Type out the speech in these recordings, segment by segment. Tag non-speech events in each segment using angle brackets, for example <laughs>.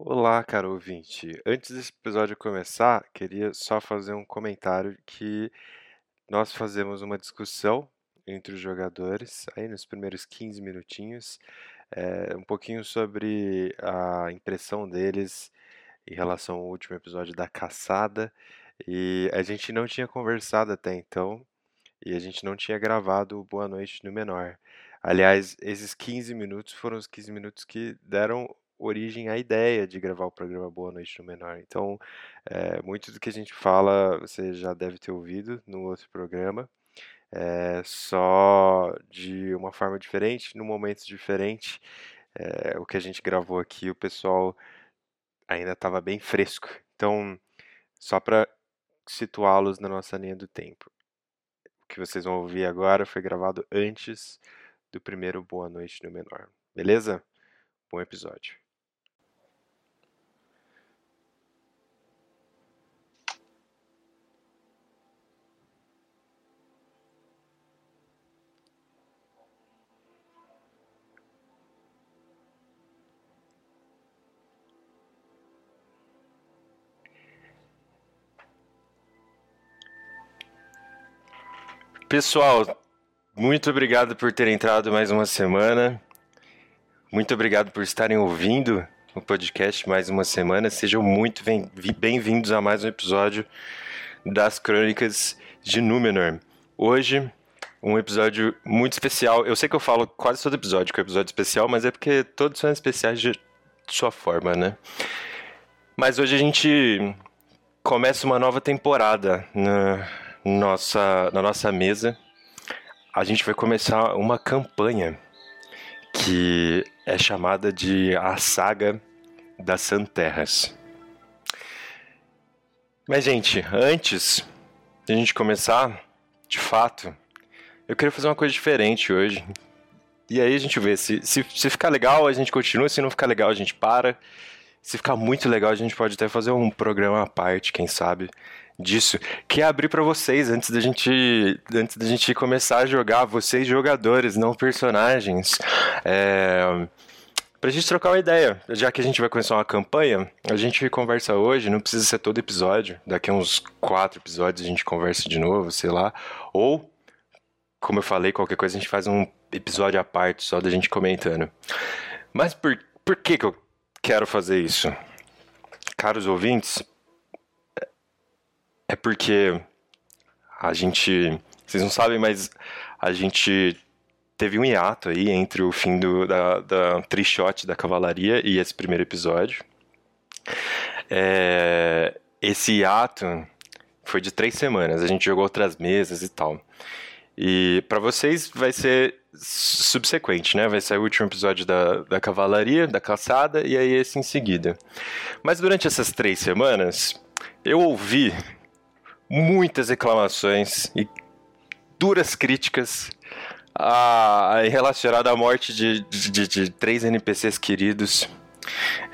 Olá, caro ouvinte. Antes desse episódio começar, queria só fazer um comentário que nós fazemos uma discussão entre os jogadores, aí nos primeiros 15 minutinhos, é, um pouquinho sobre a impressão deles em relação ao último episódio da caçada. E a gente não tinha conversado até então, e a gente não tinha gravado o Boa Noite no Menor. Aliás, esses 15 minutos foram os 15 minutos que deram origem à ideia de gravar o programa Boa Noite no Menor. Então, é, muito do que a gente fala você já deve ter ouvido no outro programa, é, só de uma forma diferente, num momento diferente. É, o que a gente gravou aqui, o pessoal ainda estava bem fresco. Então, só para situá-los na nossa linha do tempo. O que vocês vão ouvir agora foi gravado antes do primeiro Boa Noite no Menor. Beleza? Bom episódio. Pessoal, muito obrigado por terem entrado mais uma semana. Muito obrigado por estarem ouvindo o podcast mais uma semana. Sejam muito bem-vindos a mais um episódio das Crônicas de Númenor. Hoje, um episódio muito especial. Eu sei que eu falo quase todo episódio que é um episódio especial, mas é porque todos são especiais de sua forma, né? Mas hoje a gente começa uma nova temporada na nossa, na nossa mesa, a gente vai começar uma campanha que é chamada de A Saga das Santerras. Mas, gente, antes de a gente começar, de fato, eu queria fazer uma coisa diferente hoje. E aí a gente vê, se, se, se ficar legal, a gente continua, se não ficar legal, a gente para. Se ficar muito legal, a gente pode até fazer um programa à parte, quem sabe, disso, que é abrir para vocês antes da gente antes da gente começar a jogar, vocês jogadores, não personagens. É, Pra gente trocar uma ideia, já que a gente vai começar uma campanha, a gente conversa hoje, não precisa ser todo episódio, daqui a uns quatro episódios a gente conversa de novo, sei lá. Ou, como eu falei, qualquer coisa a gente faz um episódio à parte, só da gente comentando. Mas por, por que, que eu quero fazer isso? Caros ouvintes, é porque a gente. Vocês não sabem, mas a gente teve um hiato aí entre o fim do, da, da trichote da cavalaria e esse primeiro episódio. É, esse hiato foi de três semanas. A gente jogou outras mesas e tal. E para vocês vai ser subsequente, né? Vai ser o último episódio da, da cavalaria, da caçada, e aí esse em seguida. Mas durante essas três semanas, eu ouvi muitas reclamações e duras críticas a, relacionada à morte de, de, de, três NPCs queridos.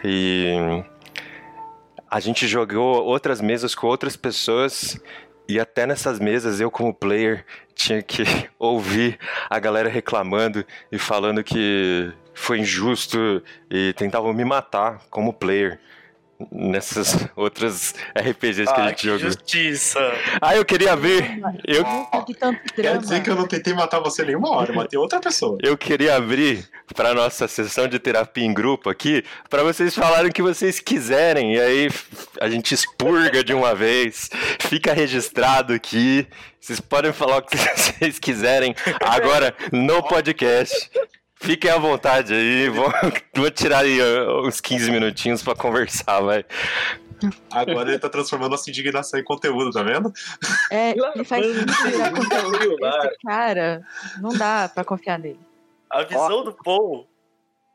E a gente jogou outras mesas com outras pessoas e até nessas mesas eu como player tinha que <laughs> ouvir a galera reclamando e falando que foi injusto e tentavam me matar como player nessas <laughs> outras RPGs que ah, a gente jogou. Justiça! Ah, eu queria ver. Eu... Quer dizer que eu não tentei matar você nenhuma hora, eu matei outra pessoa. Eu queria abrir para nossa sessão de terapia em grupo aqui, para vocês falarem o que vocês quiserem, e aí a gente expurga de uma vez, fica registrado aqui. Vocês podem falar o que <laughs> vocês quiserem agora no podcast. Fiquem à vontade aí, vou, <laughs> vou tirar aí uns 15 minutinhos pra conversar, vai. Agora ele tá transformando nossa indignação em conteúdo, tá vendo? É, ele faz virar conteúdo. Esse cara, não dá pra confiar nele. A visão oh. do Paul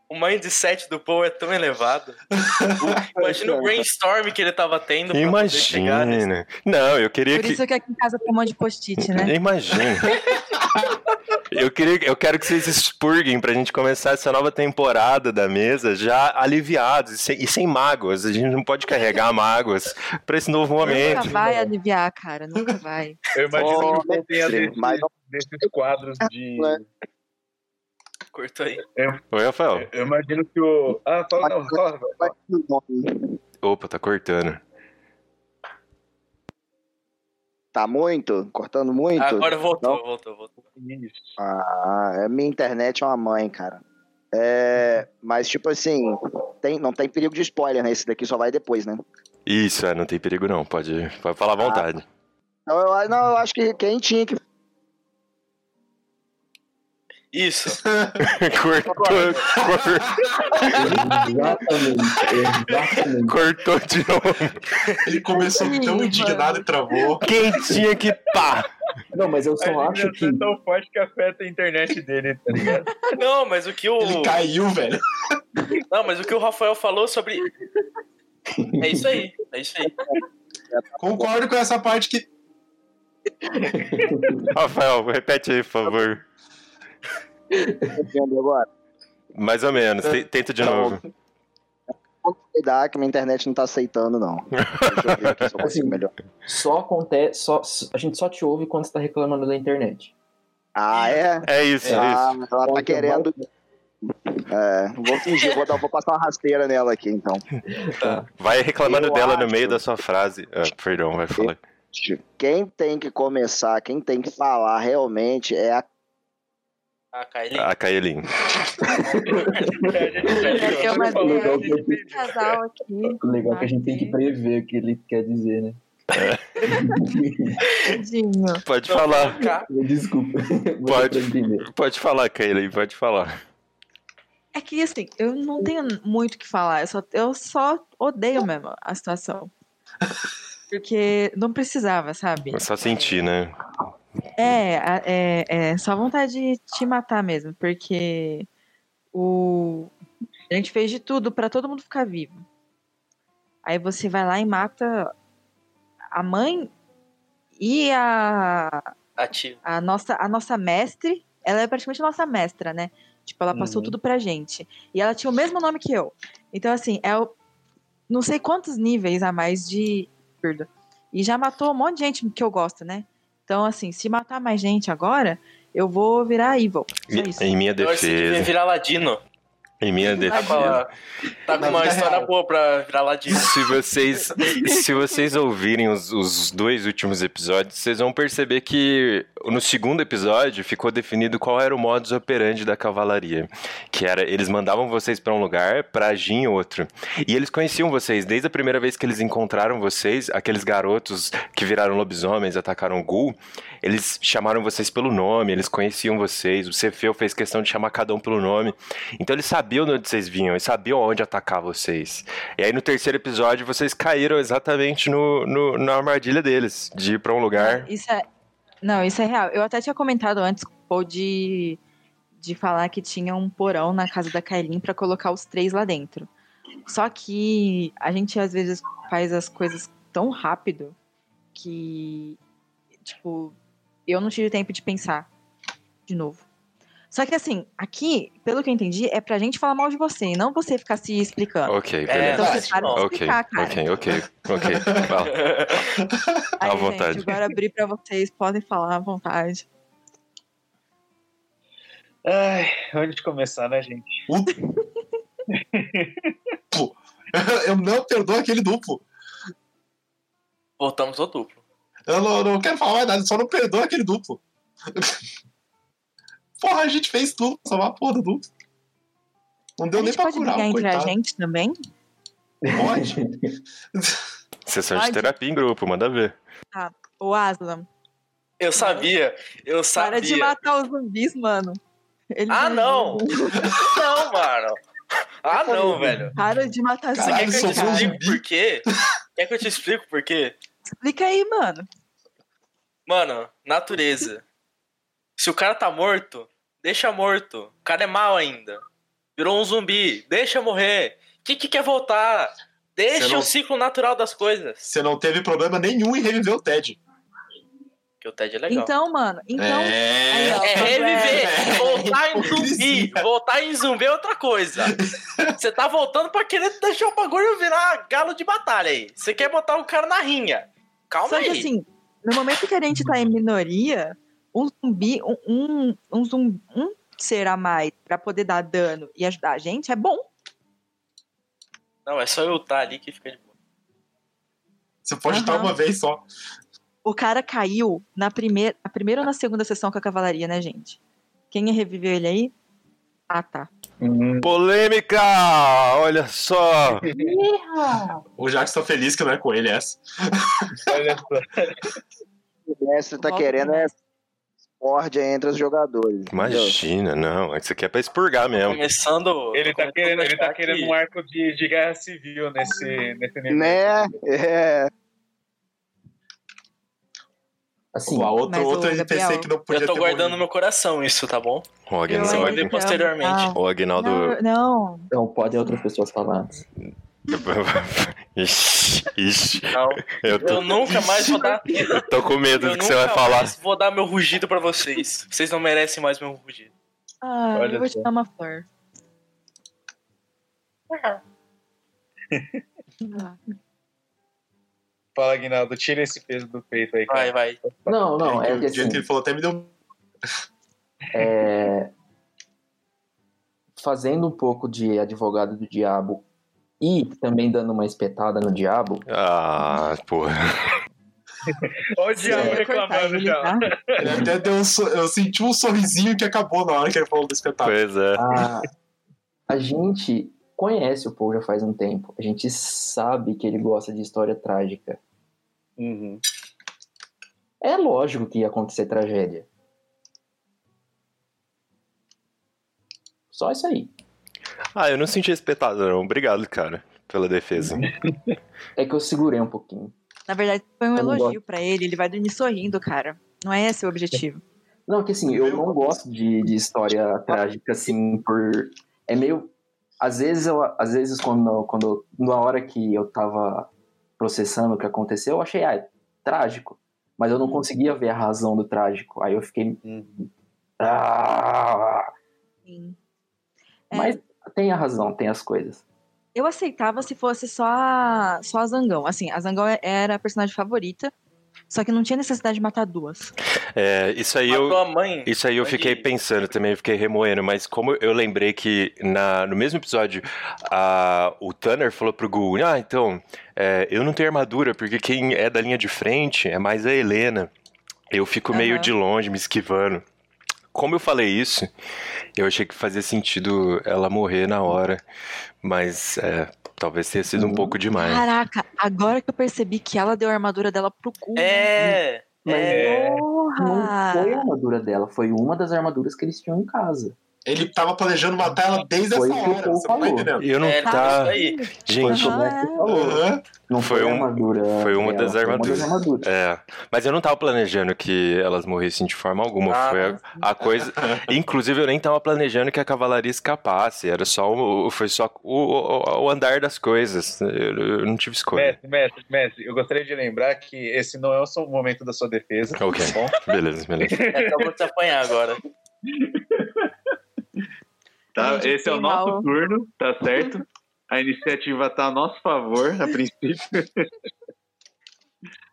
o mindset do Paul é tão elevado. <laughs> Imagina o brainstorm que ele tava tendo. Imagina. Não, eu queria Por que. isso que aqui em casa tem um monte de post-it, né? Imagina. <laughs> eu, queria, eu quero que vocês expurguem pra gente começar essa nova temporada da mesa já aliviados e sem, e sem mágoas. A gente não pode carregar mágoas pra esse novo momento. Nunca vai aliviar, cara. Nunca vai. Eu imagino oh, que o Paul tenha desses, desses quadros de Cortou aí. Oi, Rafael. Eu imagino que o. Ah, fala, não, fala. Opa, tá cortando. Tá muito? Cortando muito? Agora voltou, Não? voltou, voltou. Isso. Ah, é, minha internet é uma mãe, cara. É, mas, tipo assim, tem, não tem perigo de spoiler, né? Esse daqui só vai depois, né? Isso, é, não tem perigo não. Pode, pode falar à vontade. Então, eu, não, eu acho que quem tinha que. Isso. <laughs> cortou, cor- Exatamente, exatamente. cortou de novo. Ele começou tão indignado e travou. Quem tinha que pá? Não, mas eu A só acho que. é tão forte que afeta a internet dele, tá ligado? Não, mas o que o. Ele caiu, velho. Não, mas o que o Rafael falou sobre. É isso aí, é isso aí. Concordo com essa parte que. Rafael, repete aí, por favor. Entendeu agora? Mais ou menos, te- tenta de Tá novo. Cuidar que minha internet não tá aceitando, não. Deixa eu ver aqui se eu consigo Assim, melhor. Só acontece. Só, a gente só te ouve quando você tá reclamando da internet. Ah, é? É isso, é Ah, isso. ela tá querendo. É, vou fingir, vou, dar, vou passar uma rasteira nela aqui, então. Vai reclamando Eu dela no acho- meio da sua frase. Ah, perdão, vai falar. Quem tem que começar, quem tem que falar realmente é a. Ah, Kylie. A Kaelin. Vai ter uma O legal que- casal aqui. O legal é que a gente tem que prever o que ele quer dizer, né? <laughs> Tadinho. Pode falar. Desculpa. Pode. Pode falar, Kaelin, pode falar. É que assim, eu não tenho muito o que falar, eu só, eu só odeio mesmo a situação. Porque não precisava, sabe? É só sentir, né? É, é, é só vontade de te matar mesmo, porque o a gente fez de tudo pra todo mundo ficar vivo. Aí você vai lá e mata a mãe e a, Ativo. a nossa a nossa mestre, ela é praticamente a nossa mestra, né? Tipo, ela passou Uhum. tudo pra gente. E ela tinha o mesmo nome que eu. Então assim, é o não sei quantos níveis a mais de perda. E já matou um monte de gente que eu gosto, né? Então, assim, se matar mais gente agora, eu vou virar evil. Só isso. Em minha Eu acho que devia defesa. virar Ladino. Em minha Tá com, defesa. tá com uma história real. boa pra virar Ladino. Se vocês, se vocês ouvirem os, os dois últimos episódios, vocês vão perceber que no segundo episódio ficou definido qual era o modus operandi da cavalaria. Que era, eles mandavam vocês pra um lugar pra agir em outro. E eles conheciam vocês desde a primeira vez que eles encontraram vocês, aqueles garotos que viraram lobisomens, atacaram o Gul, eles chamaram vocês pelo nome, eles conheciam vocês. O Cefeu fez questão de chamar cada um pelo nome. Então eles sabiam de onde vocês vinham, eles sabiam onde atacar vocês. E aí no terceiro episódio vocês caíram exatamente no, no- na armadilha deles, de ir pra um lugar. Isso é. Não, isso é real. Eu até tinha comentado antes pô, de, de falar que tinha um porão na casa da Kailin pra colocar os três lá dentro. Só que a gente às vezes faz as coisas tão rápido que, tipo, eu não tive tempo de pensar de novo. Só que assim, aqui, pelo que eu entendi, é pra gente falar mal de você, e não você ficar se explicando. Ok, É, beleza. Então vocês param de explicar, cara. ok, ok, ok. Fala. <laughs> Aí, à vontade. gente, agora abri pra vocês, podem falar à vontade. Ai, onde começar, né, gente? <laughs> Eu não perdoo aquele duplo. Voltamos ao duplo. Eu não, não quero falar mais nada, só não perdoo aquele duplo. <laughs> Porra, a gente fez tudo pra salvar a porra do. Não deu a nem gente pra pode curar brigar o entre a coitado. gente também? Pode. <laughs> Sessão de Pode. terapia em grupo, manda ver. O Aslan, Eu sabia, eu sabia. para de matar os zumbis, mano. Eles Ah, não! <laughs> Não, mano. Ah, não, velho. Para de matar Você Caralho, quer que eu te explique por quê? Quer que eu te explique por quê? Explica aí, mano. Mano, natureza. Se o cara tá morto, deixa morto. O cara é mal ainda. Virou um zumbi, deixa morrer. Quem que quer voltar? Deixa não- o ciclo natural das coisas. Você não teve problema nenhum em reviver o Ted. Que o Ted é legal. Então, mano, então. Ó. É reviver, É. voltar em <laughs> zumbi. Voltar em zumbi é outra coisa. <laughs> Você tá voltando pra querer deixar o bagulho virar galo de batalha aí. Você quer botar o cara na rinha. Calma Só aí. que assim, no momento que a gente tá em minoria, um zumbi, um, um, um zumbi, um ser a mais pra poder dar dano e ajudar a gente, é bom. Não, é só eu estar ali que fica de boa. Você pode estar Aham. uma vez só. O cara caiu na primeira, na primeira ou na segunda sessão com a cavalaria, né, gente? Quem reviveu ele aí? Ah, tá. Hum, Polêmica! Olha só! O Jax tá feliz que não é com ele essa. olha só. <laughs> O mestre tá Volta querendo mestre. Discórdia entre os jogadores. entendeu? Imagina, não. Isso aqui é pra expurgar mesmo. Começando. Ele tá começando querendo, ele tá querendo que- um arco de, de guerra civil nesse, nesse nível. Né? É. Assim, a outra, mas o outro NPC Gabriel- que não podia Eu tô ter guardando no morrido. meu coração isso, tá bom? O Eu ver te amo, posteriormente. tá? O Agnaldo. Não, não. então pode outras pessoas falar antes. <laughs> ixi, ixi. Não. Eu tô, Eu nunca mais vou dar. eu tô com medo Eu do que você vai falar. mais vou dar meu rugido pra vocês. Vocês não merecem mais meu rugido. Ah, Olha eu vou te dar uma flor. <laughs> Fala, Guinaldo, tira esse peso do peito aí, cara. Vai, vai. Não, não, é o que jeito assim, que ele falou até me deu. é, fazendo um pouco de advogado do diabo e também dando uma espetada no diabo, Ah, porra. Olha o diabo ia cortar reclamando ele, já. tá? Ele até deu um so- Eu senti um sorrisinho que acabou na hora que ele falou do espetáculo. Pois é. a, a gente conhece o Paul já faz um tempo. A gente sabe que ele gosta de história trágica. Uhum. É lógico que ia acontecer tragédia. Só isso aí. Ah, eu não senti espetado, não. Obrigado, cara, pela defesa. É que eu segurei um pouquinho. Na verdade, foi um Eu elogio pra ele. Ele vai dormir sorrindo, cara. Não é esse o objetivo. Não, que assim, eu não gosto de, de história trágica, assim, por. É meio. Às vezes, eu, às vezes quando, quando. Na hora que eu tava processando o que aconteceu, eu achei, ah, é trágico. Mas eu não conseguia ver a razão do trágico. Aí eu fiquei. Ah! Sim. É, Mas tem a razão, tem as coisas. Eu aceitava se fosse só a, só a Zangão. Assim, a Zangão era a personagem favorita. Só que não tinha necessidade de matar duas. É, isso aí Matou eu. a mãe. Isso aí eu fiquei pensando também, eu fiquei remoendo, mas como eu lembrei que na, no mesmo episódio a, o Tanner falou pro Gu, ah, então, é, eu não tenho armadura, porque quem é da linha de frente é mais a Helena. Eu fico meio Aham. de longe, me esquivando. Como eu falei isso, eu achei que fazia sentido ela morrer na hora, mas é, talvez tenha sido um Uhum. pouco demais. Caraca, agora que eu percebi que ela deu a armadura dela pro cu. É. Mas É. Não foi a armadura dela, foi uma das armaduras que eles tinham em casa. Ele tava planejando matar ela desde Foi essa hora. Você não tá falou. entendendo? Eu não É, tá. Gente, Foi o que o Aham, mestre é. Não Foi foi, um- a armadura. foi uma das armaduras. armaduras. É, mas eu não tava planejando que elas morressem de forma alguma. Ah, foi a, a coisa. <laughs> Inclusive, eu nem tava planejando que a cavalaria escapasse. Era só o, foi só o, o- o andar das coisas. Eu, eu não tive escolha. Mestre, mestre, mestre, eu gostaria de lembrar que esse não é o seu momento da sua defesa. Ok. tá bom? Beleza, beleza. <laughs> É só pra te apanhar agora. <laughs> Tá? Gente, Esse é o nosso mal. turno, tá certo? A iniciativa tá a nosso favor, a princípio.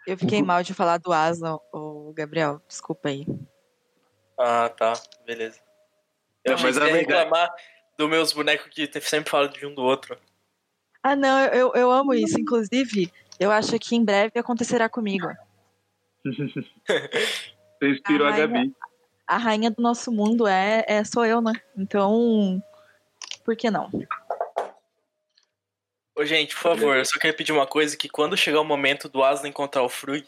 Eu fiquei mal de falar do Aslan, o Gabriel. Desculpa aí. Ah, tá. Beleza. Eu Não, mas a reclamar dos meus bonecos que sempre falam de um do outro. Ah, não, eu, eu amo isso. Inclusive, eu acho que em breve acontecerá comigo. Você inspirou Ah, a Gabi. A rainha do nosso mundo é, é sou eu, né? Então, por que não? Ô, gente, por favor, eu só queria pedir uma coisa, que quando chegar o momento do Aslan encontrar o Frui,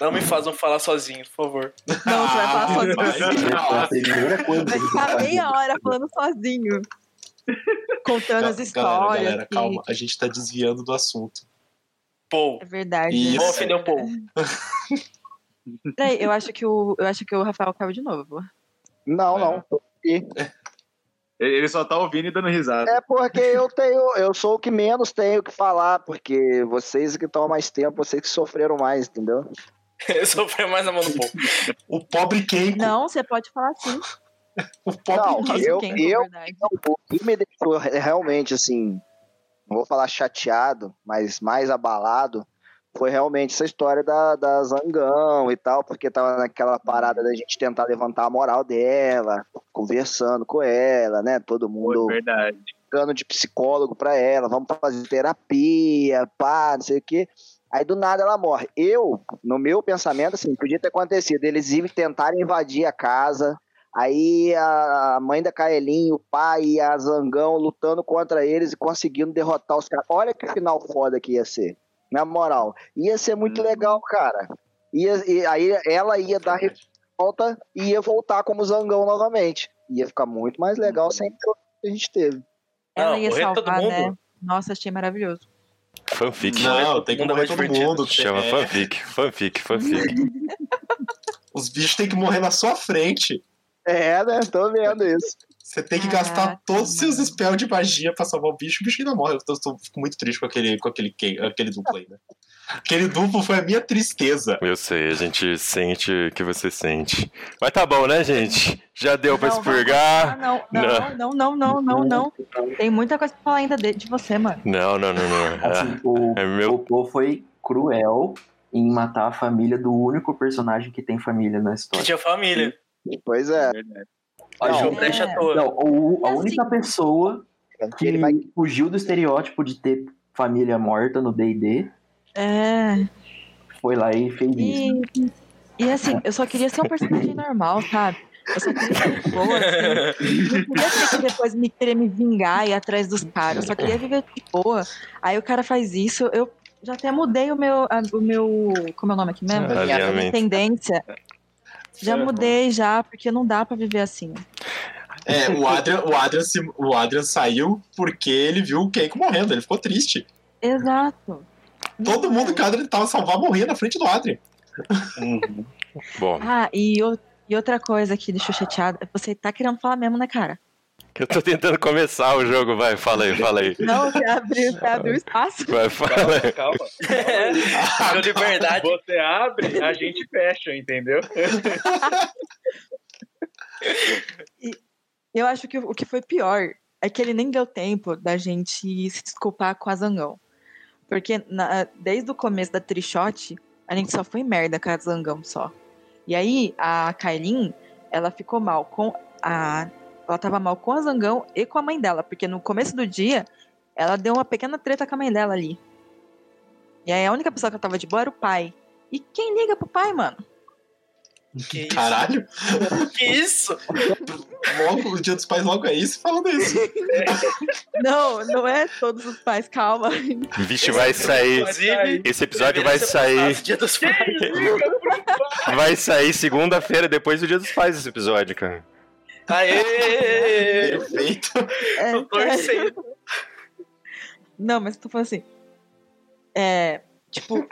não me façam falar sozinho, por favor. Não, você vai falar sozinho. Vai ficar meia hora falando sozinho. Contando as Galera, histórias. galera, que- calma. A gente tá desviando do assunto. Paul, É verdade. Isso. vou ofender o Paul. <laughs> Peraí, eu acho que o, eu acho que o Rafael caiu de novo. Não, não. Ele só tá ouvindo e dando risada. É porque eu tenho, eu sou o que menos tenho que falar, porque vocês que estão há mais tempo, vocês que sofreram mais, entendeu? <laughs> Eu sofri mais a mão do Paul. O pobre Keiko. Não, você pode falar sim. <laughs> O pobre Não, Keiko. eu- Quem, eu-. Não, o que me deixou re- realmente assim, não vou falar chateado, mas mais abalado, foi realmente essa história da, da Zangão e tal, porque tava naquela parada da gente tentar levantar a moral dela, conversando com ela, né? Todo mundo Foi verdade. ficando de psicólogo pra ela, vamos fazer terapia, pá, não sei o quê. Aí do nada ela morre. Eu, no meu pensamento, assim, podia ter acontecido. Eles iam tentarem invadir a casa. Aí a mãe da Kaelin, o pai e a Zangão lutando contra eles e conseguindo derrotar os caras. Olha que final foda que ia ser. Na moral. Ia ser muito legal, cara. Ia, e aí ela ia dar volta e ia voltar como Zangão novamente. Ia ficar muito mais legal sem o que a gente teve. Ela Não, ia salvar, né? Nossa, achei maravilhoso. Fanfic. Não, tem que é morrer mais todo mundo. Chama É, fanfic, fanfic, fanfic. <laughs> Os bichos têm que morrer na sua frente. É, né? Tô vendo isso. Você tem que Caraca, gastar todos os seus spells de magia pra salvar o bicho. O bicho ainda morre. Eu tô, tô- fico muito triste com aquele, com aquele, que- aquele duplo aí, né? Aquele duplo foi a minha tristeza. Eu sei, a gente sente o que você sente. Mas tá bom, né, gente? Já deu pra Não, expurgar? Ah, não, não, não, não, não, não, não. Tem muita coisa pra falar ainda de, de você, mano. Não, não, não, não. <laughs> Assim, o, <laughs> É meu- o foi cruel em matar a família do único personagem que tem família na Que história. tinha família. Pois é. verdade. Deixou é. brecha à toa. Não, o- a E única pessoa que Ele vai fugiu do estereótipo de ter família morta no D&D É. foi lá e fez isso. E, e assim, eu só queria ser um personagem normal, sabe? Eu só queria ser boa, assim. Não queria ter que depois me querer me vingar e ir atrás dos caras. Eu só queria viver de boa. Aí o cara faz isso, eu já até mudei o meu. o meu. Como é o nome aqui mesmo? Ah, A minha tendência. Já mudei já, porque não dá pra viver assim. É, o Adrian, o Adrian, se- o Adrian saiu porque ele viu o Keiko morrendo. Ele ficou triste. Exato. Todo mundo que o Adrian tava salvar morria na frente do Adrian. Bom, Ah, e, o- e outra coisa que deixou chateada, você tá querendo falar mesmo, né, cara? eu tô tentando começar o jogo, vai, fala aí, fala aí. Não, você abriu, você abriu espaço. Vai, fala aí. Calma, <laughs> calma. Deu liberdade. Você abre, a gente fecha, entendeu? <laughs> Eu acho que o que foi pior é que ele nem deu tempo da gente se desculpar com a Zangão. Porque na- desde o começo da Trichote, a gente só foi merda com a Zangão só. E aí, a Kailin, ela ficou mal com a. Ela tava mal com a Zangão e com a mãe dela, porque no começo do dia, ela deu uma pequena treta com a mãe dela ali. E aí a única pessoa que tava de boa era o pai. E quem liga pro pai, mano? Que isso? Caralho. Que isso? Logo, o Dia dos Pais logo é isso falando isso. <laughs> Não, não é todos os pais, calma. Vixe, vai sair. Inclusive, Esse episódio vai sair. Dia dos Pais. Vai sair segunda-feira depois do Dia dos Pais esse episódio, cara. Aê! Perfeito. É, Tô torcendo. Não, mas tô falando assim. É. Tipo.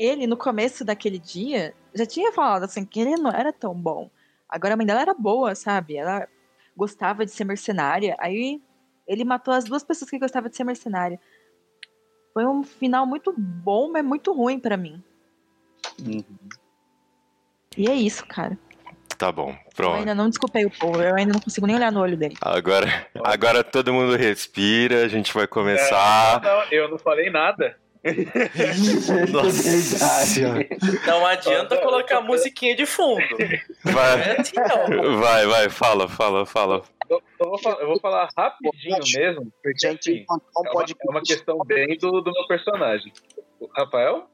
Ele, no começo daquele dia, já tinha falado assim que ele não era tão bom. Agora a mãe dela era boa, sabe? Ela gostava de ser mercenária. Aí ele matou as duas pessoas que gostavam de ser mercenária. Foi um final muito bom, mas muito ruim pra mim. E é isso, cara. Tá bom, Eu pronto. ainda não desculpei o povo, eu ainda não consigo nem olhar no olho dele. Agora, agora todo mundo respira, a gente vai começar. Não, eu não falei nada. <laughs> Nossa. Não adianta colocar a musiquinha de fundo. Não Vai, é assim, vai, vai, fala, fala, fala. Eu, eu vou, falar, eu vou falar rapidinho mesmo, porque Gente, assim, um é, uma, podcast. é uma questão bem do, do meu personagem. Rafael?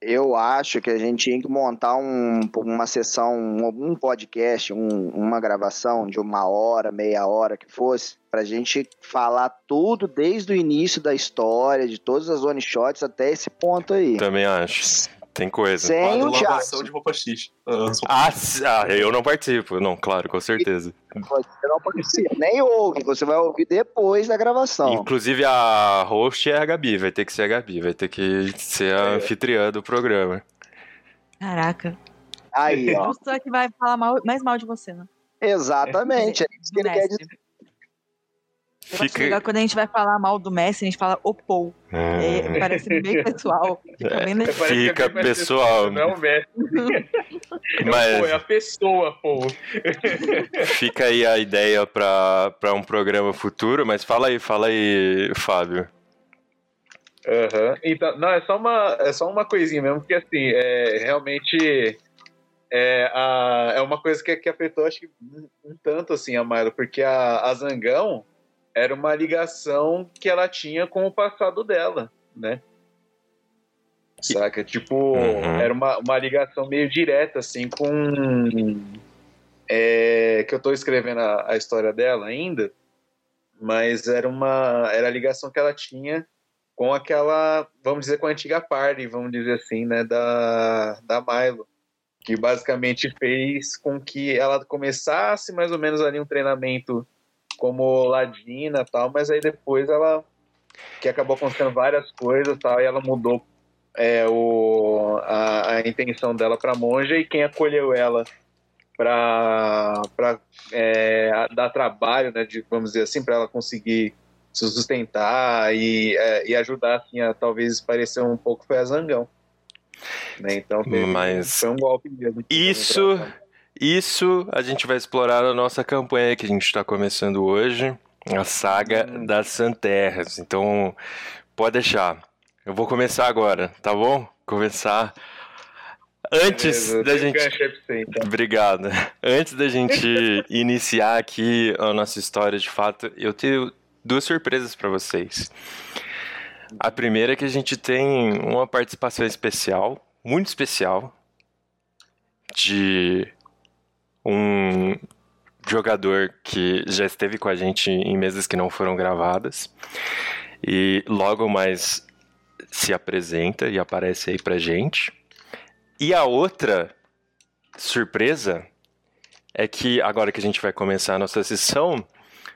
Eu acho que a gente tinha que montar um, uma sessão, um, um podcast, um- uma gravação de uma hora, meia hora que fosse, pra gente falar tudo desde o início da história, de todas as one shots até esse ponto aí. Também acho. Tem coisa. Sem o lavação de roupa X. Ah, sou- Ah, ah, eu não participo. Não, claro, com certeza. Você não participa, nem ouve, você vai ouvir depois da gravação. Inclusive a host é a Gabi, vai ter que ser a Gabi, vai ter que ser a anfitriã do programa. Caraca. Aí, ó. Justo é que vai falar mal- mais mal de você, né? Exatamente. É isso que ele quer dizer. Eu acho legal quando a gente vai falar mal do Messi, a gente fala opou. É, Ah, parece bem <laughs> pessoal. Fica bem legal. Parece que Fica é bem mais pessoal. Não é o Messi. <laughs> Pô, é Mas a pessoa, pô. fica aí a ideia pra um programa futuro, mas fala aí, fala aí, Fábio. Aham. Então, não, é só uma, é só uma coisinha mesmo, porque assim, é, realmente é, a, é uma coisa que, que afetou, acho que um, um tanto assim a Milo, porque a, a Zangão era uma ligação que ela tinha com o passado dela, né? Saca? Tipo, Uhum. era uma, uma ligação meio direta, assim, com. É, que eu tô escrevendo a, a história dela ainda, mas era uma. Era a ligação que ela tinha com aquela, vamos dizer, com a antiga party, vamos dizer assim, né, da, da Milo, que basicamente fez com que ela começasse mais ou menos ali um treinamento como ladina e tal, mas aí depois ela, que acabou acontecendo várias coisas e tal, e ela mudou é, o, a, a intenção dela para monja e quem acolheu ela para é, dar trabalho, né, de, vamos dizer assim, para ela conseguir se sustentar e, é, e ajudar assim, a talvez parecer um pouco foi a Zangão. Né? Então teve- Mas foi um golpe mesmo. isso- Isso a gente vai explorar na nossa campanha que a gente está começando hoje, a saga Hum. das Santerras. Então, pode deixar. Eu vou começar agora, tá bom? Começar antes Beleza, da gente você, então. Obrigado. Antes da gente <laughs> iniciar aqui a nossa história de fato, eu tenho duas surpresas para vocês. A primeira é que a gente tem uma participação especial, muito especial, de um jogador que já esteve com a gente em mesas que não foram gravadas e logo mais se apresenta e aparece aí pra gente. E a outra surpresa é que agora que a gente vai começar a nossa sessão,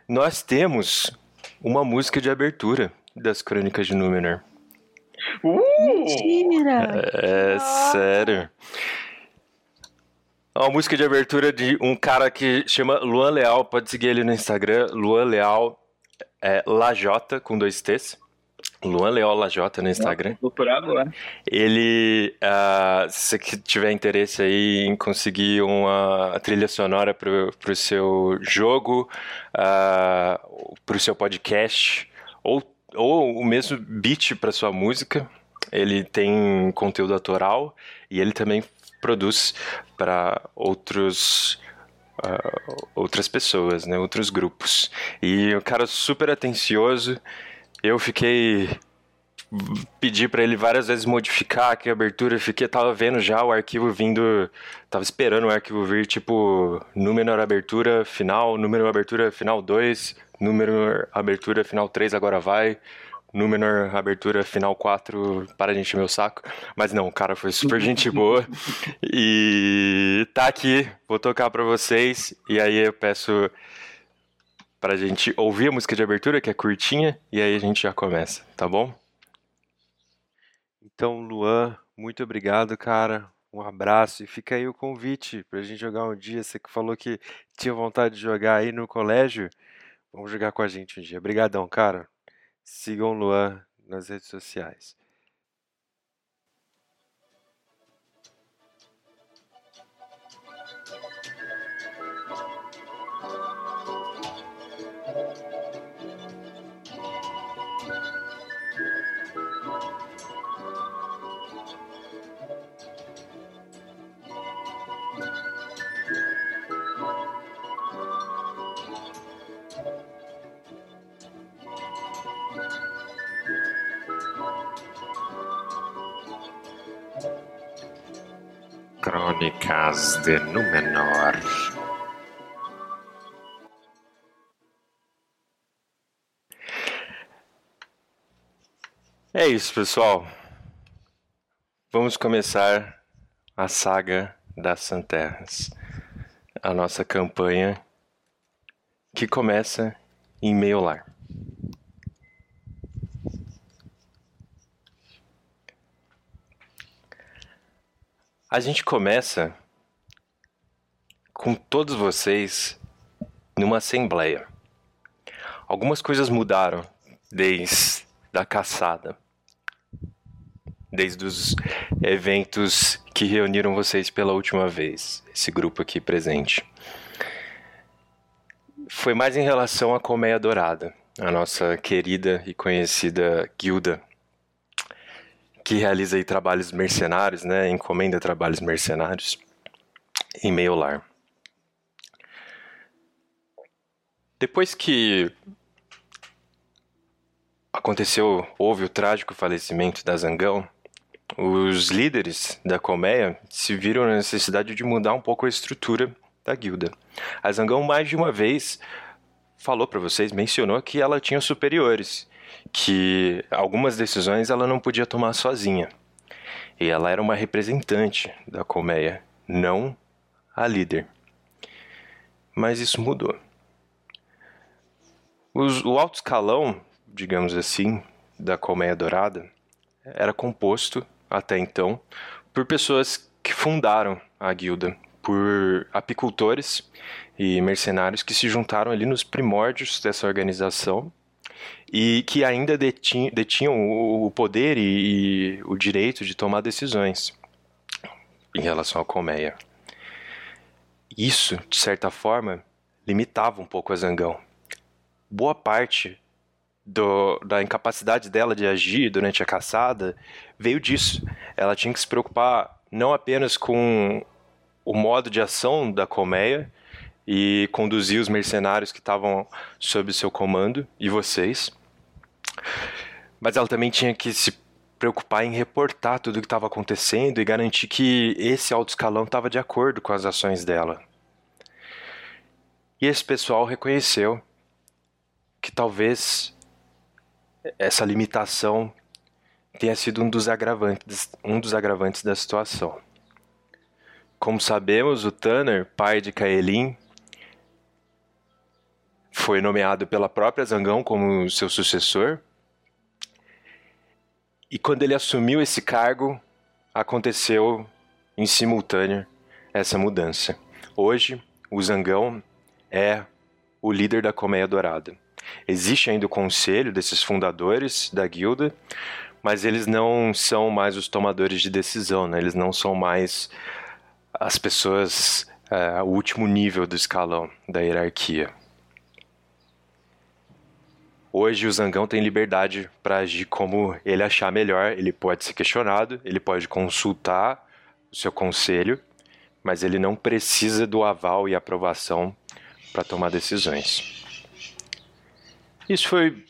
nós temos uma música de abertura das Crônicas de Númenor. Uh! Mentira! É sério. É uma música de abertura de um cara que chama Luan Leal. Pode seguir ele no Instagram, Luan Leal é, Lajota com dois T's. Luan Leal Lajota no Instagram. Vou por agora. Ele, ah, se você tiver interesse aí em conseguir uma trilha sonora pro, pro seu jogo, ah, pro seu podcast, ou, ou o mesmo beat para sua música, ele tem conteúdo autoral e ele também produz para outros ah, outras pessoas, né, outros grupos. E o cara super atencioso. Eu fiquei pedi pra ele várias vezes modificar aqui a abertura, fiquei tava vendo já o arquivo vindo, tava esperando o arquivo vir tipo número abertura final, número abertura final 2, número abertura final 3 agora vai. Número abertura final 4, para de encher meu saco. Mas não, o cara foi super gente <laughs> boa. E tá aqui, vou tocar pra vocês. E aí eu peço pra gente ouvir a música de abertura, que é curtinha, e aí a gente já começa, tá bom? Então, Luan, muito obrigado, cara. Um abraço e fica aí o convite pra gente jogar um dia. Você que falou que tinha vontade de jogar aí no colégio, vamos jogar com a gente um dia. Obrigadão, cara. Sigam o Luan nas redes sociais. Crônicas de Númenor. É isso, pessoal. Vamos começar a saga das Santerras. A nossa campanha que começa em meio lar. A gente começa com todos vocês numa assembleia. Algumas coisas mudaram desde a caçada, desde os eventos que reuniram vocês pela última vez, esse grupo aqui presente. Foi mais em relação à Colmeia Dourada, a nossa querida e conhecida guilda que realiza trabalhos mercenários, né? Encomenda trabalhos mercenários em meio lar. Depois que aconteceu, houve o trágico falecimento da Zangão, os líderes da colmeia se viram na necessidade de mudar um pouco a estrutura da guilda. A Zangão mais de uma vez falou para vocês, mencionou que ela tinha superiores, que algumas decisões ela não podia tomar sozinha. E ela era uma representante da colmeia, não a líder. Mas isso mudou. Os, o alto escalão, digamos assim, da colmeia dourada era composto até então, por pessoas que fundaram a guilda, por apicultores e mercenários que se juntaram ali nos primórdios dessa organização e que ainda detinham, detinham o poder e, e, o direito de tomar decisões em relação à colmeia. Isso, de certa forma, limitava um pouco a Zangão. Boa parte do, da incapacidade dela de agir durante a caçada veio disso. Ela tinha que se preocupar não apenas com o modo de ação da colmeia e conduzir os mercenários que estavam sob seu comando e vocês, mas ela também tinha que se preocupar em reportar tudo o que estava acontecendo e garantir que esse alto escalão estava de acordo com as ações dela. E esse pessoal reconheceu que talvez essa limitação tenha sido um dos agravantes, um dos agravantes da situação. Como sabemos, o Tanner, pai de Kaelin, foi nomeado pela própria Zangão como seu sucessor. E quando ele assumiu esse cargo, aconteceu em simultâneo essa mudança. Hoje, o Zangão é o líder da Colmeia Dourada. Existe ainda o conselho desses fundadores da guilda, mas eles não são mais os tomadores de decisão, né? eles não são mais as pessoas, é, o último nível do escalão da hierarquia. Hoje o Zangão tem liberdade para agir como ele achar melhor, ele pode ser questionado, ele pode consultar o seu conselho, mas ele não precisa do aval e aprovação para tomar decisões. Isso foi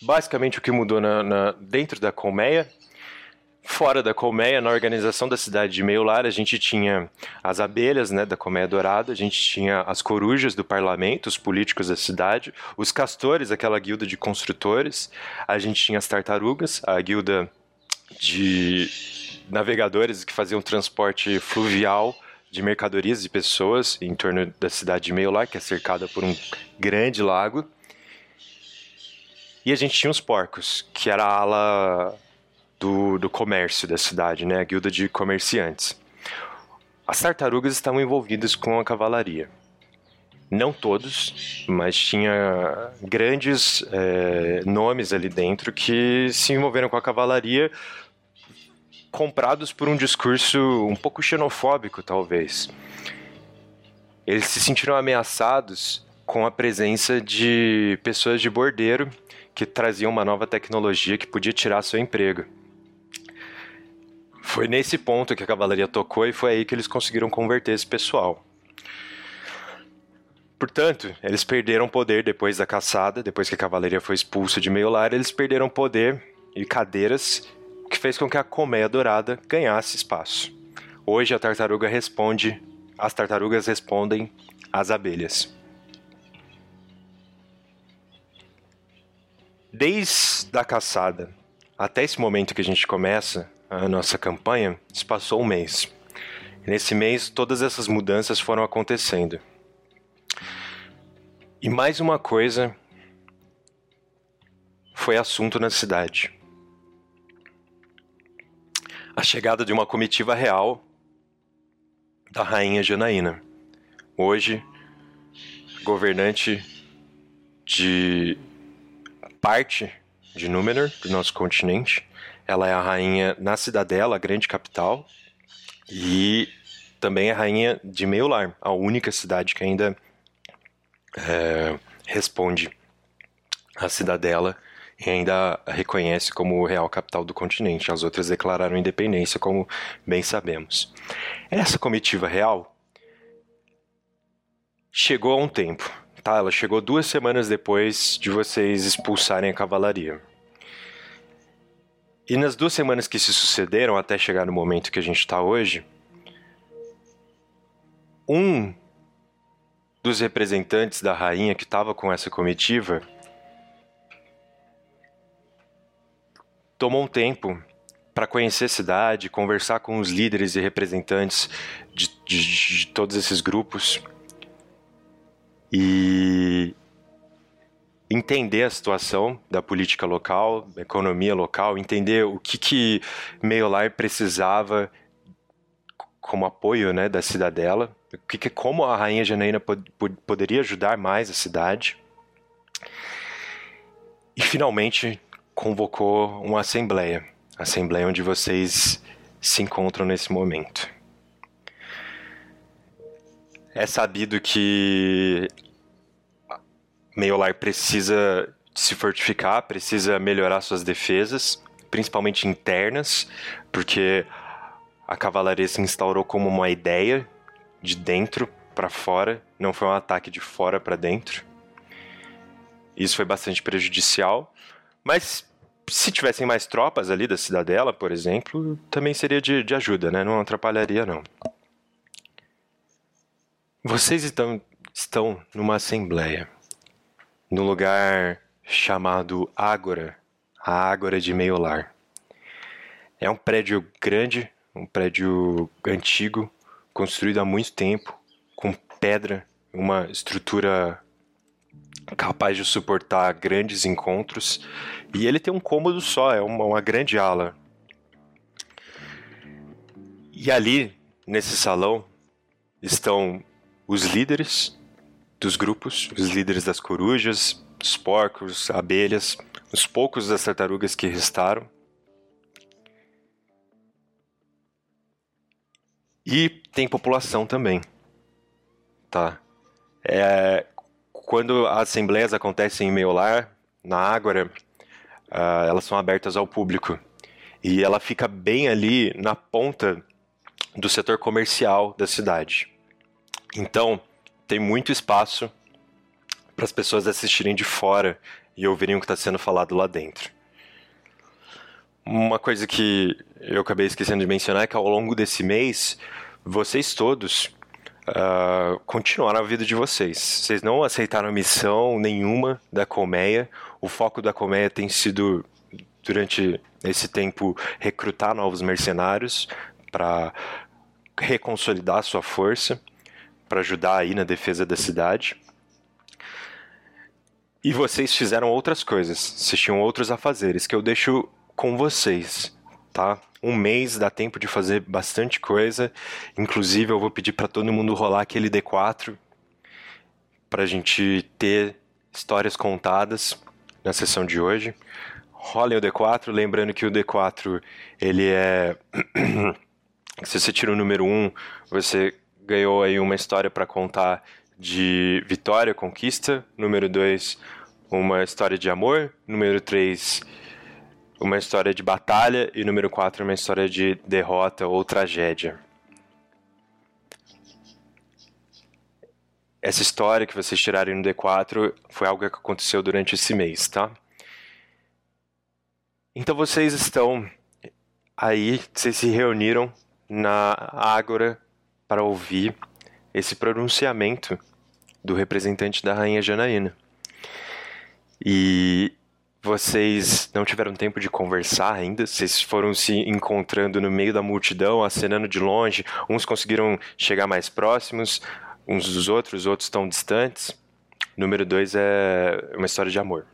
basicamente o que mudou na, na, dentro da colmeia. Fora da colmeia, na organização da cidade de Meio Lar, a gente tinha as abelhas né, da colmeia dourada, a gente tinha as corujas do parlamento, os políticos da cidade, os castores, aquela guilda de construtores, a gente tinha as tartarugas, a guilda de navegadores que faziam transporte fluvial de mercadorias e pessoas em torno da cidade de Meio Lar, que é cercada por um grande lago. E a gente tinha os porcos, que era a ala do, do comércio da cidade, né? A guilda de comerciantes. As tartarugas estavam envolvidas com a cavalaria. Não todos, mas tinha grandes é, nomes ali dentro que se envolveram com a cavalaria comprados por um discurso um pouco xenofóbico, talvez. Eles se sentiram ameaçados com a presença de pessoas de bordeiro que traziam uma nova tecnologia que podia tirar seu emprego. Foi nesse ponto que a cavalaria tocou e foi aí que eles conseguiram converter esse pessoal. Portanto, eles perderam poder depois da caçada, depois que a cavalaria foi expulsa de meio lar, eles perderam poder e cadeiras, o que fez com que a colmeia dourada ganhasse espaço. Hoje a tartaruga responde, as tartarugas respondem às abelhas. Desde a caçada até esse momento que a gente começa a nossa campanha, se passou um mês. nesse mês, todas essas mudanças foram acontecendo. E mais uma coisa foi assunto na cidade. A chegada de uma comitiva real da rainha Janaína. Hoje, governante de parte de Númenor, do nosso continente. Ela é a rainha na Cidadela, a grande capital, e também é a rainha de Meular, a única cidade que ainda é, responde à Cidadela e ainda a reconhece como real capital do continente. As outras declararam independência, como bem sabemos. Essa comitiva real chegou a um tempo, tá? Ela chegou duas semanas depois de vocês expulsarem a cavalaria. E nas duas semanas que se sucederam, até chegar no momento que a gente está hoje, um dos representantes da rainha que estava com essa comitiva tomou um tempo para conhecer a cidade, conversar com os líderes e representantes de, de, de todos esses grupos e entender a situação da política local, da economia local, entender o que que Meiolar precisava como apoio, né, da cidadela, o que, que como a rainha Janaína pod, pod, poderia ajudar mais a cidade. E finalmente convocou uma assembleia, assembleia onde vocês se encontram nesse momento. É sabido que Meiolar precisa se fortificar, precisa melhorar suas defesas, principalmente internas, porque a cavalaria se instaurou como uma ideia de dentro para fora, não foi um ataque de fora para dentro. Isso foi bastante prejudicial, mas se tivessem mais tropas ali da cidadela, por exemplo, também seria de, de ajuda, né? Não atrapalharia, não. Vocês estão, estão numa assembleia no lugar chamado Ágora, a Ágora de Meiolar. É um prédio grande, um prédio antigo, construído há muito tempo, com pedra, uma estrutura capaz de suportar grandes encontros. E ele tem um cômodo só, é uma, uma grande ala. E ali, nesse salão, estão os líderes dos grupos, os líderes das corujas, dos porcos, abelhas, os poucos das tartarugas que restaram. E tem população também, tá? É, quando as assembleias acontecem em Meiolar, na Ágora, uh, elas são abertas ao público. E ela fica bem ali na ponta do setor comercial da cidade. Então, tem muito espaço para as pessoas assistirem de fora e ouvirem o que está sendo falado lá dentro. Uma coisa que eu acabei esquecendo de mencionar é que ao longo desse mês, vocês todos uh, continuaram a vida de vocês. Vocês não aceitaram missão nenhuma da colmeia. O foco da colmeia tem sido, durante esse tempo, recrutar novos mercenários para reconsolidar sua força para ajudar aí na defesa da cidade. E vocês fizeram outras coisas, vocês tinham outros afazeres que eu deixo com vocês, tá? Um mês dá tempo de fazer bastante coisa. Inclusive, eu vou pedir para todo mundo rolar aquele D4 para a gente ter histórias contadas na sessão de hoje. Rolem o D4, lembrando que o D4 ele é <clears throat> se você tira o número 1, você ganhou aí uma história para contar de vitória, conquista. Número 2, uma história de amor. Número 3, uma história de batalha. E número 4, uma história de derrota ou tragédia. Essa história que vocês tiraram no D4 foi algo que aconteceu durante esse mês, tá? Então vocês estão aí, vocês se reuniram na Ágora para ouvir esse pronunciamento do representante da rainha Janaína. E vocês não tiveram tempo de conversar ainda, vocês foram se encontrando no meio da multidão, acenando de longe, uns conseguiram chegar mais próximos uns dos outros, outros estão distantes. Número dois é uma história de amor.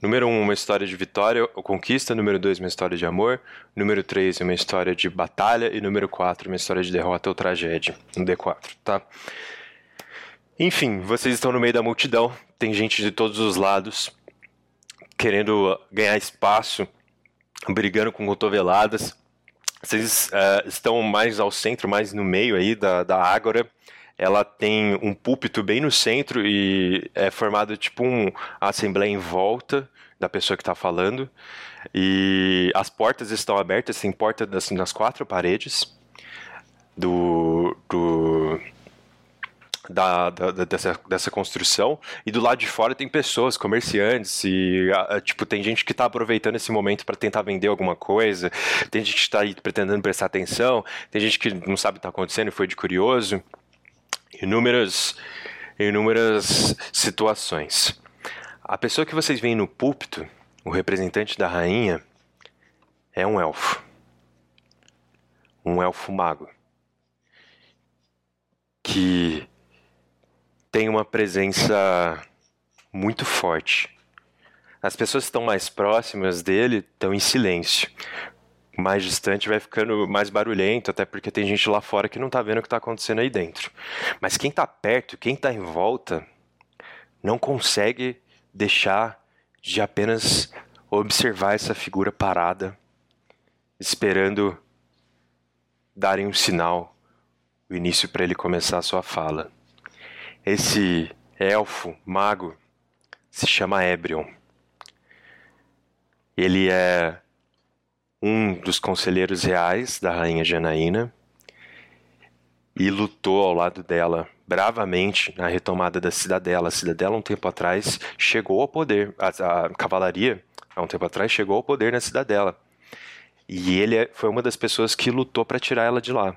Número 1, um, uma história de vitória ou conquista. Número 2, uma história de amor. Número 3, uma história de batalha. E número 4, uma história de derrota ou tragédia. Um D4, tá? Enfim, vocês estão no meio da multidão. Tem gente de todos os lados querendo ganhar espaço, brigando com cotoveladas. Vocês uh, estão mais ao centro, mais no meio aí da, da Ágora. Ela tem um púlpito bem no centro e é formado tipo um assembleia em volta da pessoa que está falando. E as portas estão abertas, tem porta das, nas quatro paredes do, do da, da, dessa, dessa construção. E do lado de fora tem pessoas, comerciantes e tipo tem gente que está aproveitando esse momento para tentar vender alguma coisa, tem gente que está pretendendo prestar atenção, tem gente que não sabe o que está acontecendo e foi de curioso, inúmeras inúmeras situações. A pessoa que vocês veem no púlpito, o representante da rainha, é um elfo, um elfo mago que tem uma presença muito forte. As pessoas que estão mais próximas dele estão em silêncio. Mais distante vai ficando mais barulhento, até porque tem gente lá fora que não está vendo o que está acontecendo aí dentro. Mas quem está perto, quem está em volta, não consegue deixar de apenas observar essa figura parada, esperando darem um sinal, o início para ele começar a sua fala. Esse elfo mago se chama Ebrion. Ele é um dos conselheiros reais da rainha Janaína e lutou ao lado dela bravamente na retomada da cidadela. A cidadela, um tempo atrás, chegou ao poder. A, a cavalaria, há um tempo atrás, chegou ao poder na cidadela. E ele é, foi uma das pessoas que lutou para tirar ela de lá.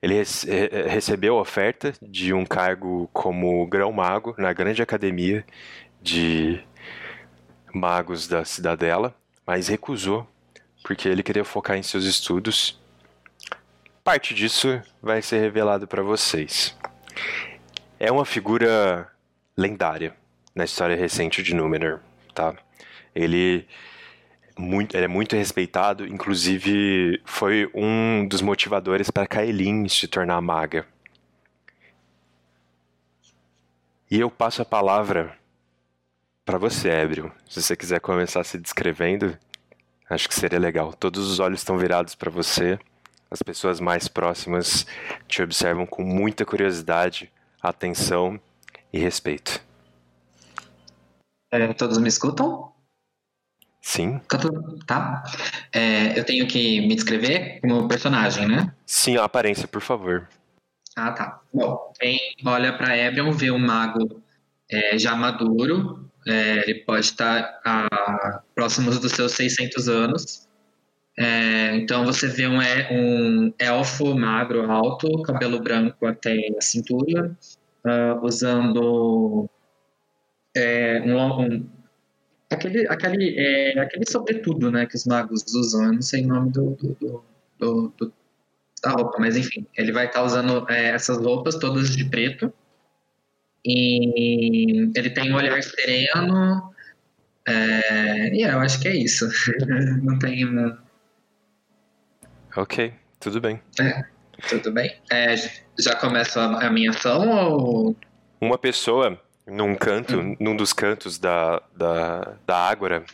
Ele recebeu a oferta de um cargo como grão-mago na grande academia de magos da cidadela, mas recusou porque ele queria focar em seus estudos. Parte disso vai ser revelado para vocês. É uma figura lendária na história recente de Númenor, tá? Ele muito, ele é muito respeitado, inclusive foi um dos motivadores para Kaelin se tornar maga. E eu passo a palavra para você, Ébrio. Se você quiser começar se descrevendo, acho que seria legal. Todos os olhos estão virados para você. As pessoas mais próximas te observam com muita curiosidade, atenção e respeito. É, todos me escutam? Sim. Tá. tá? É, eu tenho que me descrever como personagem, né? Sim, a aparência, por favor. Ah, tá. Bom, quem olha para Ebrion vê um mago é, já maduro, é, ele pode estar a, próximos dos seus 600 anos. É, então você vê um, é- um elfo magro, alto, cabelo branco até a cintura, ah, usando é, um, um- aquele, aquele, é, aquele sobretudo né, que os magos usam. Eu não sei o nome do, do- do- do- da roupa, mas enfim, ele vai estar usando é, essas roupas todas de preto. E ele tem um olhar sereno. É, e é, eu acho que é isso. <laughs> Não tem. Ok, tudo bem. Tudo bem? É, já começa a, a minha ação ou. Uma pessoa num canto, num dos cantos da, da, da Ágora,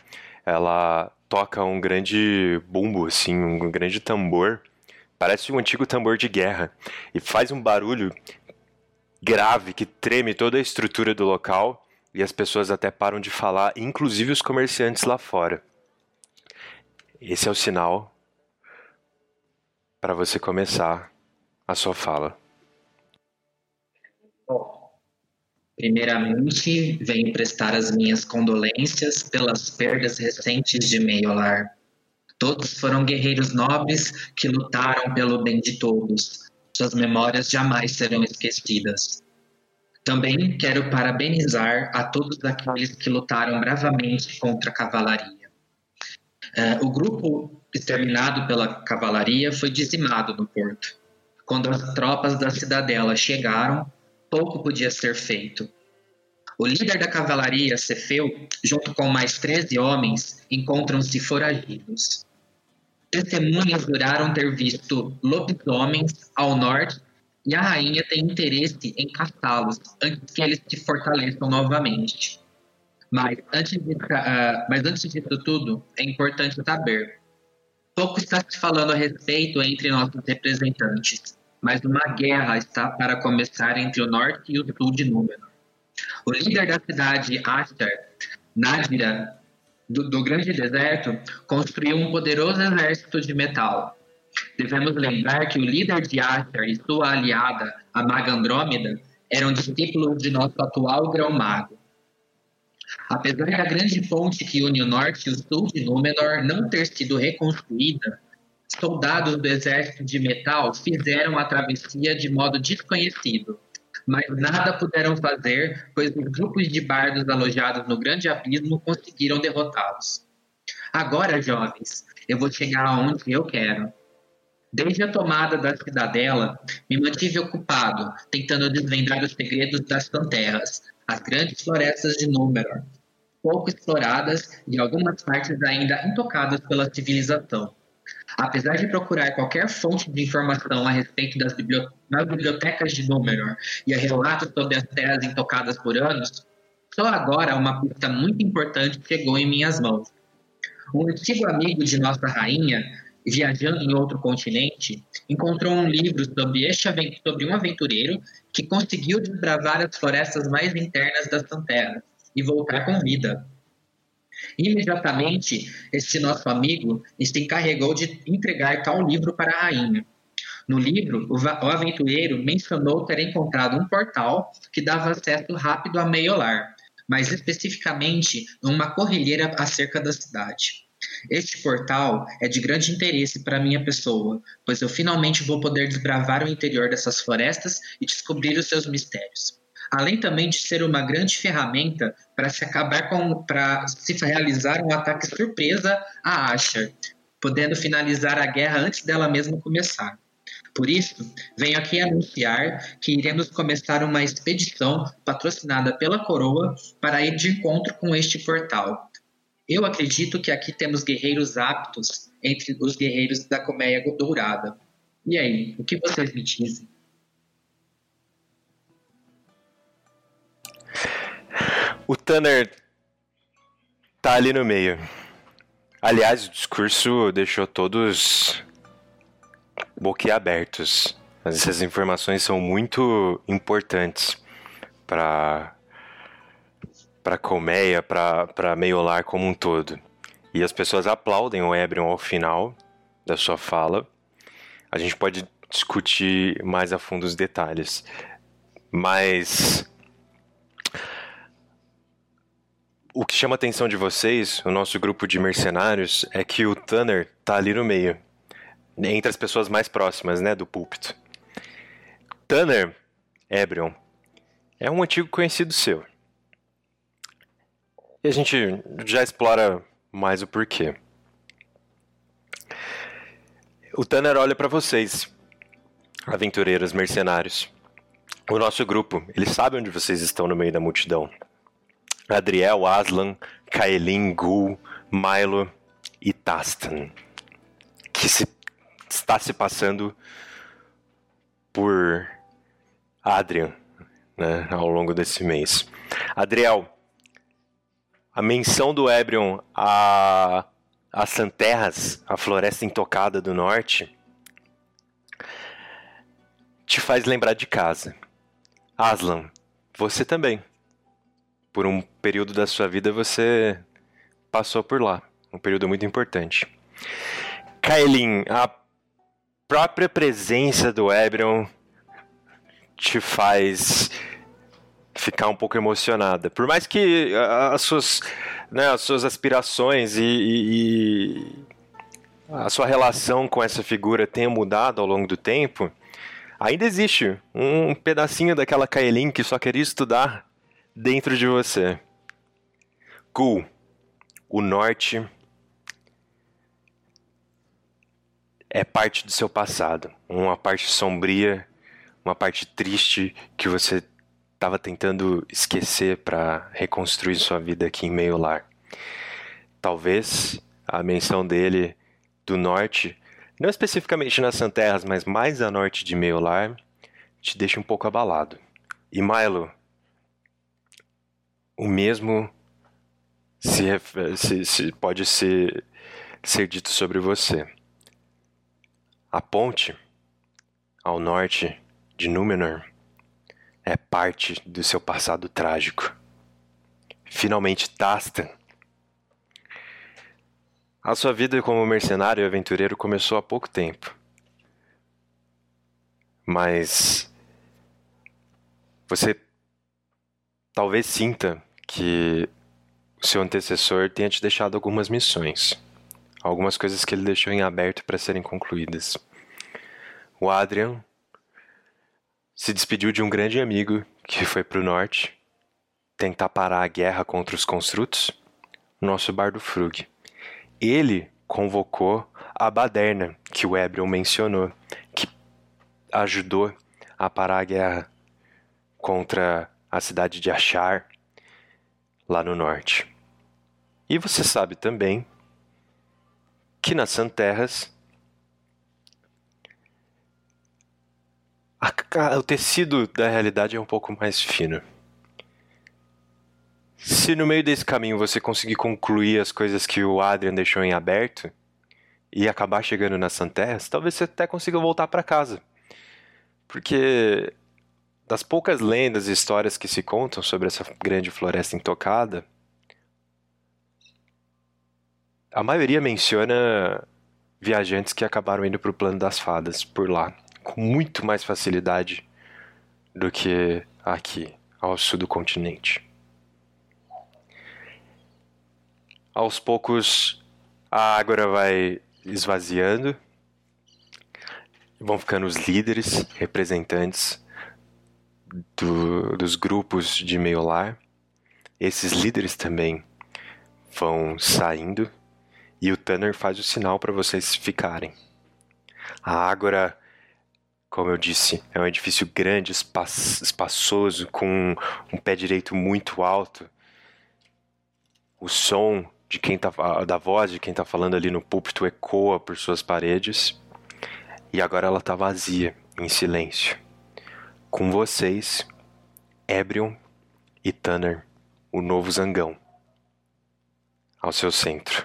ela toca um grande bumbo, assim, um grande tambor. Parece um antigo tambor de guerra. E faz um barulho grave que treme toda a estrutura do local. E as pessoas até param de falar, inclusive os comerciantes lá fora. Esse é o sinal para você começar a sua fala. Bom, primeiramente, venho prestar as minhas condolências pelas perdas recentes de Meiolar. Todos foram guerreiros nobres que lutaram pelo bem de todos. Suas memórias jamais serão esquecidas. Também quero parabenizar a todos aqueles que lutaram bravamente contra a cavalaria. Eh, o grupo exterminado pela cavalaria foi dizimado no porto. Quando as tropas da cidadela chegaram, pouco podia ser feito. O líder da cavalaria, Cefeu, junto com mais 13 homens, encontram-se foragidos. Testemunhas juraram ter visto lobisomens ao norte e a rainha tem interesse em caçá-los antes que eles se fortaleçam novamente. Mas antes, de, ah, mas antes disso tudo, é importante saber. Pouco está se falando a respeito entre nossos representantes, mas uma guerra está para começar entre o norte e o sul de Númenor. O líder da cidade, Ashtar, Nadira, do, do Grande Deserto, construiu um poderoso exército de metal. Devemos lembrar que o líder de Ashtar e sua aliada, a Maga Andrômeda, eram discípulos de nosso atual grão-mago. Apesar da grande ponte que une o norte e o sul de Númenor não ter sido reconstruída, soldados do exército de metal fizeram a travessia de modo desconhecido, mas nada puderam fazer, pois os grupos de bardos alojados no grande abismo conseguiram derrotá-los. Agora, jovens, eu vou chegar aonde eu quero. Desde a tomada da cidadela, me mantive ocupado, tentando desvendar os segredos das Panterras, as grandes florestas de Númenor, pouco exploradas e algumas partes ainda intocadas pela civilização. Apesar de procurar qualquer fonte de informação a respeito das, bibliotecas de Númenor e a relatos sobre as terras intocadas por anos, só agora uma pista muito importante chegou em minhas mãos. Um antigo amigo de nossa rainha, viajando em outro continente, encontrou um livro sobre, este, sobre um aventureiro que conseguiu desbravar as florestas mais internas das Panteras e voltar com vida. Imediatamente, este nosso amigo se encarregou de entregar tal livro para a rainha. No livro, o aventureiro mencionou ter encontrado um portal que dava acesso rápido a Meiolar, mais especificamente uma corrilheira acerca da cidade. Este portal é de grande interesse para minha pessoa, pois eu finalmente vou poder desbravar o interior dessas florestas e descobrir os seus mistérios além também de ser uma grande ferramenta para se acabar com, para se realizar um ataque surpresa a Asher, podendo finalizar a guerra antes dela mesma começar. Por isso, venho aqui anunciar que iremos começar uma expedição patrocinada pela coroa para ir de encontro com este portal. Eu acredito que aqui temos guerreiros aptos entre os guerreiros da Colmeia Dourada. E aí, o que vocês me dizem? O Tanner tá ali no meio. Aliás, o discurso deixou todos boquiabertos. Essas informações são muito importantes para para Colmeia, para Meiolar como um todo. E as pessoas aplaudem o Ebrion ao final da sua fala. A gente pode discutir mais a fundo os detalhes. Mas O que chama a atenção de vocês, o nosso grupo de mercenários, é que o Tanner tá ali no meio, entre as pessoas mais próximas, né, do púlpito. Tanner Ebrion é um antigo conhecido seu. E a gente já explora mais o porquê. O Tanner olha para vocês, aventureiros mercenários. O nosso grupo, ele sabe onde vocês estão no meio da multidão. Adriel, Aslan, Kaelin, Gul, Milo e Tastan, que se, está se passando por Adrian né, ao longo desse mês. Adriel, a menção do Ebrion a, a Santerras, a floresta intocada do norte, te faz lembrar de casa. Aslan, você também por um período da sua vida você passou por lá, um período muito importante. Kaelin, a própria presença do Ebrion te faz ficar um pouco emocionada. Por mais que as suas, né, as suas aspirações e, e, e, a sua relação com essa figura tenha mudado ao longo do tempo, ainda existe um pedacinho daquela Kaelin que só queria estudar dentro de você. Gu, o norte é parte do seu passado, uma parte sombria, uma parte triste que você estava tentando esquecer para reconstruir sua vida aqui em Meio Lar. Talvez a menção dele do norte, não especificamente nas Santerras, mas mais a norte de Meio Lar, te deixe um pouco abalado. E Milo, o mesmo se, se, se pode ser, ser dito sobre você. A ponte, ao norte de Númenor é parte do seu passado trágico. Finalmente, Tastan. A sua vida como mercenário e aventureiro começou há pouco tempo. Mas você talvez sinta que o seu antecessor tenha te deixado algumas missões, algumas coisas que ele deixou em aberto para serem concluídas. O Adrian se despediu de um grande amigo que foi para o norte tentar parar a guerra contra os construtos, nosso bardo Frug. Ele convocou a baderna que o Ebrion mencionou, que ajudou a parar a guerra contra a cidade de Achar, lá no norte. E você sabe também que nas Santerras o tecido da realidade é um pouco mais fino. Se no meio desse caminho você conseguir concluir as coisas que o Adrian deixou em aberto e acabar chegando nas Santerras, talvez você até consiga voltar para casa. Porque das poucas lendas e histórias que se contam sobre essa grande floresta intocada, a maioria menciona viajantes que acabaram indo para o plano das fadas por lá, com muito mais facilidade do que aqui, ao sul do continente. Aos poucos, a Ágora vai esvaziando, vão ficando os líderes, representantes do, dos grupos de meio lar. Esses líderes também vão saindo e o Tanner faz o sinal para vocês ficarem. A Ágora, como eu disse, é um edifício grande, espaçoso, com um pé direito muito alto. O som de quem tá, da voz de quem está falando ali no púlpito ecoa por suas paredes. E agora ela está vazia, em silêncio. Com vocês, Ebrion e Tanner, o novo zangão, ao seu centro.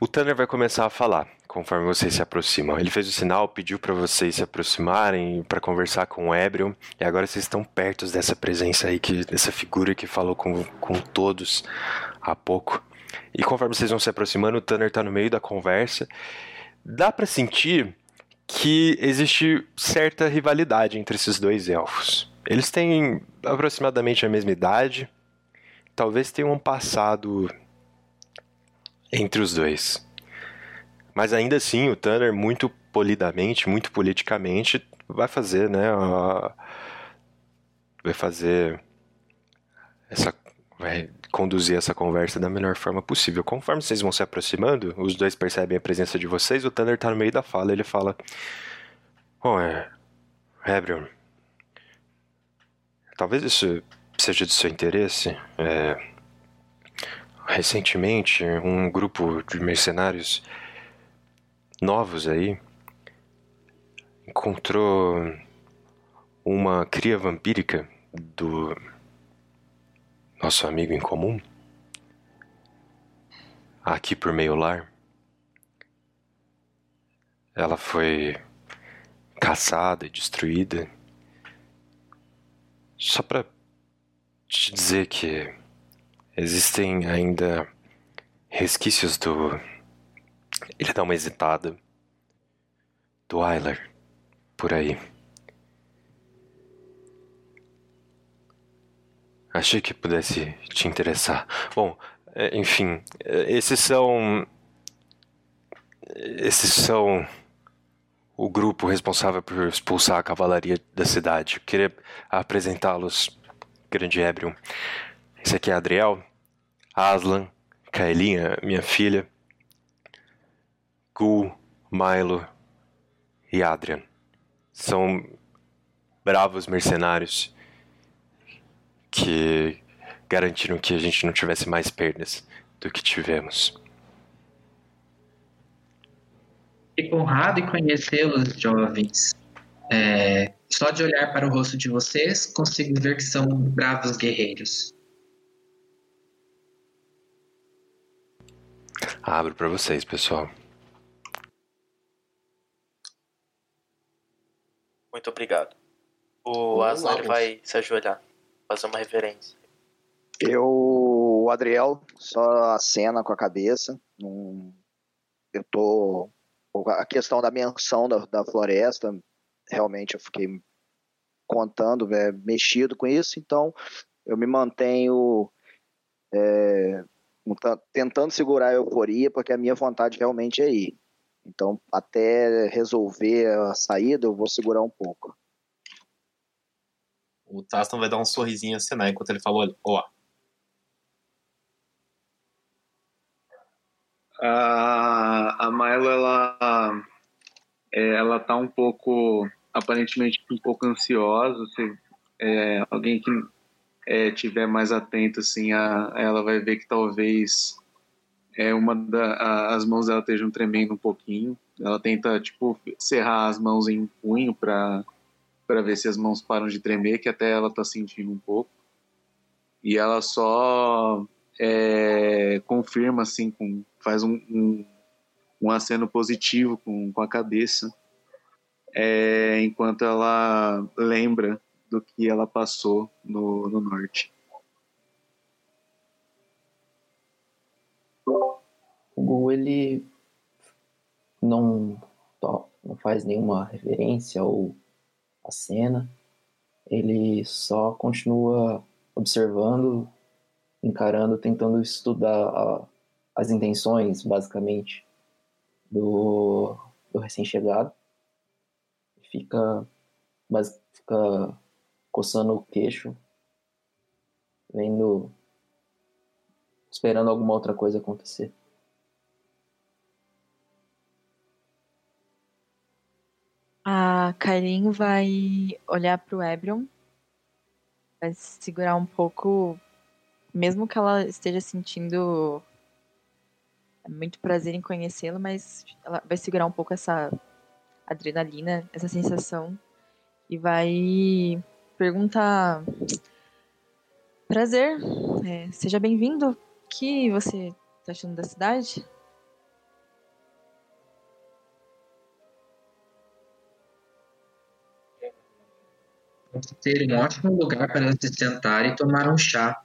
O Tanner vai começar a falar conforme vocês se aproximam. Ele fez o sinal, pediu para vocês se aproximarem para conversar com o Ebrion, e agora vocês estão perto dessa presença aí, que, dessa figura que falou com, com todos há pouco. E conforme vocês vão se aproximando, o Tanner tá no meio da conversa. Dá para sentir que existe certa rivalidade entre esses dois elfos. Eles têm aproximadamente a mesma idade, talvez tenham um passado entre os dois. Mas ainda assim, o Tanner, muito polidamente, muito politicamente, vai fazer, né? vai fazer essa. Vai conduzir essa conversa da melhor forma possível. Conforme vocês vão se aproximando, os dois percebem a presença de vocês, o Tanner tá no meio da fala, ele fala: Bom, é. Hebrion, talvez isso seja de seu interesse. É, recentemente, um grupo de mercenários novos aí encontrou uma cria vampírica do nosso amigo em comum, aqui por meio lar, ela foi caçada e destruída. Só para te dizer que existem ainda resquícios do. Ele dá uma hesitada. Do Aylar, por aí. Achei que pudesse te interessar. Bom, é, enfim, é, esses são. Esses são o grupo responsável por expulsar a cavalaria da cidade. Eu queria apresentá-los, Grande Ebrion. Esse aqui é Adriel, Aslan, Kaelinha, minha filha, Gu, Milo e Adrian. São bravos mercenários que garantiram que a gente não tivesse mais perdas do que tivemos. Fico honrado em conhecê-los, jovens. É, só de olhar para o rosto de vocês, consigo ver que são bravos guerreiros. Abro pra vocês, pessoal. Muito obrigado. O Aslan vai se ajoelhar, fazer uma reverência. Eu, o Adriel, só acena com a cabeça. Eu tô. A questão da menção da, da floresta, realmente eu fiquei contando, é, mexido com isso, então eu me mantenho é, tan- tentando segurar a euforia, porque a minha vontade realmente é ir. Então, até resolver a saída, eu vou segurar um pouco. O Taston vai dar um sorrisinho a acenar enquanto ele falou, ó, A, a Milo, ela, é, ela tá um pouco, aparentemente um pouco ansiosa. Se é, alguém que é, tiver mais atento, assim, a ela vai ver que talvez é, uma da, a- as mãos dela estejam tremendo um pouquinho. Ela tenta, tipo, cerrar as mãos em punho para para ver se as mãos param de tremer, que até ela tá sentindo um pouco. E ela só é, confirma, assim, com, faz um, um, um aceno positivo com, com a cabeça, é, enquanto ela lembra do que ela passou no, no norte. O Gu, ele não, não faz nenhuma referência ou acena. Ele só continua observando, encarando, tentando estudar a- as intenções, basicamente, do, do recém-chegado. Fica, fica coçando o queixo, vendo, esperando alguma outra coisa acontecer. A Kailin vai olhar pro Ebrion, vai segurar um pouco, mesmo que ela esteja sentindo muito prazer em conhecê-lo, mas ela vai segurar um pouco essa adrenalina, essa sensação, e vai perguntar: Prazer, é, seja bem-vindo. O que você tá achando da cidade? Ter um ótimo lugar para se sentar e tomar um chá.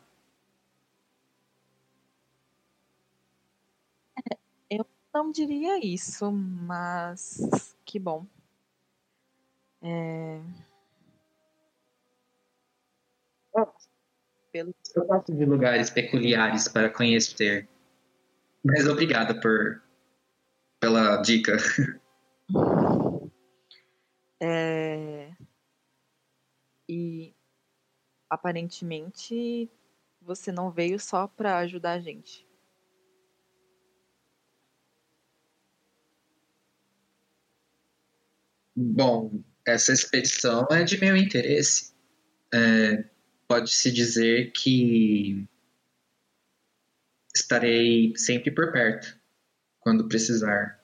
Não diria isso, mas que bom. É, Pelo Eu gosto de lugares peculiares para conhecer. Mas obrigada por pela dica. É, E aparentemente você não veio só para ajudar a gente. Bom, essa expedição é de meu interesse. É, Pode-se dizer que estarei sempre por perto, quando precisar.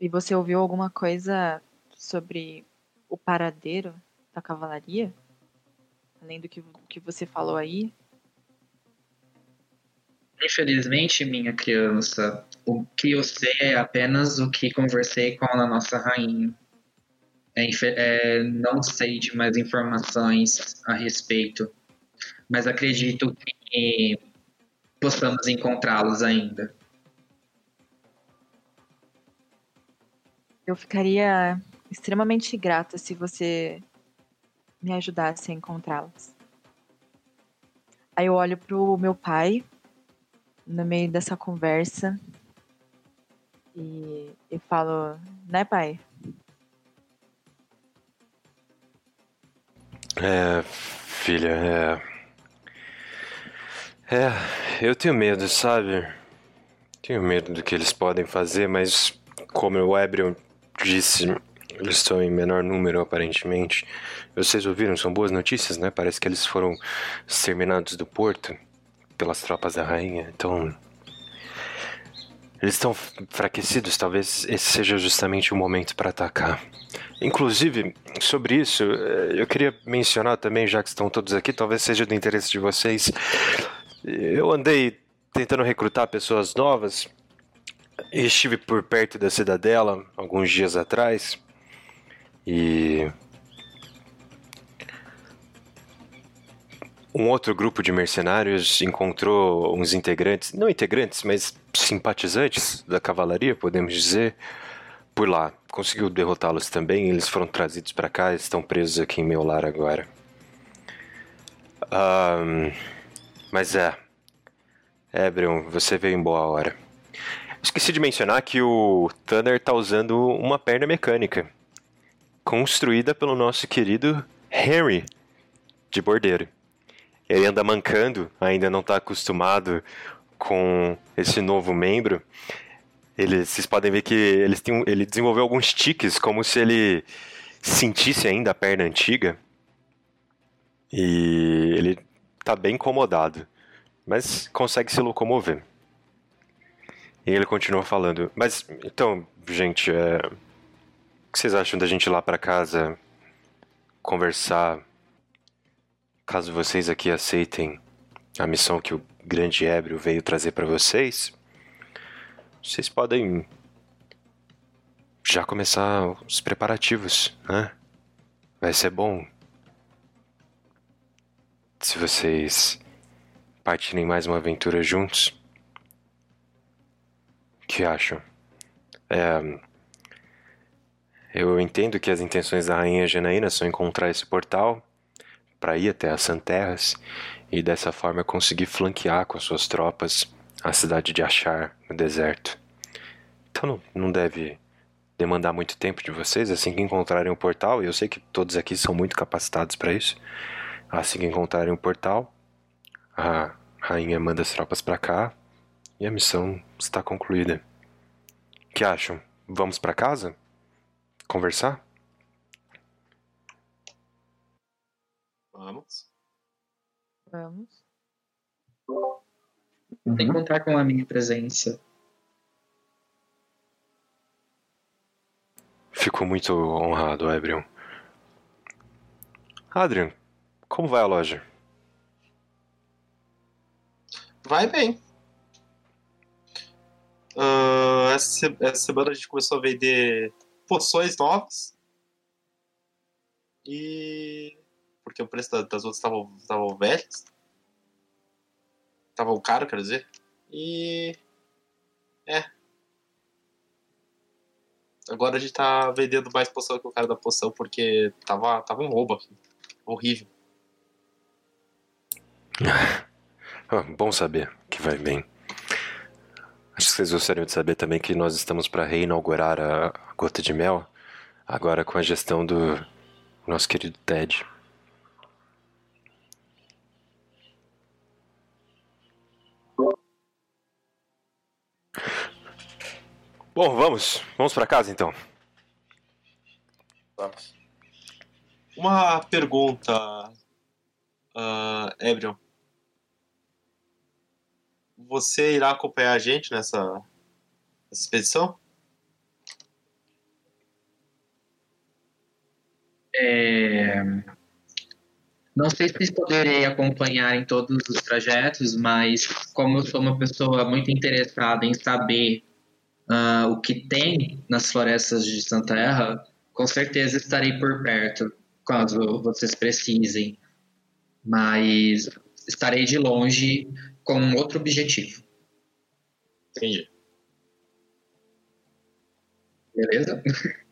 E você ouviu alguma coisa sobre o paradeiro da cavalaria? Além do que, que você falou aí? Infelizmente, minha criança, o que eu sei é apenas o que conversei com a nossa rainha. É, é, não sei de mais informações a respeito, mas acredito que possamos encontrá-los ainda. Eu ficaria extremamente grata se você me ajudasse a encontrá-las. Aí eu olho pro meu pai no meio dessa conversa e, e falo, né, pai? É, filha, é. É, eu tenho medo, sabe? Tenho medo do que eles podem fazer, mas como o Ebrion disse, eles estão em menor número aparentemente. Vocês ouviram? São boas notícias, né? Parece que eles foram exterminados do porto pelas tropas da rainha. Então, Eles estão enfraquecidos, talvez esse seja justamente o momento para atacar. Inclusive, sobre isso, eh, eu queria mencionar também, já que estão todos aqui, talvez seja do interesse de vocês. Eu andei tentando recrutar pessoas novas estive por perto da cidadela alguns dias atrás e um outro grupo de mercenários encontrou uns integrantes, não integrantes, mas simpatizantes da cavalaria, podemos dizer, por lá. Conseguiu derrotá-los também, eles foram trazidos para cá, estão presos aqui em meu lar agora. Um, mas é, Ebrion, você veio em boa hora. Esqueci de mencionar que o Tanner está usando uma perna mecânica, construída pelo nosso querido Henry de Bordeiro. Ele anda mancando, ainda não está acostumado com esse novo membro. Ele, vocês podem ver que ele, tem, ele desenvolveu alguns tiques, como se ele sentisse ainda a perna antiga. E ele está bem incomodado, mas consegue se locomover. E ele continua falando. Mas, então, gente, é... o que vocês acham da gente ir lá para casa conversar? Caso vocês aqui aceitem a missão que o grande ébrio veio trazer para vocês, vocês podem já começar os preparativos, né? Vai ser bom se vocês partirem mais uma aventura juntos. Que acham? É, eu entendo que as intenções da rainha Janaína são encontrar esse portal para ir até as Santerras e dessa forma conseguir flanquear com suas tropas a cidade de Achar, no deserto. Então não, não deve demandar muito tempo de vocês assim que encontrarem o portal, e eu sei que todos aqui são muito capacitados para isso. Assim que encontrarem o portal, a rainha manda as tropas para cá e a missão está concluída. O que acham? Vamos para casa? Conversar? Vamos. Vamos. Tem que contar com a minha presença. Fico muito honrado, Ebrion. Adrian, como vai a loja? Vai bem. Ah, essa, essa semana a gente começou a vender poções novas. E. Porque o preço da- das outras estavam velhas. Estavam caro, quero dizer. E. É. Agora a gente tá vendendo mais poção que o cara da poção, porque tava, tava um roubo aqui. Horrível. <laughs> Ah, bom saber que vai bem. Acho que vocês gostariam de saber também que nós estamos para reinaugurar a Gota de Mel, agora com a gestão do nosso querido Ted. Bom, vamos. Vamos para casa então. Vamos. Uma pergunta, uh, Ebrion. Você irá acompanhar a gente nessa, nessa expedição? É, Não sei se poderei acompanhar em todos os trajetos, mas como eu sou uma pessoa muito interessada em saber ah, o que tem nas florestas de Santa Terra, com certeza estarei por perto caso vocês precisem. Mas estarei de longe com outro objetivo. Entendi. Beleza? <laughs>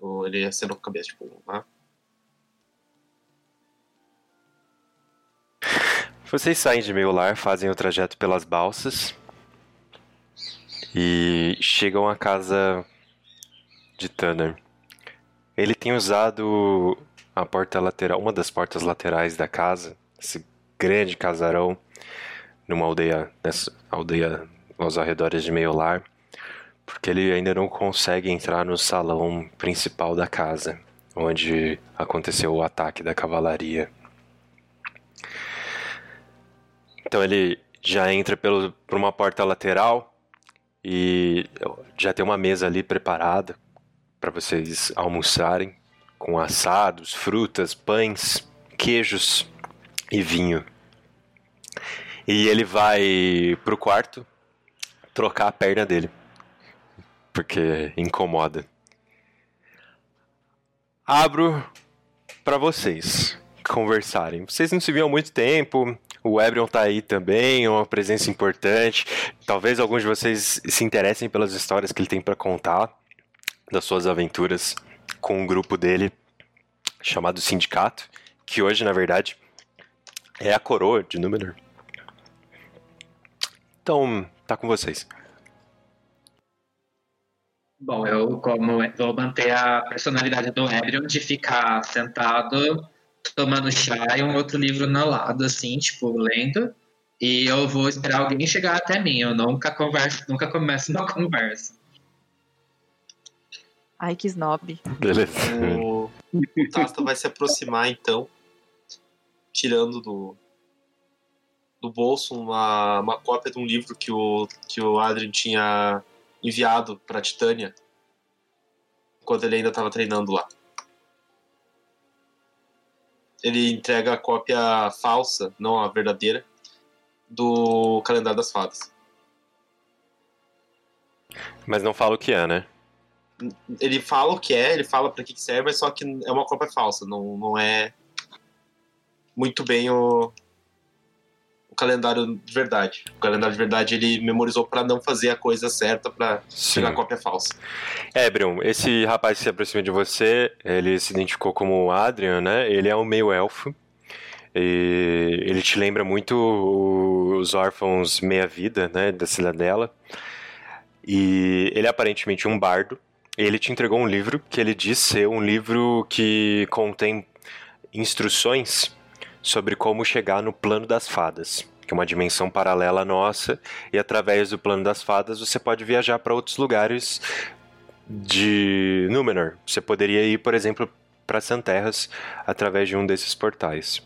Ou ele acenou com a cabeça, tipo, ah, Vocês saem de meio lar, fazem o trajeto pelas balsas e chegam à casa de Tanner. Ele tem usado a porta lateral, uma das portas laterais da casa, esse grande casarão numa aldeia, nessa aldeia aos arredores de meio lar, porque ele ainda não consegue entrar no salão principal da casa, onde aconteceu o ataque da cavalaria. Então ele já entra pelo, por uma porta lateral e já tem uma mesa ali preparada para vocês almoçarem com assados, frutas, pães, queijos e vinho. E ele vai pro quarto trocar a perna dele, porque incomoda. Abro para vocês conversarem. Vocês não se viam há muito tempo, o Ebrion tá aí também, é uma presença importante. Talvez alguns de vocês se interessem pelas histórias que ele tem para contar das suas aventuras com um grupo dele chamado Sindicato, que hoje, na verdade, é a coroa de Númenor. Então, tá com vocês. Bom, eu como vou manter a personalidade do Ebrion de ficar sentado tomando chá e um outro livro no lado, assim, tipo, lendo. E eu vou esperar alguém chegar até mim. Eu nunca converso, nunca começo uma <laughs> conversa. Ai, que snob. Beleza. O, o Tasta vai se aproximar, então, tirando do, do bolso uma, uma cópia de um livro que o, que o Adrian tinha enviado para Titânia quando ele ainda estava treinando lá. Ele entrega a cópia falsa, não a verdadeira, do calendário das fadas. Mas não fala o que é, né? Ele fala o que é, ele fala para que que serve, mas só que é uma cópia falsa, não, não é muito bem o, o calendário de verdade. O calendário de verdade ele memorizou para não fazer a coisa certa para pegar a cópia falsa. Ebrion, esse rapaz que se aproxima de você, ele se identificou como Adrian, né? Ele é um meio-elfo. E ele te lembra muito os órfãos meia-vida, né? Da cidadela. E ele é aparentemente um bardo. Ele te entregou um livro que ele diz ser um livro que contém instruções sobre como chegar no plano das fadas, que é uma dimensão paralela à nossa, e através do plano das fadas você pode viajar para outros lugares de Númenor. Você poderia ir, por exemplo, para Santerras através de um desses portais.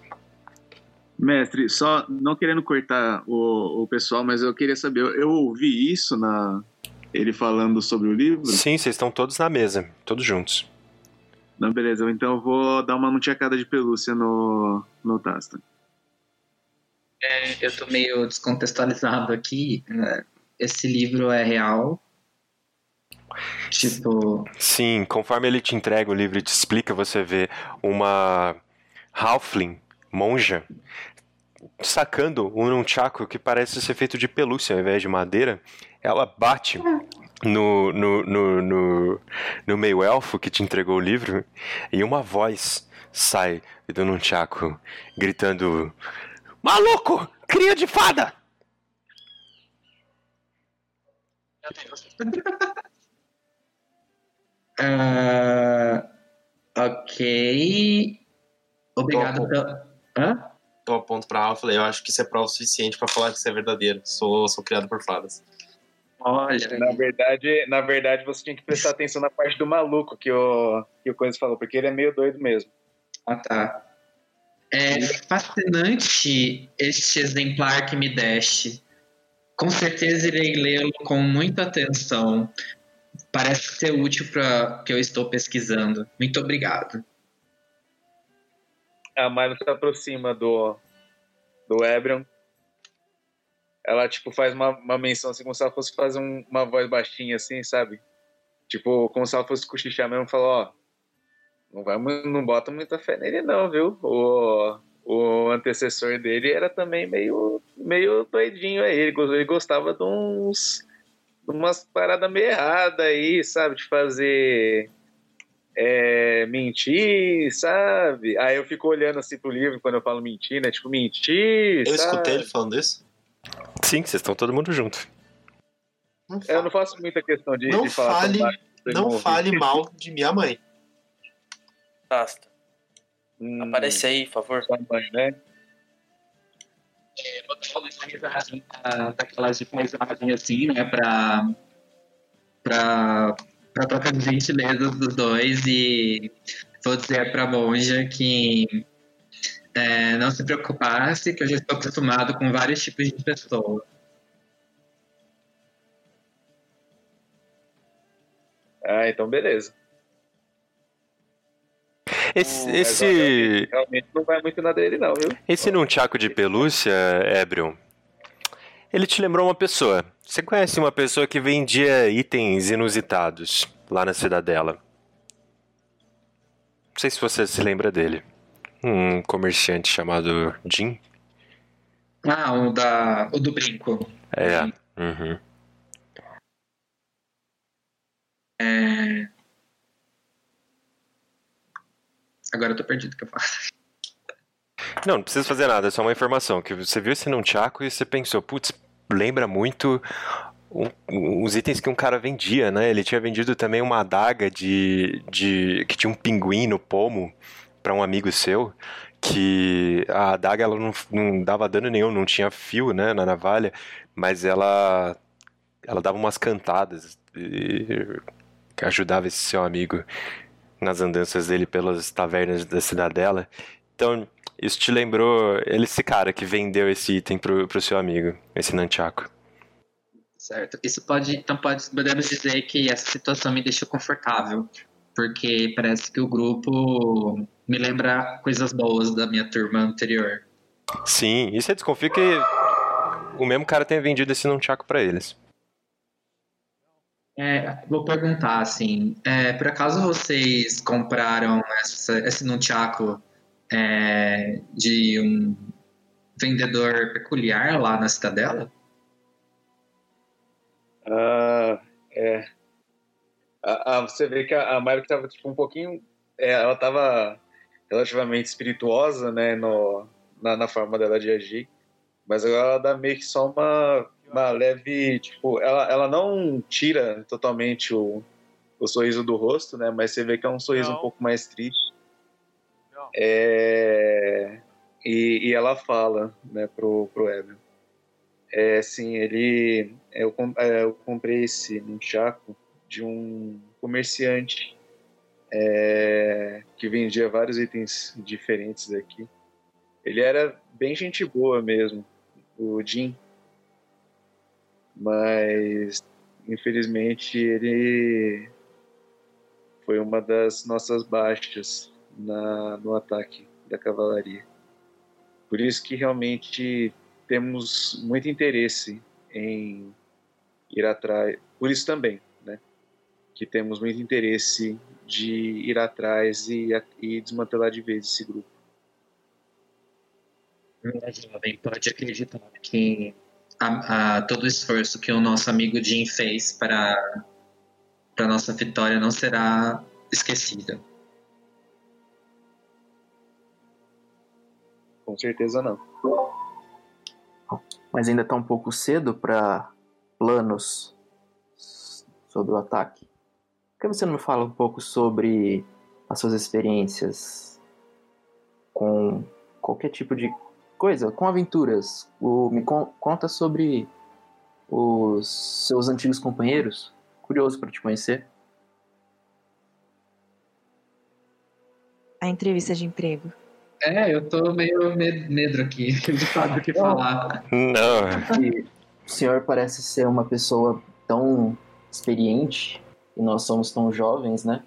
Mestre, só não querendo cortar o, o pessoal, mas eu queria saber, eu, eu ouvi isso na ele falando sobre o livro? Sim, vocês estão todos na mesa, todos juntos. Não, beleza, então eu vou dar uma munchacada de pelúcia no, no Tasta. É, eu tô meio descontextualizado aqui. né? Esse livro é real. Tipo, Sim, conforme ele te entrega o livro e te explica, você vê uma Halfling, monja, sacando um nunchaku que parece ser feito de pelúcia ao invés de madeira. Ela bate no, no, no, no, no meio-elfo que te entregou o livro e uma voz sai do nunchaku gritando: Maluco! Cria de fada! <laughs> ah, ok. Obrigado pelo. Hã? Eu aponto pra ela e falei, eu acho que isso é prova suficiente para falar que isso é verdadeiro. Sou, sou criado por fadas. Olha, Na verdade, na verdade, você tinha que prestar atenção na parte do maluco que o, que o Coisa falou, porque ele é meio doido mesmo. Ah, tá. É fascinante este exemplar que me deste. Com certeza irei lê-lo com muita atenção. Parece ser útil para o que eu estou pesquisando. Muito obrigado. A Milo se aproxima do, do Ebrion. Ela, tipo, faz uma, uma menção assim, como se ela fosse fazer um- uma voz baixinha, assim, sabe? Tipo, como se ela fosse cochichar mesmo, falou, ó, não, vai, não bota muita fé nele não, viu? O, o antecessor dele era também meio, meio doidinho aí, ele, ele gostava de uns... umas paradas meio erradas aí, sabe? De fazer... é, mentir, sabe? Aí eu fico olhando assim pro livro quando eu falo mentir, né? Tipo, mentir, Eu sabe? escutei ele falando isso. Sim, vocês estão todo mundo junto. Não, Eu não faço muita questão de, Não de falar fale- não ouvir. fale mal de minha mãe. Tasta. Hum, Aparece aí, por favor. sua mãe, né? Dar uma risadinha da- daquelas de paisagem assim, né? Pra, pra, pra trocar de gentileza dos dois e vou dizer pra monja que é, não se preocupasse, que eu já estou acostumado com vários tipos de pessoas. Ah, então beleza. Esse, esse, realmente, realmente não vai muito na dele, não, viu? esse nunchaku de pelúcia, Ebrion, ele te lembrou uma pessoa. Você conhece uma pessoa que vendia itens inusitados lá na cidadela? Não sei se você se lembra dele. Um comerciante chamado Jim. Ah, o, da, o do brinco. É. Uhum. É... Agora eu tô perdido o que eu faço. Não, não precisa fazer nada, é só uma informação. Que você viu esse nunchaku e você pensou, putz, lembra muito um, os itens que um cara vendia, né? Ele tinha vendido também uma adaga de, de que tinha um pinguim no pomo para um amigo seu. Que a adaga ela não, não dava dano nenhum, não tinha fio, né, na navalha, mas ela ela dava umas cantadas e ajudava esse seu amigo nas andanças dele pelas tavernas da cidadela. Então, isso te lembrou ele, esse cara que vendeu esse item pro, pro seu amigo, esse Nunchaku. Certo. Isso pode, então pode, podemos dizer que essa situação me deixou confortável, porque parece que o grupo me lembra coisas boas da minha turma anterior. Sim, e você desconfia que o mesmo cara tenha vendido esse Nunchaku pra eles. É, vou perguntar assim, é, por acaso vocês compraram essa, esse nunchaku é, de um vendedor peculiar lá na cidadela? Ah, é. Ah, você vê que a, a Mario que tava tipo um pouquinho. é, ela tava relativamente espirituosa, né, no, na, na forma dela de agir. Mas agora ela dá meio que só uma, uma leve. Tipo, ela, ela não tira totalmente o, o sorriso do rosto, né? Mas você vê que é um sorriso Não. um pouco mais triste. É, e, e ela fala, né, pro, pro Evan. É, sim, ele. Eu, com- é, eu comprei esse nunchaku de um comerciante é, que vendia vários itens diferentes aqui. Ele era bem gente boa mesmo, o Jim. Mas, infelizmente, ele foi uma das nossas baixas na, no ataque da cavalaria. Por isso que realmente temos muito interesse em ir atrás. Por isso também, né? Que temos muito interesse de ir atrás e, e desmantelar de vez esse grupo. Minha jovem pode acreditar que a, a- todo o esforço que o nosso amigo Jim fez para para nossa vitória não será esquecido. Com certeza não. Mas ainda tá um pouco cedo para planos sobre o ataque. Por que você não me fala um pouco sobre as suas experiências com qualquer tipo de coisa, com aventuras? O, me con- conta sobre os seus antigos companheiros. Curioso para te conhecer. A entrevista de emprego. É, eu tô meio med- medo aqui <laughs> de saber o que falar. Não, E o senhor parece ser uma pessoa tão experiente e nós somos tão jovens, né?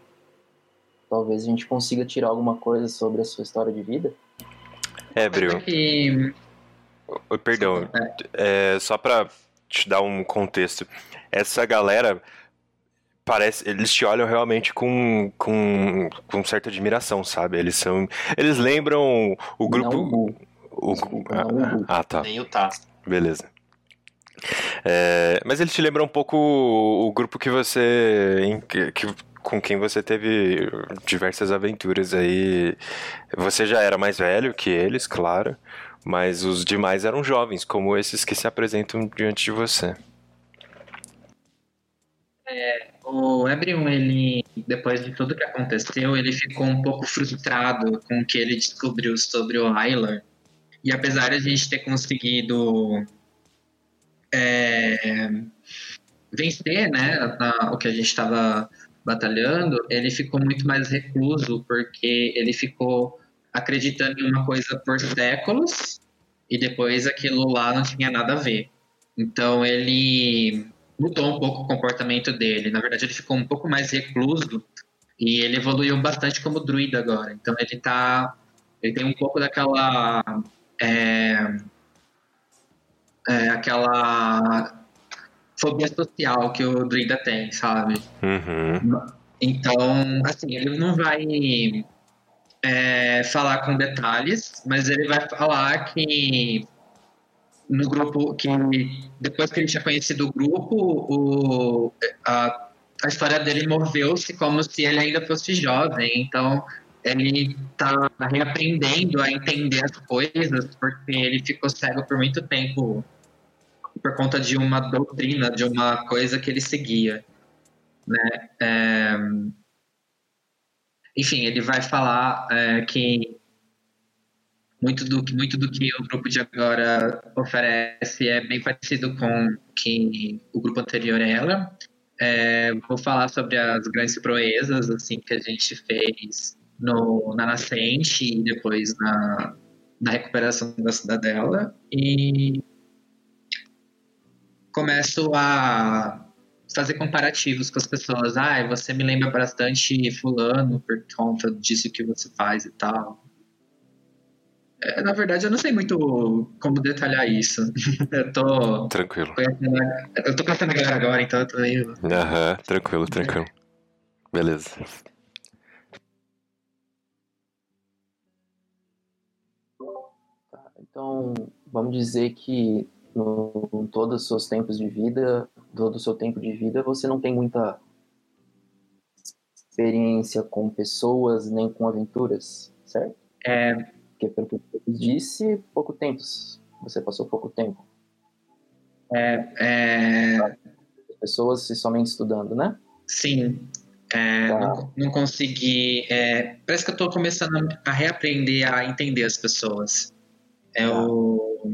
Talvez a gente consiga tirar alguma coisa sobre a sua história de vida. Ébrio, E, Oi, perdão, é, só pra te dar um contexto. Essa galera parece, eles te olham realmente com, com, com certa admiração, sabe? Eles são, eles lembram o Não, grupo, o- o, Desculpa, não, o- ah, tá. Nem o Tasto. Beleza. É, mas ele te lembra um pouco o, o grupo que você. em que- que- com quem você teve diversas aventuras aí. Você já era mais velho que eles, claro, mas os demais eram jovens, como esses que se apresentam diante de você. O Ebrion, ele, depois de tudo que aconteceu, ele ficou um pouco frustrado com o que ele descobriu sobre o Hylar. E apesar de a gente ter conseguido é, vencer né, a- o que a gente estava batalhando, ele ficou muito mais recluso, porque ele ficou acreditando em uma coisa por séculos e depois aquilo lá não tinha nada a ver. Então ele mudou um pouco o comportamento dele. Na verdade, ele ficou um pouco mais recluso e ele evoluiu bastante como druida agora. Então ele tá. Ele tem um pouco daquela. É, é, aquela fobia social que o druida tem, sabe? Uhum. Então, assim, ele não vai é, falar com detalhes, mas ele vai falar que no grupo, que depois que ele tinha conhecido o grupo, o, a, a história dele moveu-se como se ele ainda fosse jovem. Então, ele está reaprendendo a entender as coisas, porque ele ficou cego por muito tempo por conta de uma doutrina, de uma coisa que ele seguia. Né? É... Enfim, ele vai falar é, que muito do, muito do que o grupo de agora oferece é bem parecido com que o grupo anterior era. É, vou falar sobre as grandes proezas assim que a gente fez no, na nascente e depois na, na recuperação da cidadela e começo a fazer comparativos com as pessoas. Ah, você me lembra bastante fulano por conta disso que você faz e tal. É, na verdade, eu não sei muito como detalhar isso. <laughs> eu tô. Tranquilo. Eu tô conhecendo a galera agora, então eu tô meio. Aham, tranquilo, tranquilo. Beleza. Então, vamos dizer que no, em todos os seus tempos de vida, todo o seu tempo de vida, você não tem muita experiência com pessoas nem com aventuras, certo? É. Porque pelo que eu disse, pouco tempo. Você passou pouco tempo. É. é... Pessoas somente estudando, né? Sim. É, tá. não, não, consegui. É, parece que eu tô começando a reaprender a entender as pessoas. Eu, tá.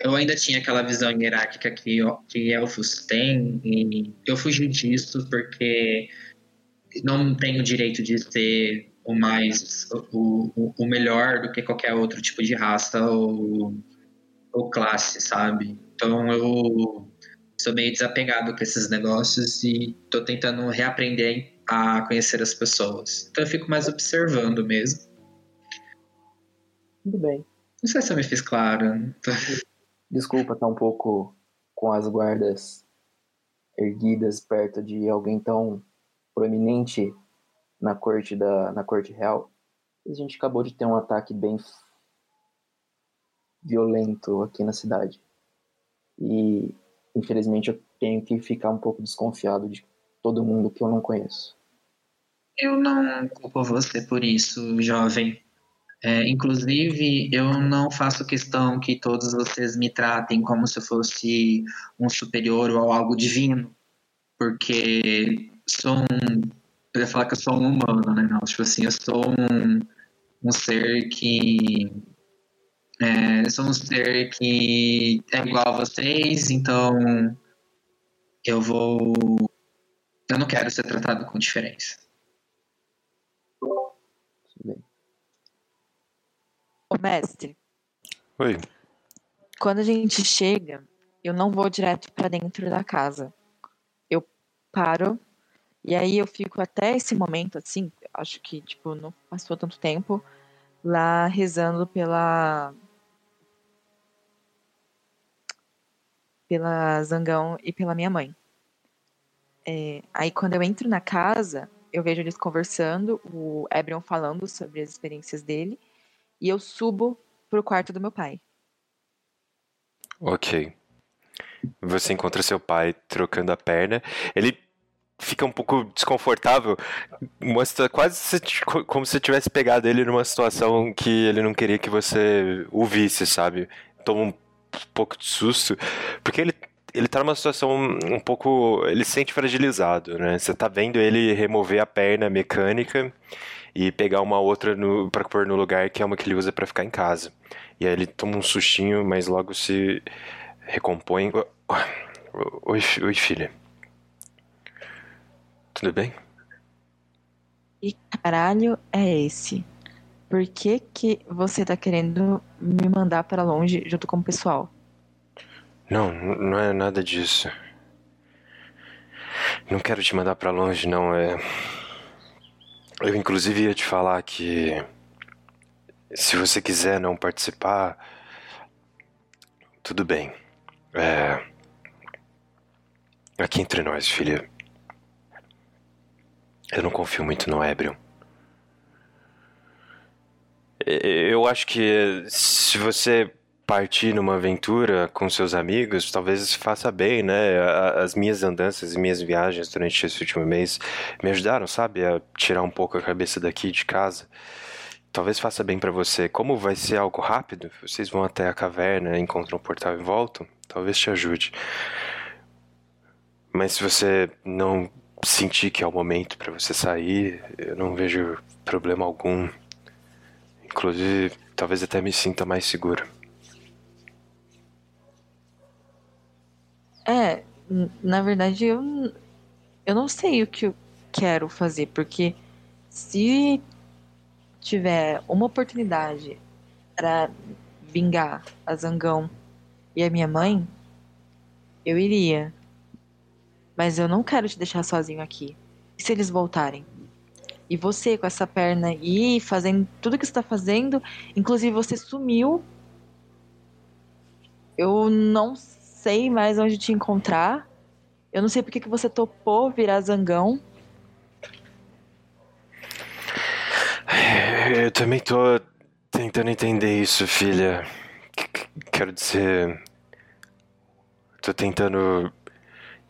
eu ainda tinha aquela visão hierárquica que, que elfos têm, e eu fugi disso porque não tenho o direito de ser o mais o, o, melhor do que qualquer outro tipo de raça ou, ou classe, sabe? Então eu sou meio desapegado com esses negócios e tô tentando reaprender a conhecer as pessoas. Então eu fico mais observando mesmo. Tudo bem. Não sei se eu me fiz claro. Desculpa estar tá um pouco com as guardas erguidas perto de alguém tão proeminente na corte da na corte real. A gente acabou de ter um ataque bem violento aqui na cidade. E infelizmente eu tenho que ficar um pouco desconfiado de todo mundo que eu não conheço. Eu não culpo você por isso, jovem. É, inclusive, eu não faço questão que todos vocês me tratem como se eu fosse um superior ou algo divino, porque sou um. Eu ia falar que eu sou um humano, né? Não, tipo assim, eu sou um, um ser que. É, sou um ser que é igual a vocês, então eu vou. Eu não quero ser tratado com diferença. Ô, mestre. Oi. Quando a gente chega, eu não vou direto para dentro da casa. Eu paro e aí eu fico até esse momento, assim, acho que, tipo, não passou tanto tempo, lá rezando pela. pela Zangão e pela minha mãe. É, aí quando eu entro na casa, eu vejo eles conversando, o Ebrion falando sobre as experiências dele e eu subo pro quarto do meu pai. Ok. Você encontra seu pai trocando a perna. Ele fica um pouco desconfortável, mostra quase como se tivesse pegado ele numa situação que ele não queria que você o visse, sabe? Toma um pouco de susto, porque ele ele tá numa situação um pouco. Ele se sente fragilizado, né? Você tá vendo ele remover a perna mecânica e pegar uma outra no, pra pôr no lugar, que é uma que ele usa para ficar em casa. E aí ele toma um sustinho, mas logo se recompõe. Oi, oi filha. Tudo bem? Que caralho é esse? por que, que você tá querendo me mandar para longe junto com o pessoal? Não, não é nada disso. Não quero te mandar pra longe, não. É. Eu, inclusive, ia te falar que. Se você quiser não participar. Tudo bem. É. Aqui entre nós, filha. Eu não confio muito no Ebrion. Eu acho que se você partir numa aventura com seus amigos, talvez faça bem, né? As minhas andanças e minhas viagens durante esse último mês me ajudaram, sabe, a tirar um pouco a cabeça daqui de casa. Talvez faça bem pra você. Como vai ser algo rápido, vocês vão até a caverna, encontram um portal e voltam, talvez te ajude. Mas se você não sentir que é o momento pra você sair, eu não vejo problema algum. Inclusive, talvez até me sinta mais seguro. É, na verdade eu, eu não sei o que eu quero fazer, porque se tiver uma oportunidade para vingar a Zangão e a minha mãe, eu iria. Mas eu não quero te deixar sozinho aqui. E se eles voltarem? E você com essa perna aí, fazendo tudo que você tá fazendo, inclusive você sumiu. Eu não sei mais onde te encontrar. Eu não sei porque que você topou virar zangão. Eu também tô tentando entender isso, filha. Qu- qu- Quero dizer. Tô tentando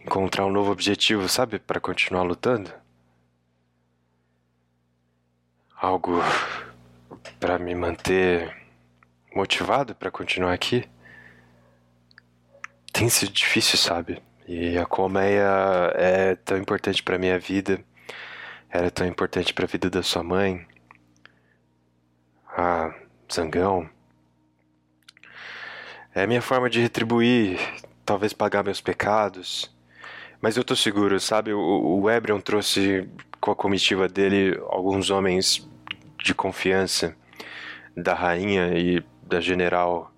encontrar um novo objetivo, sabe? Pra continuar lutando. Algo pra me manter motivado pra continuar aqui. Tem sido difícil, sabe? E a colmeia é tão importante pra minha vida. Era tão importante pra vida da sua mãe. Ah, zangão. É a minha forma de retribuir, talvez pagar meus pecados. Mas eu tô seguro, sabe? O, o Ebrion trouxe com a comitiva dele alguns homens de confiança da rainha e da general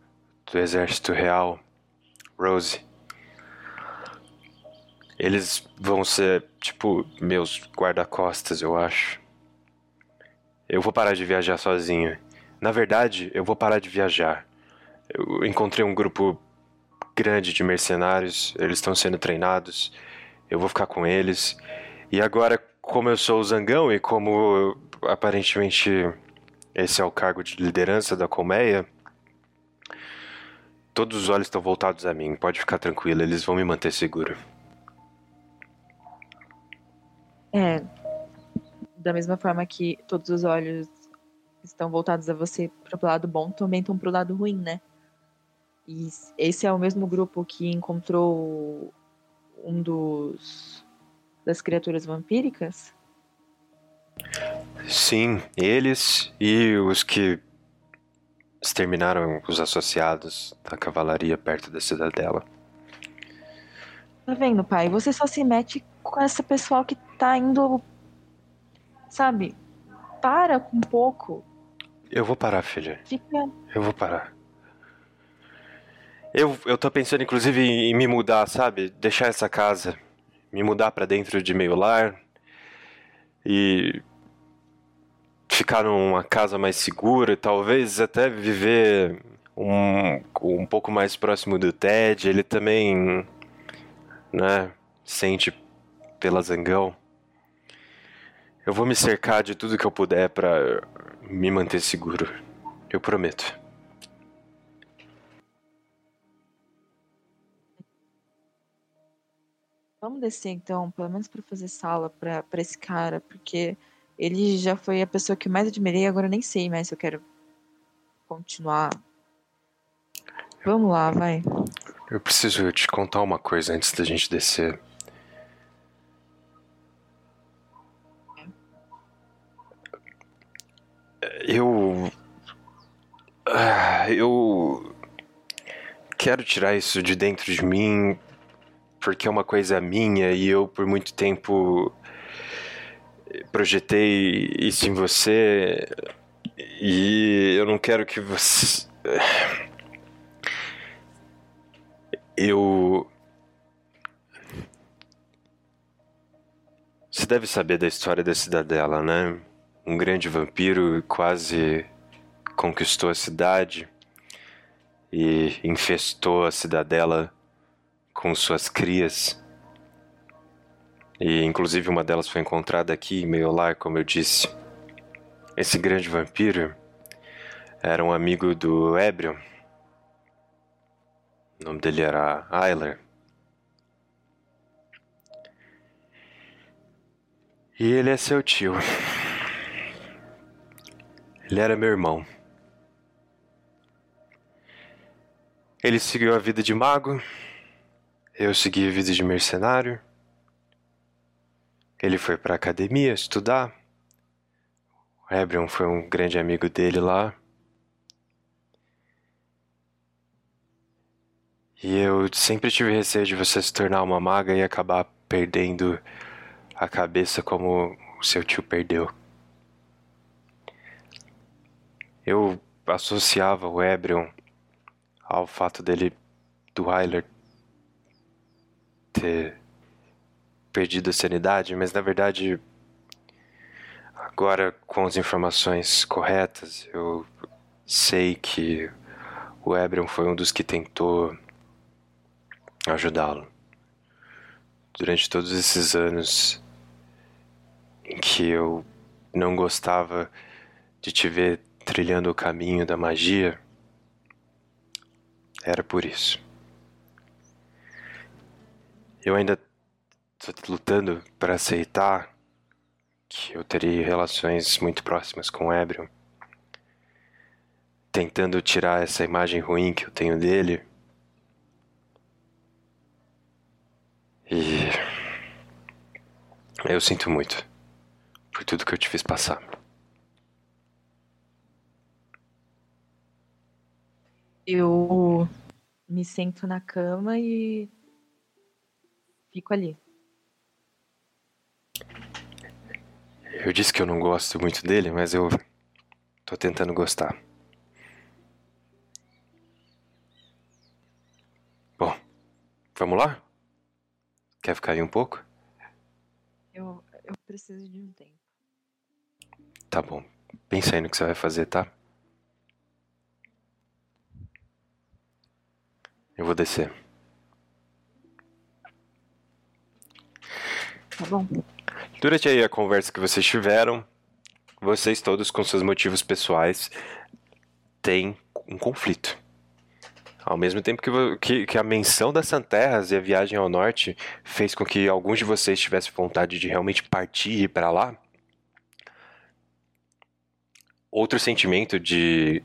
do exército real, Rose. Eles vão ser, tipo, meus guarda-costas, eu acho. Eu vou parar de viajar sozinho. Na verdade, eu vou parar de viajar. Eu encontrei um grupo grande de mercenários, eles estão sendo treinados. Eu vou ficar com eles. E agora, como eu sou o Zangão e como aparentemente esse é o cargo de liderança da colmeia, todos os olhos estão voltados a mim. Pode ficar tranquilo, eles vão me manter seguro. É. Da mesma forma que todos os olhos estão voltados a você pro lado bom, também estão pro lado ruim, né? E esse é o mesmo grupo que encontrou um dos das criaturas vampíricas? Sim, eles e os que exterminaram os associados da cavalaria perto da cidadela. Tá vendo, pai? Você só se mete com essa pessoal que tá indo. Sabe? Para um pouco. Eu vou parar, filha. Fica. Eu vou parar. Eu, eu tô pensando, inclusive, em me mudar, sabe? Deixar essa casa. Me mudar pra dentro de meio lar. E. Ficar numa casa mais segura. Talvez até viver um, um pouco mais próximo do Ted. Ele também. Né? Sente pela zangão. Eu vou me cercar de tudo que eu puder pra me manter seguro. Eu prometo. Vamos descer então, pelo menos pra fazer sala pra esse cara, porque ele já foi a pessoa que mais admirei, agora nem sei mais se eu quero continuar. Vamos lá, vai. Eu preciso te contar uma coisa antes da gente descer. Eu. Ah, Eu. Quero tirar isso de dentro de mim porque é uma coisa minha e eu por muito tempo projetei isso em você E eu não quero que você. Eu. Você deve saber da história da cidadela, né? Um grande vampiro quase conquistou a cidade e infestou a cidadela com suas crias. E inclusive uma delas foi encontrada aqui em Meiolar, como eu disse. Esse grande vampiro era um amigo do Ebrion. O nome dele era Ayler. E ele é seu tio. Ele era meu irmão. Ele seguiu a vida de mago, eu segui a vida de mercenário. Ele foi para academia estudar. O Ebrion foi um grande amigo dele lá. E eu sempre tive receio de você se tornar uma maga e acabar perdendo a cabeça como o seu tio perdeu. Eu associava o Ebrion ao fato dele, do Hyler, ter perdido a sanidade, mas na verdade, agora com as informações corretas, eu sei que o Ebrion foi um dos que tentou ajudá-lo. Durante todos esses anos em que eu não gostava de te ver trilhando o caminho da magia, era por isso. Eu ainda estou lutando para aceitar que eu teria relações muito próximas com o Ebrion, tentando tirar essa imagem ruim que eu tenho dele. E eu sinto muito por tudo que eu te fiz passar. Eu me sento na cama e fico ali. Eu disse que eu não gosto muito dele, mas eu tô tentando gostar. Bom, vamos lá? Quer ficar aí um pouco? Eu, eu preciso de um tempo. Tá bom. Pensa aí no que você vai fazer, tá? Eu vou descer. Tá bom. Durante aí a conversa que vocês tiveram, vocês todos com seus motivos pessoais têm um conflito. Ao mesmo tempo que, que, que a menção das Santerras e a viagem ao norte fez com que alguns de vocês tivessem vontade de realmente partir e ir para lá, outro sentimento de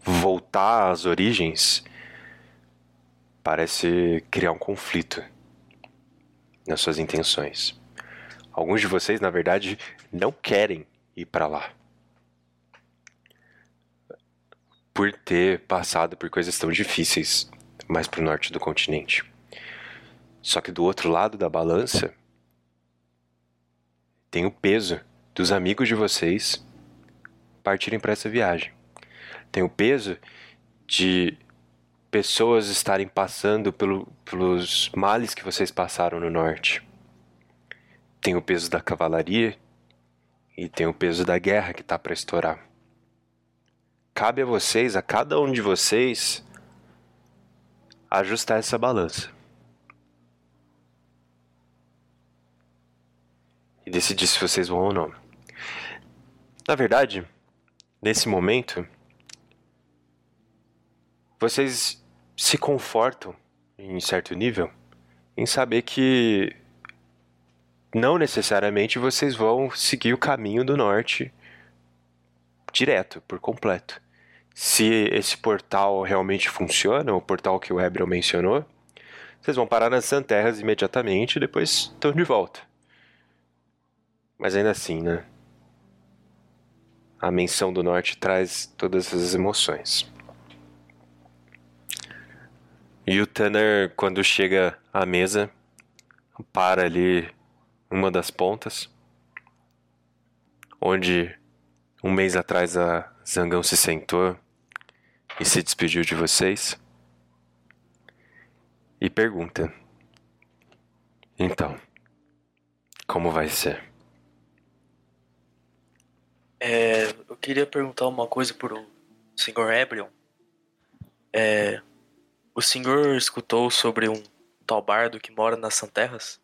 voltar às origens parece criar um conflito nas suas intenções. Alguns de vocês, na verdade, não querem ir para lá. Por ter passado por coisas tão difíceis mais para o norte do continente. Só que do outro lado da balança tem o peso dos amigos de vocês partirem para essa viagem. Tem o peso de pessoas estarem passando pelo, pelos males que vocês passaram no norte. Tem o peso da cavalaria e tem o peso da guerra que está para estourar. Cabe a vocês, a cada um de vocês, ajustar essa balança. E decidir se vocês vão ou não. Na verdade, nesse momento, vocês se confortam, em certo nível, em saber que não necessariamente vocês vão seguir o caminho do norte direto, por completo. Se esse portal realmente funciona, o portal que o Ebrel mencionou, vocês vão parar nas Santerras imediatamente e depois estão de volta. Mas ainda assim, né? A menção do norte traz todas as emoções. E o Tanner, quando chega à mesa, para ali uma das pontas, onde um mês atrás a Zangão se sentou e se despediu de vocês e pergunta: Então, como vai ser? É, eu queria perguntar uma coisa pro Sr. Ebrion. É, o senhor escutou sobre um tal bardo que mora nas Santerras?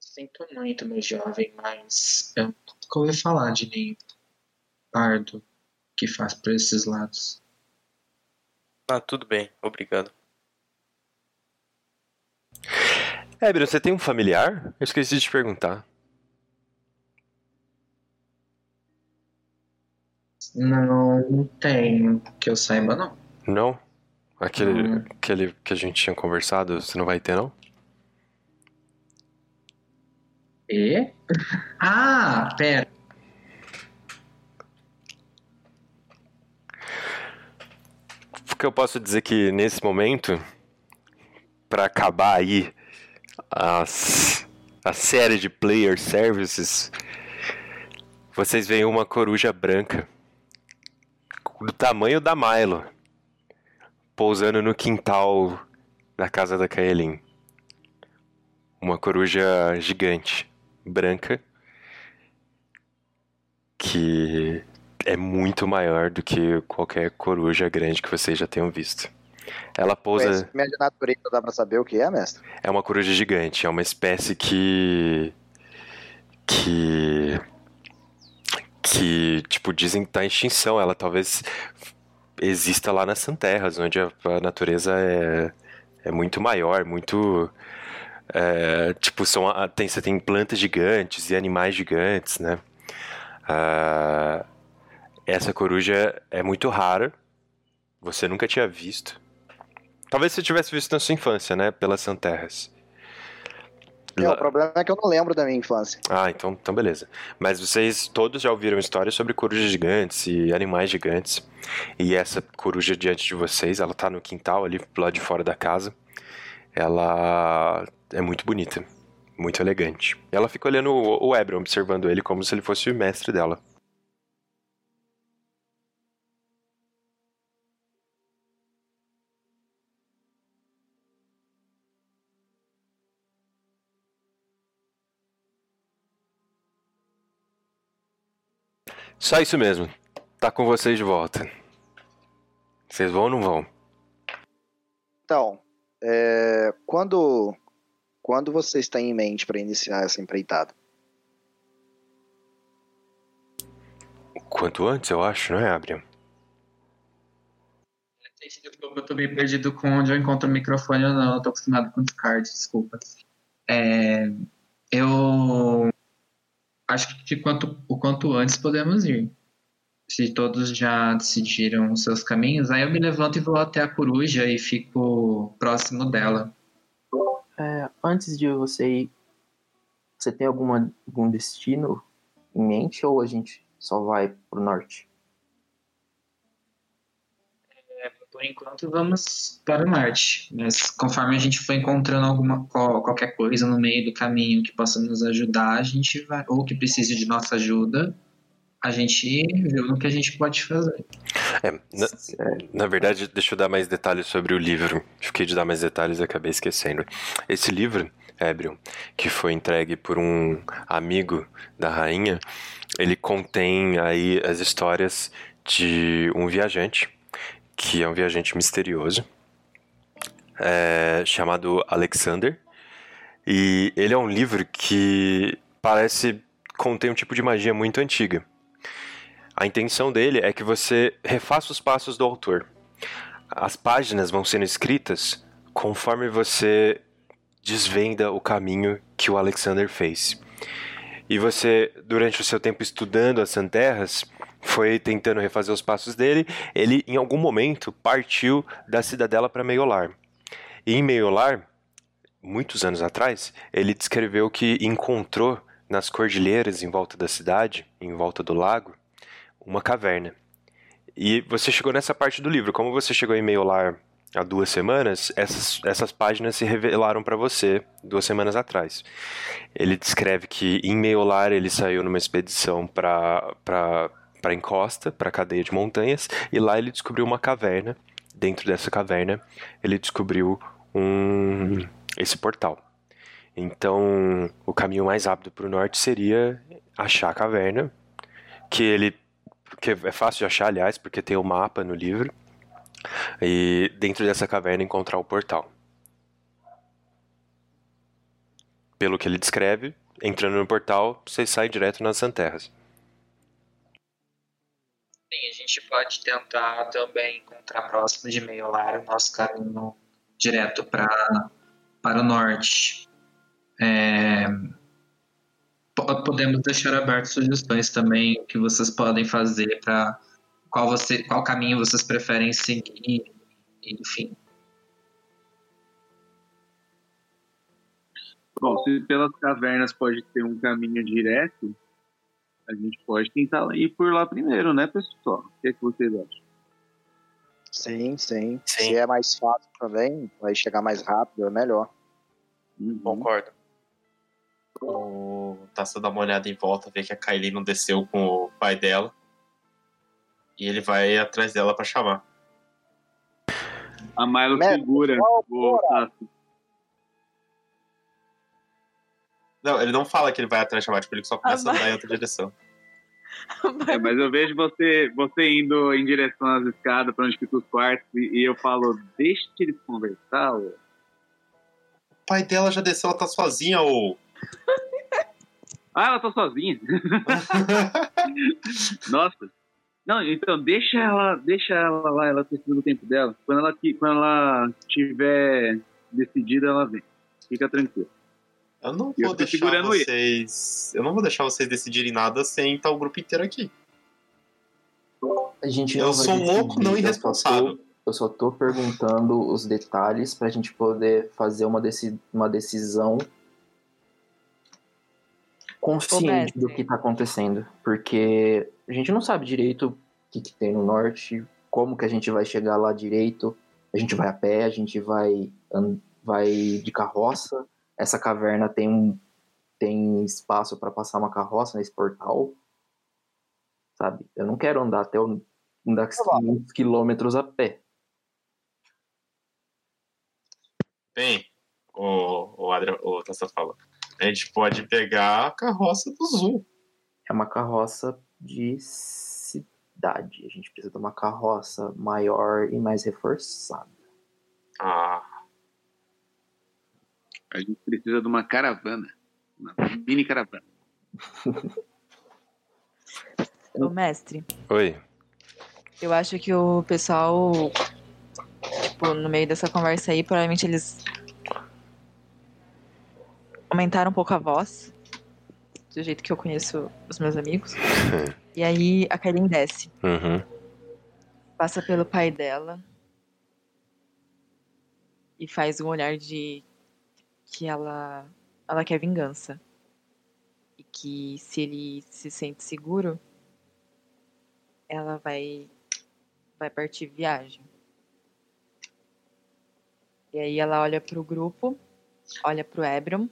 Sinto muito, meu jovem, mas eu nunca ouvi falar de nenhum bardo que faz por esses lados. Ah, tudo bem, obrigado. Ebrion, você tem um familiar? Eu esqueci de te perguntar. Não, tenho que eu saiba, não. Não? Aquele, Hum. aquele que a gente tinha conversado, você não vai ter, não? E? <laughs> Ah, pera. Porque eu posso dizer que nesse momento, para acabar aí as, a série de player services, vocês veem uma coruja branca do tamanho da Milo pousando no quintal da casa da Kaelin. Uma coruja gigante, branca, que é muito maior do que qualquer coruja grande que vocês já tenham visto. Ela pousa. De natureza, dá pra saber o que é, mestre? É uma coruja gigante, é uma espécie que. que. Que, tipo, dizem que tá em extinção. Ela talvez exista lá nas Santerras, onde a, a natureza é, é muito maior, muito. é, tipo, são, tem, você tem plantas gigantes e animais gigantes, né? Ah, essa coruja é muito rara, você nunca tinha visto. Talvez você tivesse visto na sua infância, né? Pelas Santerras. É, o problema é que eu não lembro da minha infância. Ah, então, então beleza. Mas vocês todos já ouviram histórias sobre corujas gigantes e animais gigantes. E essa coruja diante de vocês, ela tá no quintal ali, lá de fora da casa. Ela é muito bonita, muito elegante. Ela fica olhando o o Ebron, observando ele como se ele fosse o mestre dela. Só isso mesmo. Tá com vocês de volta. Vocês vão ou não vão? Então, é, quando, quando vocês têm em mente para iniciar essa empreitada? Quanto antes, eu acho, não é, Abriam? Eu tô meio perdido com onde eu encontro o microfone ou não. Eu tô acostumado com Discord, desculpa. É, eu acho que quanto, o quanto antes podemos ir. Se todos já decidiram os seus caminhos, aí eu me levanto e vou até a coruja e fico próximo dela. É, antes de você ir, você tem alguma, algum destino em mente ou a gente só vai pro norte? Por enquanto, vamos para o norte. Mas conforme a gente for encontrando alguma, qual- qualquer coisa no meio do caminho que possa nos ajudar, a gente vai. Ou que precise de nossa ajuda, a gente vê no que a gente pode fazer. É, na, na verdade, deixa eu dar mais detalhes sobre o livro. Fiquei de dar mais detalhes e acabei esquecendo. Esse livro, Ebrion, que foi entregue por um amigo da rainha, ele contém aí as histórias de um viajante, que é um viajante misterioso, é, chamado Alexander. E ele é um livro que parece conter um tipo de magia muito antiga. A intenção dele é que você refaça os passos do autor. As páginas vão sendo escritas conforme você desvenda o caminho que o Alexander fez. E você, durante o seu tempo estudando as Santerras, foi tentando refazer os passos dele. Ele, em algum momento, partiu da cidadela para Meiolar. E em Meiolar, muitos anos atrás, ele descreveu que encontrou nas cordilheiras em volta da cidade, em volta do lago, uma caverna. E você chegou nessa parte do livro. Como você chegou em Meiolar há duas semanas, essas, essas páginas se revelaram para você duas semanas atrás. Ele descreve que em Meiolar ele saiu numa expedição para para encosta, para a cadeia de montanhas, e lá ele descobriu uma caverna. Dentro dessa caverna, ele descobriu um esse portal. Então, o caminho mais rápido para o norte seria achar a caverna, que ele que é fácil de achar, aliás, porque tem o um mapa no livro. E dentro dessa caverna encontrar o portal. Pelo que ele descreve, entrando no portal, você sai direto nas Santerras. Sim, a gente pode tentar também encontrar próximo de Meiolar o nosso caminho direto pra, para o norte. É, podemos deixar aberto sugestões também o que vocês podem fazer para qual você qual caminho vocês preferem seguir enfim bom se pelas cavernas pode ter um caminho direto a gente pode tentar ir por lá primeiro né pessoal o que, é que vocês acham sim, sim Sim. se é mais fácil também vai chegar mais rápido é melhor Uhum. Concordo. O Taça dá uma olhada em volta, vê que a Kylie não desceu com o pai dela. E ele vai atrás dela pra chamar. a Milo segura o. Não, ele não fala que ele vai atrás de chamar, tipo, ele só começa a andar em outra direção. <laughs> É, mas eu vejo você, você indo em direção às escadas para onde ficam os quartos e, e eu falo, deixa eles conversar. ô." O pai dela já desceu, ela tá sozinha, ou. <laughs> Ah, ela tá sozinha. <laughs> Nossa. Não, então deixa ela, deixa ela lá, ela precisa do tempo dela. Quando ela quando ela tiver decidida, ela vem. Fica tranquilo. Eu não eu vou tô deixar segurando ele. vocês. Eu não vou deixar vocês decidirem nada sem estar o grupo inteiro aqui. A gente Eu sou decidir, louco, não eu só irresponsável. tô- Eu só tô perguntando os detalhes pra gente poder fazer uma, deci uma decisão consciente do que tá acontecendo. Porque a gente não sabe direito o que, que tem no norte, como que a gente vai chegar lá direito. A gente vai a pé, a gente vai, vai de carroça. Essa caverna tem um tem espaço para passar uma carroça nesse portal. Sabe? Eu não quero andar até o, andar 500 quilômetros a pé. Bem, o, o Adrian, o Tassa fala. A gente pode pegar a carroça do Zoom. É uma carroça de cidade. A gente precisa de uma carroça maior e mais reforçada. Ah, A gente precisa de uma caravana. Uma mini caravana. Ô, mestre, Oi. eu acho que o pessoal, tipo, no meio dessa conversa aí, provavelmente eles aumentaram um pouco a voz, do jeito que eu conheço os meus amigos. <laughs> E aí a Karin desce, Uhum. passa pelo pai dela e faz um olhar de que ela ela quer vingança. E que se ele se sente seguro, ela vai vai partir viagem. E aí ela olha pro grupo, olha pro Ebron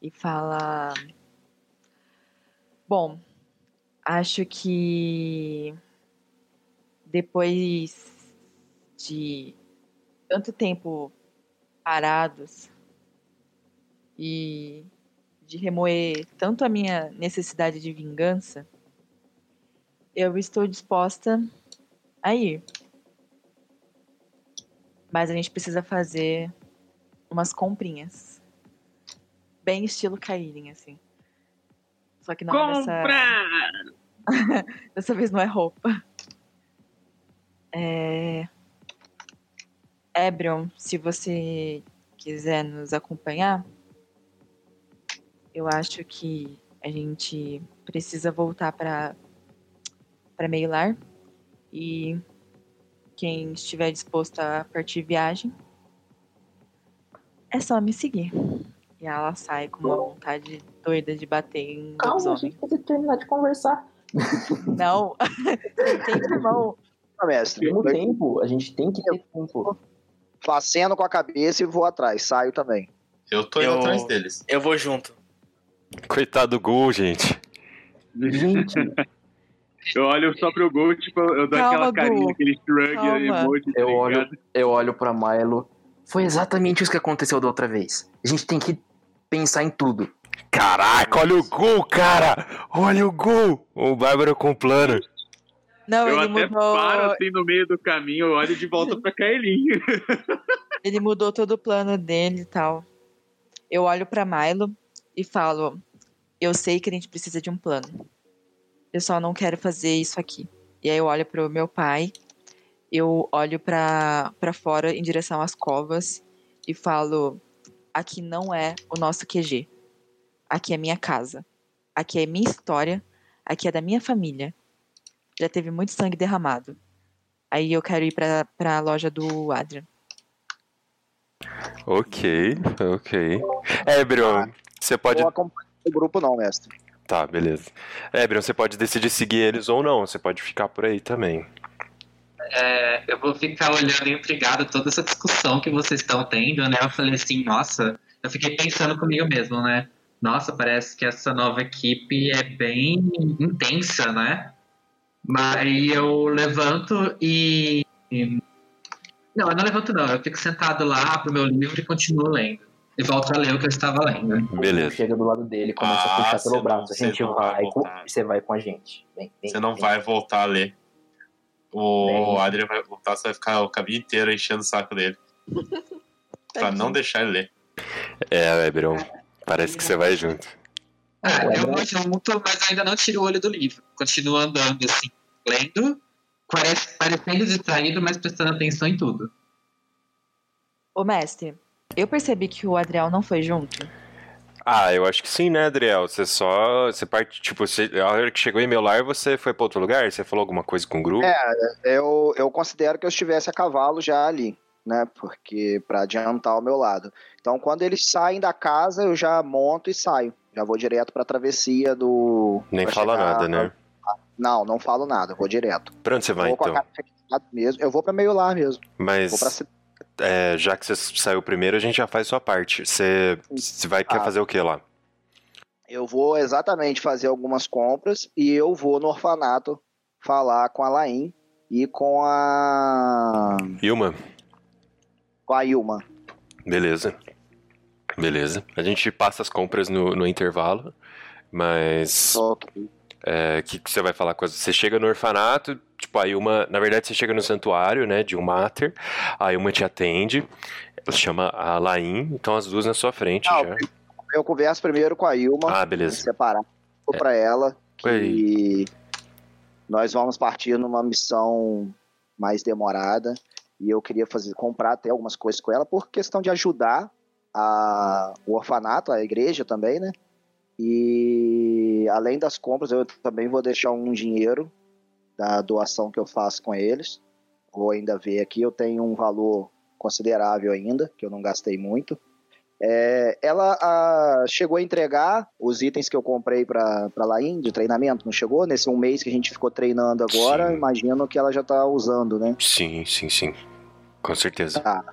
e fala: Bom, acho que depois de tanto tempo parados e de remoer tanto a minha necessidade de vingança, eu estou disposta a ir. Mas a gente precisa fazer umas comprinhas. Bem estilo Kairin, assim. Só que não é dessa... <laughs> Dessa vez não é roupa. É... Ebrion, se você quiser nos acompanhar, eu acho que a gente precisa voltar para para Meilar e quem estiver disposto a partir viagem é só me seguir. E ela sai com uma vontade doida de bater em Calma, a gente precisa terminar de conversar. Não, <laughs> tem tempo, irmão. mestre. Temos tempo, a gente tem que ter tempo. Facendo com a cabeça e vou atrás. Saio também. Eu tô indo Eu- atrás deles. Eu vou junto. Coitado do Gol, gente. Gente, <laughs> Eu olho só pro Gol, tipo, eu dou Calma, aquela carinha, Gu. aquele shrug emoji, tá eu olho, eu olho pra Milo. Foi exatamente isso que aconteceu da outra vez. A gente tem que pensar em tudo. Caraca, olha o Gol, cara! Olha o Gol! O Bárbaro com plano. Não, Eu ele até mudou. paro assim no meio do caminho, eu olho de volta pra Kaelin. Ele mudou todo o plano dele e tal. Eu olho pra Milo e falo: Eu sei que a gente precisa de um plano. Eu só não quero fazer isso aqui. E aí eu olho pro meu pai, eu olho pra fora em direção às covas e falo: Aqui não é o nosso QG. Aqui é minha casa. Aqui é minha história. Aqui é da minha família. Já teve muito sangue derramado. Aí eu quero ir pra, pra loja do Adrian. Ok, ok. Ebrion, você pode. Vou acompanhar o grupo não, mestre. Tá, beleza. Ebrion, você pode decidir seguir eles ou não. Você pode ficar por aí também. É, eu vou ficar olhando intrigado toda essa discussão que vocês estão tendo, né? Eu falei assim, nossa, eu fiquei pensando comigo mesmo, né? Nossa, parece que essa nova equipe é bem intensa, né? Mas aí eu levanto e. e- Não, eu não levanto não, eu fico sentado lá pro meu livro e continuo lendo. E volto a ler o que eu estava lendo. Beleza. Chega do lado dele, começa Ah, a puxar pelo não- braço. A você gente não vai, vai com, voltar. você vai com a gente. Vem, vem, Você não vem. vai voltar a ler. O Bem. Adrian vai voltar, você vai ficar o caminho inteiro enchendo o saco dele. <laughs> pra não deixar ele ler. É, Ebrion, parece que você vai junto. Ah, eu vou junto, mas ainda não tiro o olho do livro. Continuo andando assim, lendo, parece- parecendo distraído, mas prestando atenção em tudo. Ô, mestre, eu percebi que o Adriel não foi junto. Ah, eu acho que sim, né, Adriel? Você só. Você parte. Tipo, você, a hora que chegou em meu lar, você foi pra outro lugar? Você falou alguma coisa com o grupo? É, eu, eu considero que eu estivesse a cavalo já ali, né? Porque para adiantar o meu lado. Então, quando eles saem da casa, eu já monto e saio. Já vou direto pra travessia do. Nem fala chegar- nada, né? Não, não falo nada, vou direto. Pra onde você vai vou com a então? mesmo. Eu vou pra meio lá mesmo. Mas. Vou pra cidade. É, já que você saiu primeiro, a gente já faz sua parte. Você, você vai Ah. fazer o que lá? Eu vou exatamente fazer algumas compras e eu vou no orfanato falar com a Lain e com a. Ilma, com a Ilma. beleza. Beleza. A gente passa as compras no, no intervalo, mas. O que, que você vai falar com as... Você chega no orfanato, tipo, a Ilma... Na verdade, você chega no santuário, né, de um mater. A Ilma te atende. Ela chama a Lain, então as duas na sua frente Não, já. Eu converso primeiro com a Ilma. Ah, beleza. separar. Vou pra ela que Oi. nós vamos partir numa missão mais demorada e eu queria fazer comprar até algumas coisas com ela por questão de ajudar a, o orfanato, a igreja também, né? E além das compras, eu também vou deixar um dinheiro da doação que eu faço com eles. Vou ainda ver aqui, eu tenho um valor considerável ainda, que eu não gastei muito. É, ela ah, chegou a entregar os itens que eu comprei para Lain de treinamento, não chegou? Nesse um mês que a gente ficou treinando agora, Sim. imagino que ela já tá usando, né? Sim, sim, sim. Com certeza. Tá.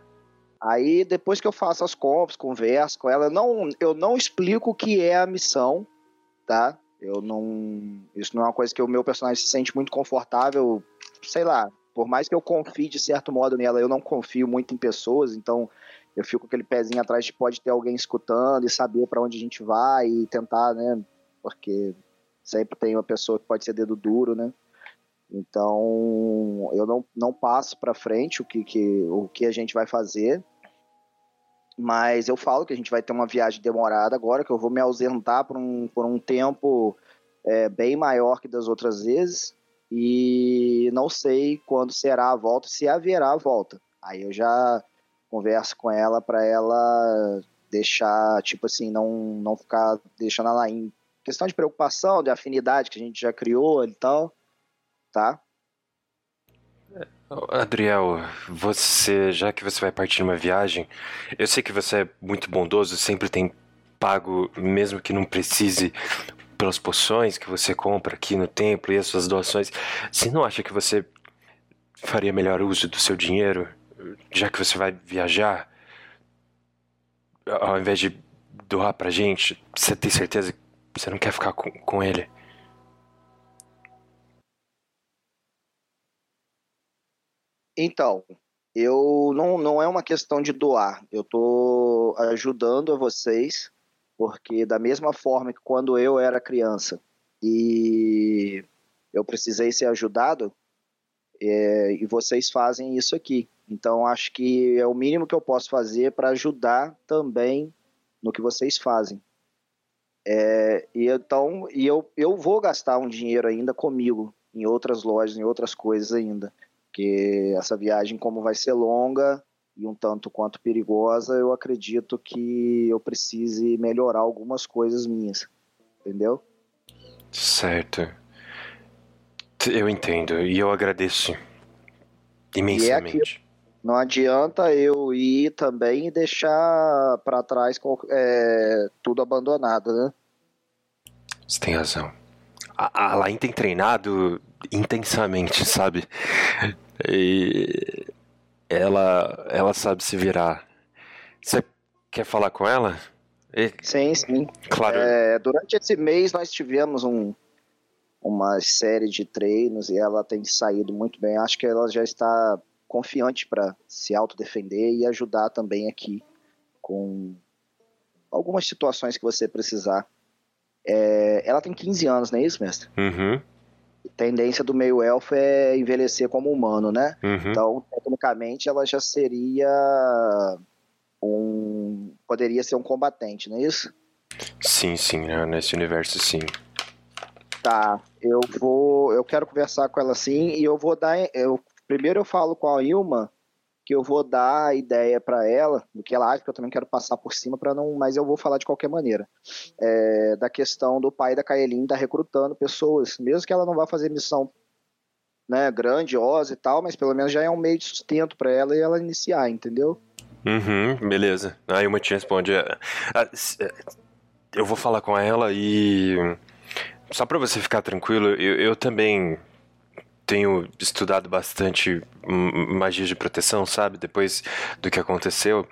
Aí depois que eu faço as compras, converso com ela, não, eu não explico o que é a missão, tá? Eu não. Isso não é uma coisa que o meu personagem se sente muito confortável, sei lá. Por mais que eu confie de certo modo nela, eu não confio muito em pessoas, então eu fico com aquele pezinho atrás de pode ter alguém escutando e saber para onde a gente vai e tentar, né? Porque sempre tem uma pessoa que pode ser dedo duro, né? Então eu não, não passo para frente o que, que, o que a gente vai fazer, mas eu falo que a gente vai ter uma viagem demorada agora, que eu vou me ausentar por um, por um tempo é, bem maior que das outras vezes, e não sei quando será a volta, se haverá a volta. Aí eu já converso com ela para ela deixar, tipo assim, não, não ficar deixando ela em questão de preocupação, de afinidade que a gente já criou e tal, tá? Adriel, você, já que você vai partir numa viagem, eu sei que você é muito bondoso, sempre tem pago, mesmo que não precise, pelas poções que você compra aqui no templo e as suas doações. Você não acha que você faria melhor uso do seu dinheiro, já que você vai viajar, ao invés de doar pra gente, você tem certeza que você não quer ficar com, com ele? Então, eu não, não é uma questão de doar. Eu estou ajudando a vocês, porque da mesma forma que quando eu era criança e eu precisei ser ajudado, é, e vocês fazem isso aqui. Então, acho que é o mínimo que eu posso fazer para ajudar também no que vocês fazem. É, e então, e eu, eu vou gastar um dinheiro ainda comigo, em outras lojas, em outras coisas ainda. Porque essa viagem, como vai ser longa e um tanto quanto perigosa, eu acredito que eu precise melhorar algumas coisas minhas. Entendeu? Certo. Eu entendo e eu agradeço imensamente. não adianta eu ir também e deixar para trás é, tudo abandonado, né? Você tem razão. A, a Lain tem treinado intensamente, sabe? E ela, ela sabe se virar. Você quer falar com ela? E... Sim, sim. Claro. É, durante esse mês nós tivemos um, uma série de treinos e ela tem saído muito bem. Acho que ela já está confiante para se autodefender e ajudar também aqui com algumas situações que você precisar. É, ela tem 15 anos, não é isso, mestre? Uhum. Tendência do meio elfo é envelhecer como humano, né? Uhum. Então, tecnicamente, ela já seria um. Poderia ser um combatente, não é isso? Sim, sim, né? nesse universo sim. Tá, eu vou. Eu quero conversar com ela sim e eu vou dar. Eu, primeiro eu falo com a Ilma que eu vou dar a ideia para ela do que ela acha, que eu também quero passar por cima para não, mas eu vou falar de qualquer maneira. É, da questão do pai da Kaelin tá recrutando pessoas, mesmo que ela não vá fazer missão né, grandiosa e tal, mas pelo menos já é um meio de sustento para ela e ela iniciar, entendeu? Uhum, beleza. Aí uma te responde. É, é, eu vou falar com ela e só para você ficar tranquilo, eu, eu também tenho estudado bastante magia de proteção, sabe? Depois do que aconteceu,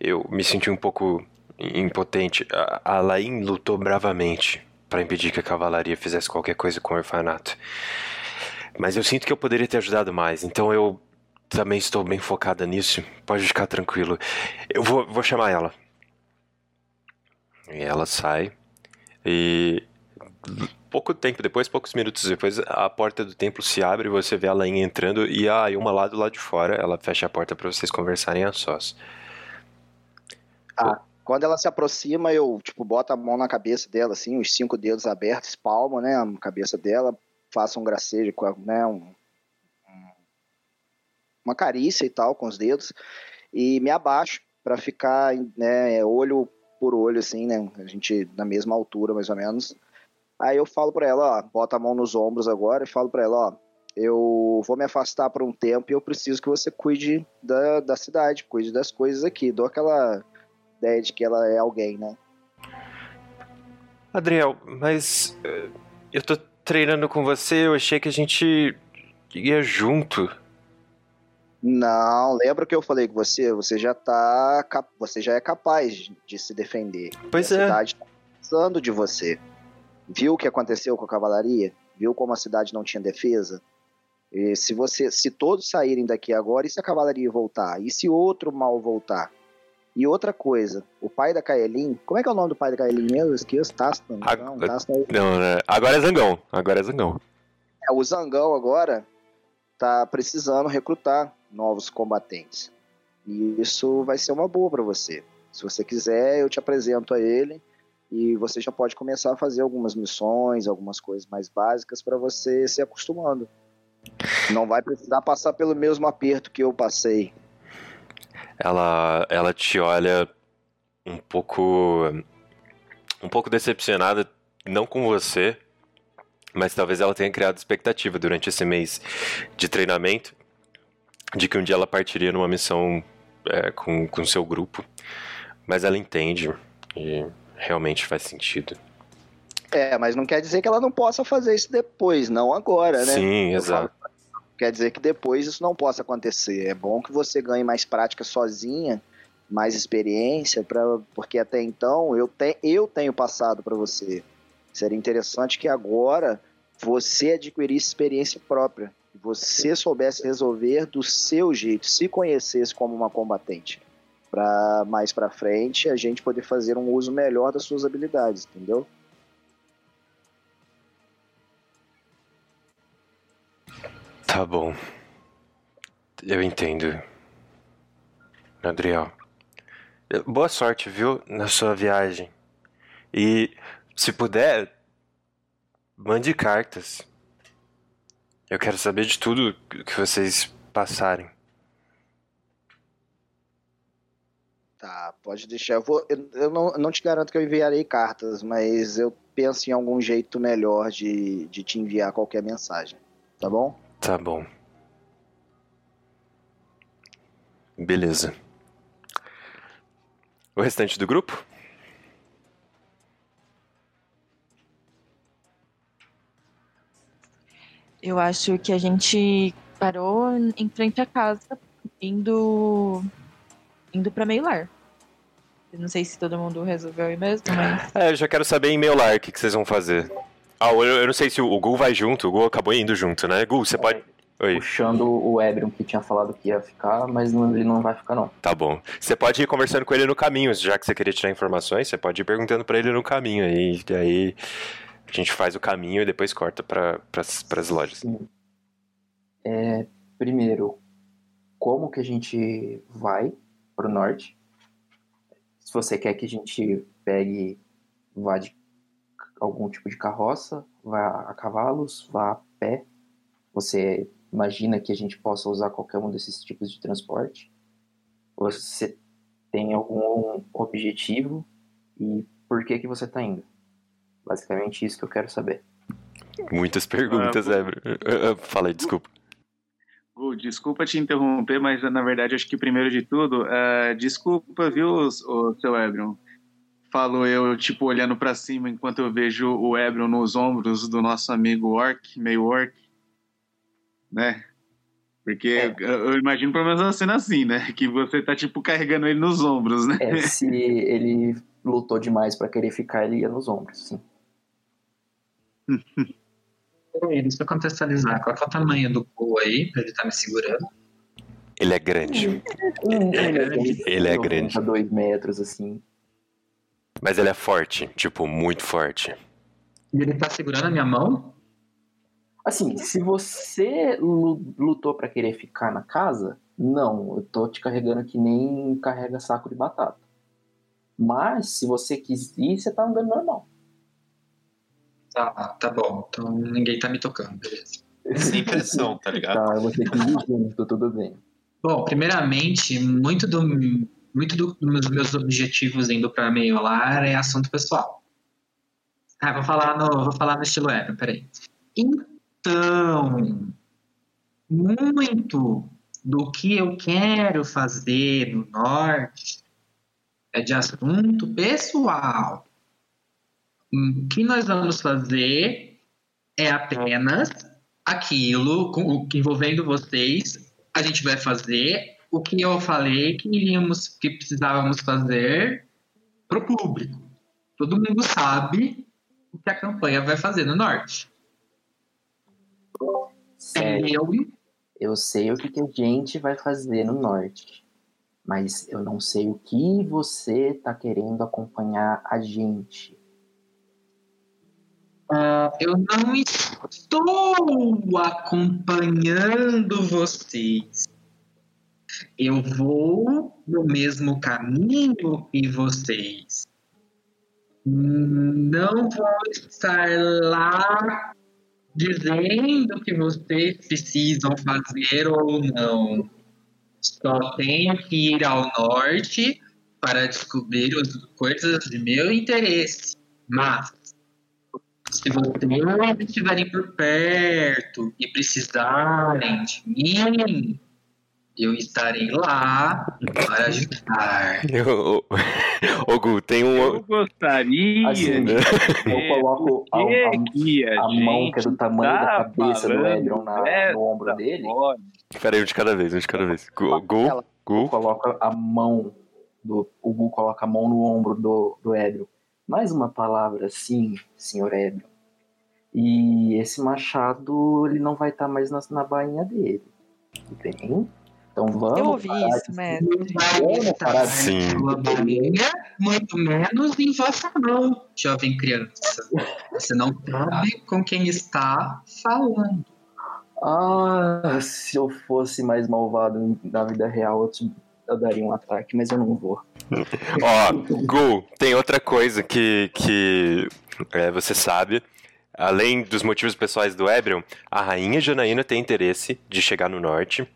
eu me senti um pouco impotente. A, a Lain lutou bravamente para impedir que a cavalaria fizesse qualquer coisa com o orfanato. Mas eu sinto que eu poderia ter ajudado mais, então eu também estou bem focada nisso. Pode ficar tranquilo. Eu vou, vou chamar ela. E ela sai. E pouco tempo depois, poucos minutos depois, a porta do templo se abre, você vê a Lain entrando e a uma lá do lado de fora, ela fecha a porta para vocês conversarem a sós. Ah, quando ela se aproxima, eu, tipo, boto a mão na cabeça dela, assim, os cinco dedos abertos, palmo, né, a cabeça dela, faço um gracejo, né, um, uma carícia e tal com os dedos, e me abaixo para ficar, né, olho por olho, assim, né, a gente na mesma altura, mais ou menos, Aí eu falo para ela, ó, bota a mão nos ombros agora e falo para ela, ó, eu vou me afastar por um tempo e eu preciso que você cuide da, da cidade, cuide das coisas aqui. Dou aquela ideia de que ela é alguém, né? Adriel, mas eh, eu tô treinando com você, eu achei que a gente ia junto. Não, lembra que eu falei com você? Você já tá. Você já é capaz de se defender. Pois a é. A cidade tá precisando de você viu o que aconteceu com a cavalaria, viu como a cidade não tinha defesa. E se você, se todos saírem daqui agora, e se a cavalaria voltar? E se outro mal voltar? E outra coisa, o pai da Kaelin, como é que é o nome do pai da Kaelin mesmo? Eu esqueço, Taston. Ag não, Taston é... não, né? agora é Zangão, agora é Zangão. É, o Zangão agora tá precisando recrutar novos combatentes. E isso vai ser uma boa para você. Se você quiser, eu te apresento a ele e você já pode começar a fazer algumas missões, algumas coisas mais básicas para você se acostumando. Não vai precisar passar pelo mesmo aperto que eu passei. Ela, ela te olha um pouco, um pouco decepcionada, não com você, mas talvez ela tenha criado expectativa durante esse mês de treinamento de que um dia ela partiria numa missão é, com, com seu grupo. Mas ela entende e realmente faz sentido. É, mas não quer dizer que ela não possa fazer isso depois, não agora, né? Sim, exato. quer dizer que depois isso não possa acontecer. É bom que você ganhe mais prática sozinha, mais experiência, pra, porque até então eu, te, eu tenho passado para você. Seria interessante que agora você adquirisse experiência própria, que você soubesse resolver do seu jeito, se conhecesse como uma combatente, para mais para frente a gente poder fazer um uso melhor das suas habilidades, entendeu? Tá bom. Eu entendo. Adriel. Boa sorte, viu, na sua viagem. E se puder, mande cartas. Eu quero saber de tudo que vocês passarem. Tá, pode deixar. Eu, vou, eu, eu não, não te garanto que eu enviarei cartas, mas eu penso em algum jeito melhor de, de te enviar qualquer mensagem. Tá bom? Tá bom. Beleza. O restante do grupo? Eu acho que a gente parou em frente à casa, indo indo para meio lar. Eu não sei se todo mundo resolveu ir mesmo, mas É, eu já quero saber em meu lar o que, que vocês vão fazer. Ah, eu, eu não sei se o, o Gul vai junto, o Gul acabou indo junto, né? Gul, você pode. Oi. Puxando o Ebrion, que tinha falado que ia ficar, mas não- ele não vai ficar, não. Tá bom. Você pode ir conversando com ele no caminho, já que você queria tirar informações, você pode ir perguntando pra ele no caminho aí. E aí a gente faz o caminho e depois corta pra, pras, pras lojas. É, primeiro, como que a gente vai pro norte? Se você quer que a gente pegue, vá de algum tipo de carroça, vá a cavalos, vá a pé, você imagina que a gente possa usar qualquer um desses tipos de transporte? Você tem algum objetivo e por que que você está indo? Basicamente isso que eu quero saber. Muitas perguntas, Ah, Ebro. Aí, desculpa. Gu, desculpa te interromper, mas na verdade acho que primeiro de tudo, eh, desculpa, viu, o, seu Ebron? Falo eu, tipo, olhando pra cima enquanto eu vejo o Ebron nos ombros do nosso amigo Orc, meio Orc, né? Porque eu, eu imagino pelo menos uma cena assim, né? Que você tá, tipo, carregando ele nos ombros, né? É, se ele lutou demais pra querer ficar, ele ia nos ombros, sim. <laughs> Peraí, deixa eu contextualizar. Qual é o tamanho do cu aí, pra ele estar me segurando? Ele é grande. Ele Ele é grande. A dois metros, assim. Mas ele é forte, tipo, muito forte. E ele tá segurando a minha mão? Assim, se você lu- lutou pra querer ficar na casa, não, eu tô te carregando que nem carrega saco de batata. Mas, se você quis ir, você tá andando normal. Tá, tá bom. Então ninguém tá me tocando, beleza. Sem pressão, tá ligado? Tá, você quis ir junto, tudo bem. Bom, primeiramente, muito, do, muito do- dos meus objetivos indo pra meio lar é assunto pessoal. Ah, vou falar no, vou falar no estilo Ebro, peraí. Então, muito do que eu quero fazer no norte é de assunto pessoal. O que nós vamos fazer é apenas aquilo com, o que envolvendo vocês. A gente vai fazer o que eu falei que iríamos, que precisávamos fazer pro público. Todo mundo sabe o que a campanha vai fazer no norte. Sério, Eu eu sei o que, que a gente vai fazer no norte. Mas eu não sei o que você tá querendo acompanhar a gente. Ah, eu não estou acompanhando vocês. Eu vou no mesmo caminho que vocês. Não vou estar lá dizendo o que vocês precisam fazer ou não. Só tenho que ir ao norte para descobrir as coisas de meu interesse. Mas se vocês estiverem por perto e precisarem de mim, eu estarei lá para ajudar. Eu- Ô, Gu, tem um. Eu gostaria Assim, de eu coloco a, a, a, a mão que é do tamanho da tá cabeça do Edron na, no ombro dele. forma. Pera aí, um de cada vez, um de cada vez. Gu, Gu. coloca a mão do. O Gu coloca a mão no ombro do, do Edron. Mais uma palavra assim, senhor Edron. E esse machado ele não vai estar mais na, na bainha dele. Bem? Então vamos. Eu ouvi parar isso, mestre. Parar de Sim. Sua bainha, muito menos em vossa mão, jovem criança. Você não sabe com quem está falando. Ah, se eu fosse mais malvado na vida real, eu, te- eu daria um ataque, mas eu não vou. <laughs> Ó, Gu, tem outra coisa que, que é, você sabe. Além dos motivos pessoais do Ebrion, a rainha Janaína tem interesse de chegar no norte,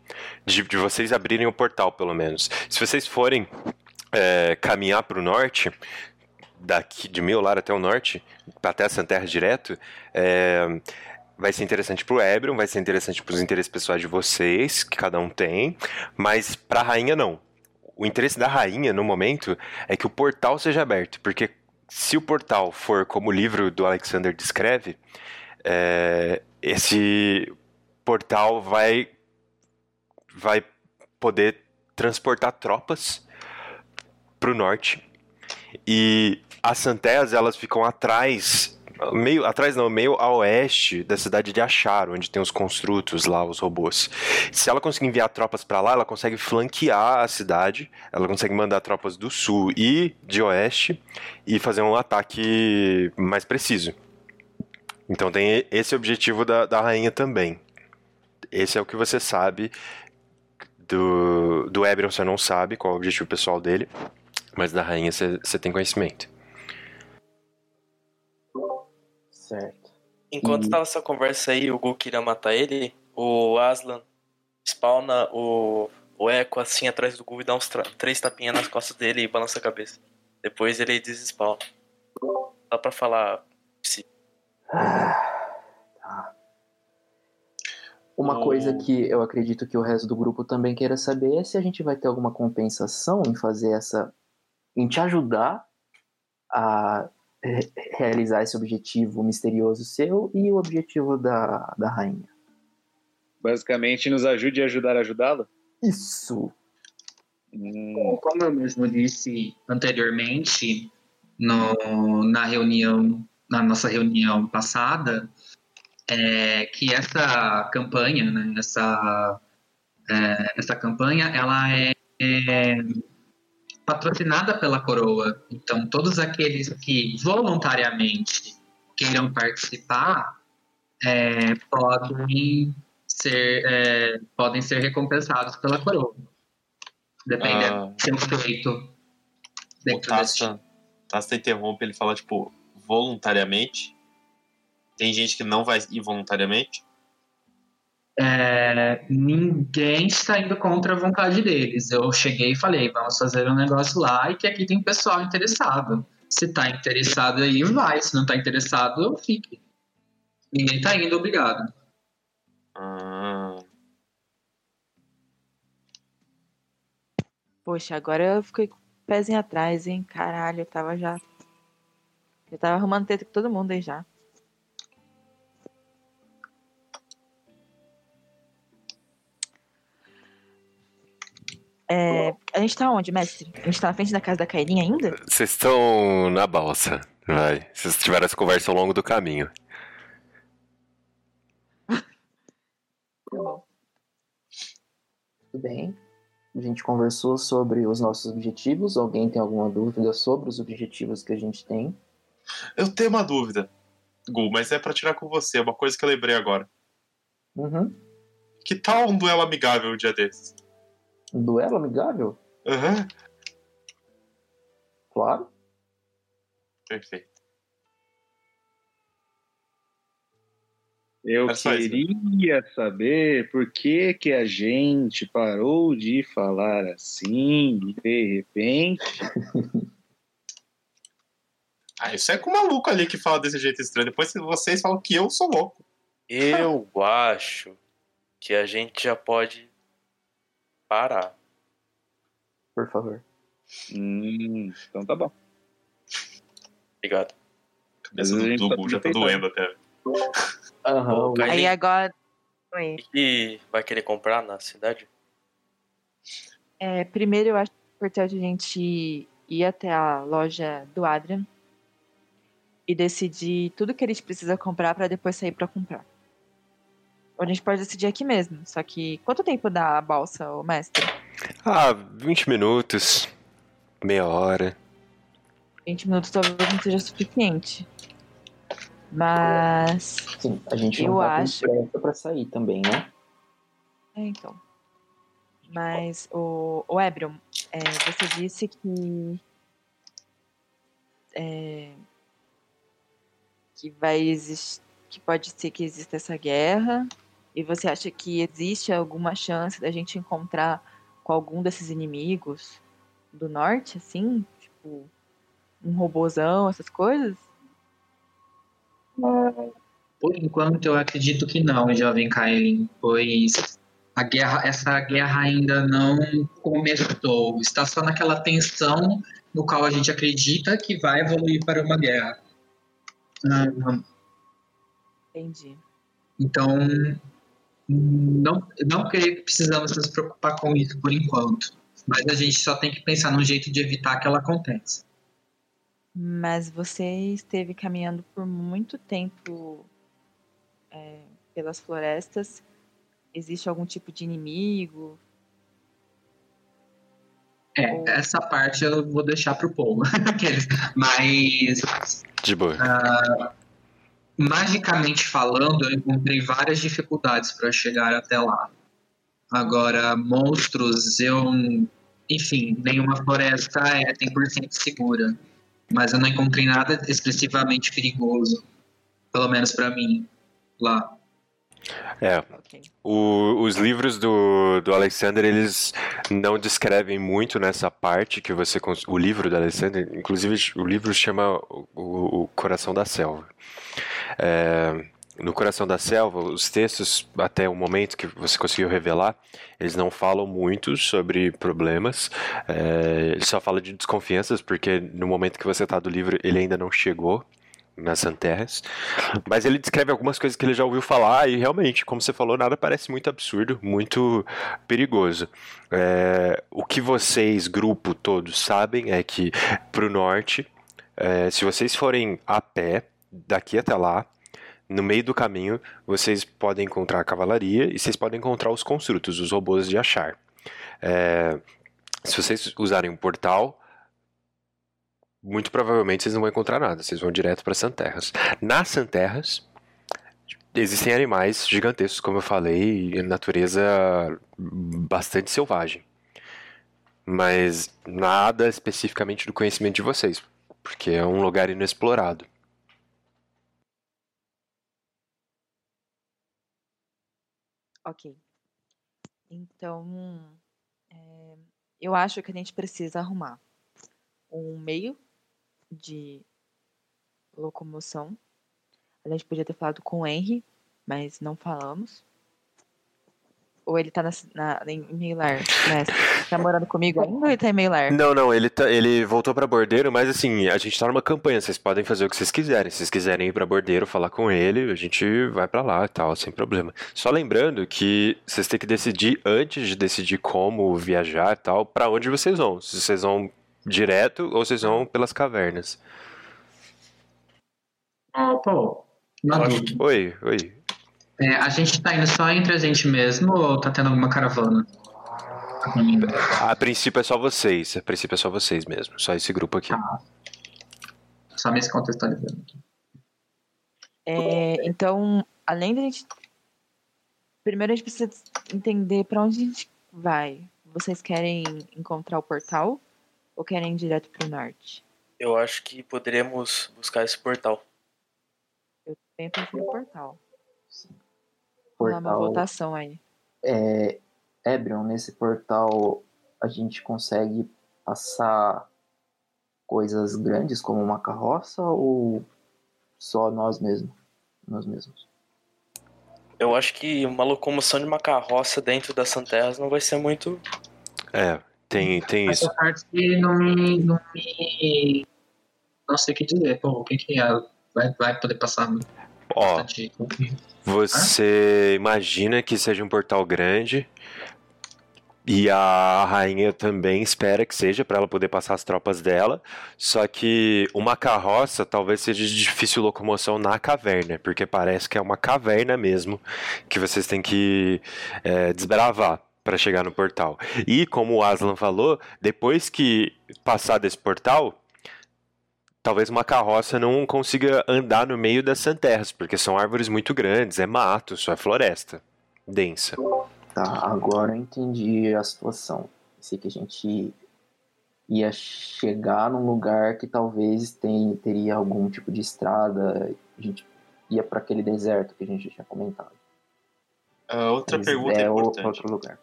de, de vocês abrirem o portal, pelo menos. Se vocês forem é, caminhar para o norte, daqui de Miolar até o norte, até a Santerra direto, é, vai ser interessante pro Ebrion, vai ser interessante pros interesses pessoais de vocês, que cada um tem, mas pra rainha não. O interesse da rainha, no momento, é que o portal seja aberto, porque se o portal for como o livro do Alexander descreve, é, esse portal vai, vai poder transportar tropas pro norte. E as Santerras, elas ficam atrás, meio atrás não, meio a oeste da cidade de Achar, onde tem os construtos lá, os robôs. Se ela conseguir enviar tropas pra lá, ela consegue flanquear a cidade, ela consegue mandar tropas do sul e de oeste e fazer um ataque mais preciso. Então tem esse objetivo da, da rainha também. Esse é o que você sabe do, do Ebrion, você não sabe qual é o objetivo pessoal dele, mas da rainha você tem conhecimento. Certo. Enquanto E- tava essa conversa aí, o Gu queria matar ele, o Aslan spawna o, o Echo assim atrás do Gu e dá uns três tapinhas nas costas dele e balança a cabeça. Depois ele desespawna. Só pra falar. se- Uma O- coisa que eu acredito que o resto do grupo também queira saber é se a gente vai ter alguma compensação em fazer essa. em te ajudar a realizar esse objetivo misterioso seu e o objetivo da, da rainha. Basicamente, nos ajude a ajudar a ajudá-la? Isso! Hum, Como eu mesmo disse anteriormente, no, na reunião, na nossa reunião passada, é que essa campanha, né, essa, é, essa campanha, ela é, é patrocinada pela coroa. Então, todos aqueles que voluntariamente queiram participar é, podem ser é, podem ser recompensados pela coroa. Depende Ah. do seu feito O Tasta interrompe, ele fala, tipo, voluntariamente. Tem gente que não vai ir voluntariamente. É, ninguém está indo contra a vontade deles. Eu cheguei e falei, vamos fazer um negócio lá e que aqui tem pessoal interessado. Se tá interessado aí, vai. Se não tá interessado, fique. Ninguém tá indo, obrigado. Poxa, agora eu fiquei com pezinho atrás, hein? Caralho, eu tava já. Eu tava arrumando treta com todo mundo aí já. É, a gente tá onde, mestre? A gente tá na frente da casa da Kairinha ainda? Vocês estão na balsa, vai. Vocês tiveram essa conversa ao longo do caminho. <laughs> Tá bom. Tudo bem. A gente conversou sobre os nossos objetivos. Alguém tem alguma dúvida sobre os objetivos que a gente tem? eu tenho uma dúvida, Gu, mas é pra tirar com você, uma coisa que eu lembrei agora. Uhum. Que tal um duelo amigável um dia desses? Um duelo amigável? Aham, Claro. perfeito. eu É isso, né? queria saber por que, que a gente parou de falar assim, de repente. <laughs> Ah, isso é com o maluco ali que fala desse jeito estranho. Depois vocês falam que eu sou louco. Eu acho que a gente já pode parar. Por favor. Hum, então tá bom. Obrigado. A cabeça Às vezes a do gente tá Dubu já tá doendo até. Aham. Aí- Aí agora. Oi. O que vai querer comprar na cidade? É, primeiro, eu acho importante a gente ir até a loja do Adrian e decidir tudo que a gente precisa comprar para depois sair para comprar. Ou a gente pode decidir aqui mesmo. Só que quanto tempo dá a balsa, ô mestre? Ah, 20 minutos, meia hora. 20 minutos talvez não seja suficiente. Mas. Sim, a gente Eu não tá acho- com pressa pra sair também, né? É, então. Mas, o, o Ebrion, é, você disse que. é, que vai existir. Que pode ser que exista essa guerra. E você acha que existe alguma chance da gente encontrar com algum desses inimigos do norte, assim? Tipo, um robozão, essas coisas? Por enquanto, eu acredito que não, jovem Kaelin, pois a guerra, essa guerra ainda não começou. Está só naquela tensão no qual a gente acredita que vai evoluir para uma guerra. Ah, Entendi. Então, não, não creio que precisamos nos preocupar com isso por enquanto. Mas a gente só tem que pensar num jeito de evitar que ela aconteça. Mas você esteve caminhando por muito tempo é, pelas florestas. Existe algum tipo de inimigo? É, essa parte eu vou deixar pro Paul. <laughs> Mas De boa. Magicamente falando, eu encontrei várias dificuldades para chegar até lá. Agora, monstros, eu. Enfim, nenhuma floresta é 100% segura. Mas eu não encontrei nada excessivamente perigoso. Pelo menos para mim, lá. É. O- os livros do, do Alexander, eles não descrevem muito nessa parte que você... O livro do Alexander, inclusive o livro chama o- o Coração da Selva. É, no Coração da Selva, os textos, até o momento que você conseguiu revelar, eles não falam muito sobre problemas, é, ele só fala de desconfianças, porque no momento que você está do livro, ele ainda não chegou nas Santerras. Mas ele descreve algumas coisas que ele já ouviu falar e realmente, como você falou, nada parece muito absurdo, muito perigoso. É, o que vocês, grupo todo, sabem é que pro norte, é, se vocês forem a pé daqui até lá, no meio do caminho, vocês podem encontrar a cavalaria e vocês podem encontrar os construtos, os robôs de achar. É, se vocês usarem um portal, muito provavelmente vocês não vão encontrar nada, vocês vão direto para Santerras. Nas Santerras existem animais gigantescos, como eu falei, e natureza bastante selvagem. Mas nada especificamente do conhecimento de vocês, porque é um lugar inexplorado. Ok. Então, é, eu acho que a gente precisa arrumar um meio de locomoção. A gente podia ter falado com o Henry, mas não falamos. Ou ele tá na, na, em Meilar, né? Tá morando comigo ainda ou ele tá em Meilar? Não, não, ele, tá- ele voltou pra Bordeiro, mas assim, a gente tá numa campanha, vocês podem fazer o que vocês quiserem. Se vocês quiserem ir pra Bordeiro, falar com ele, a gente vai pra lá e tal, sem problema. Só lembrando que vocês têm que decidir, antes de decidir como viajar e tal, pra onde vocês vão. Se vocês vão direto ou vocês vão pelas cavernas. Acho dúvida. Oi, oi. É, a gente tá indo só entre a gente mesmo ou tá tendo alguma caravana? A princípio é só vocês, a princípio é só vocês mesmo, só esse grupo aqui. Só me contextualizando. É, então, além da gente. Primeiro a gente precisa entender pra onde a gente vai. Vocês querem encontrar o portal ou querem ir direto pro norte? Eu acho que poderíamos buscar esse portal. Eu também prefiro o portal. Dar uma Portal. votação aí. É, Ebrion, nesse portal a gente consegue passar coisas grandes como uma carroça ou só nós mesmos? Nós mesmos. Eu acho que uma locomoção de uma carroça dentro das Santerras não vai ser muito. É, Tem, tem Mas isso. parte que não me, não me. Não sei o que dizer. Pô, quem que é? Vai, vai poder passar Ó, bastante. você imagina que seja um portal grande e a rainha também espera que seja para ela poder passar as tropas dela. Só que uma carroça talvez seja de difícil locomoção na caverna, porque parece que é uma caverna mesmo que vocês têm que é, desbravar para chegar no portal. E como o Aslan falou, depois que passar desse portal, talvez uma carroça não consiga andar no meio das santerras, porque são árvores muito grandes, é mato, só é floresta densa. Tá, agora eu entendi a situação. Pensei que a gente ia chegar num lugar que talvez tem, teria algum tipo de estrada. A gente ia para aquele deserto que a gente já tinha comentado. Ah, outra Mas pergunta é importante. outro lugar.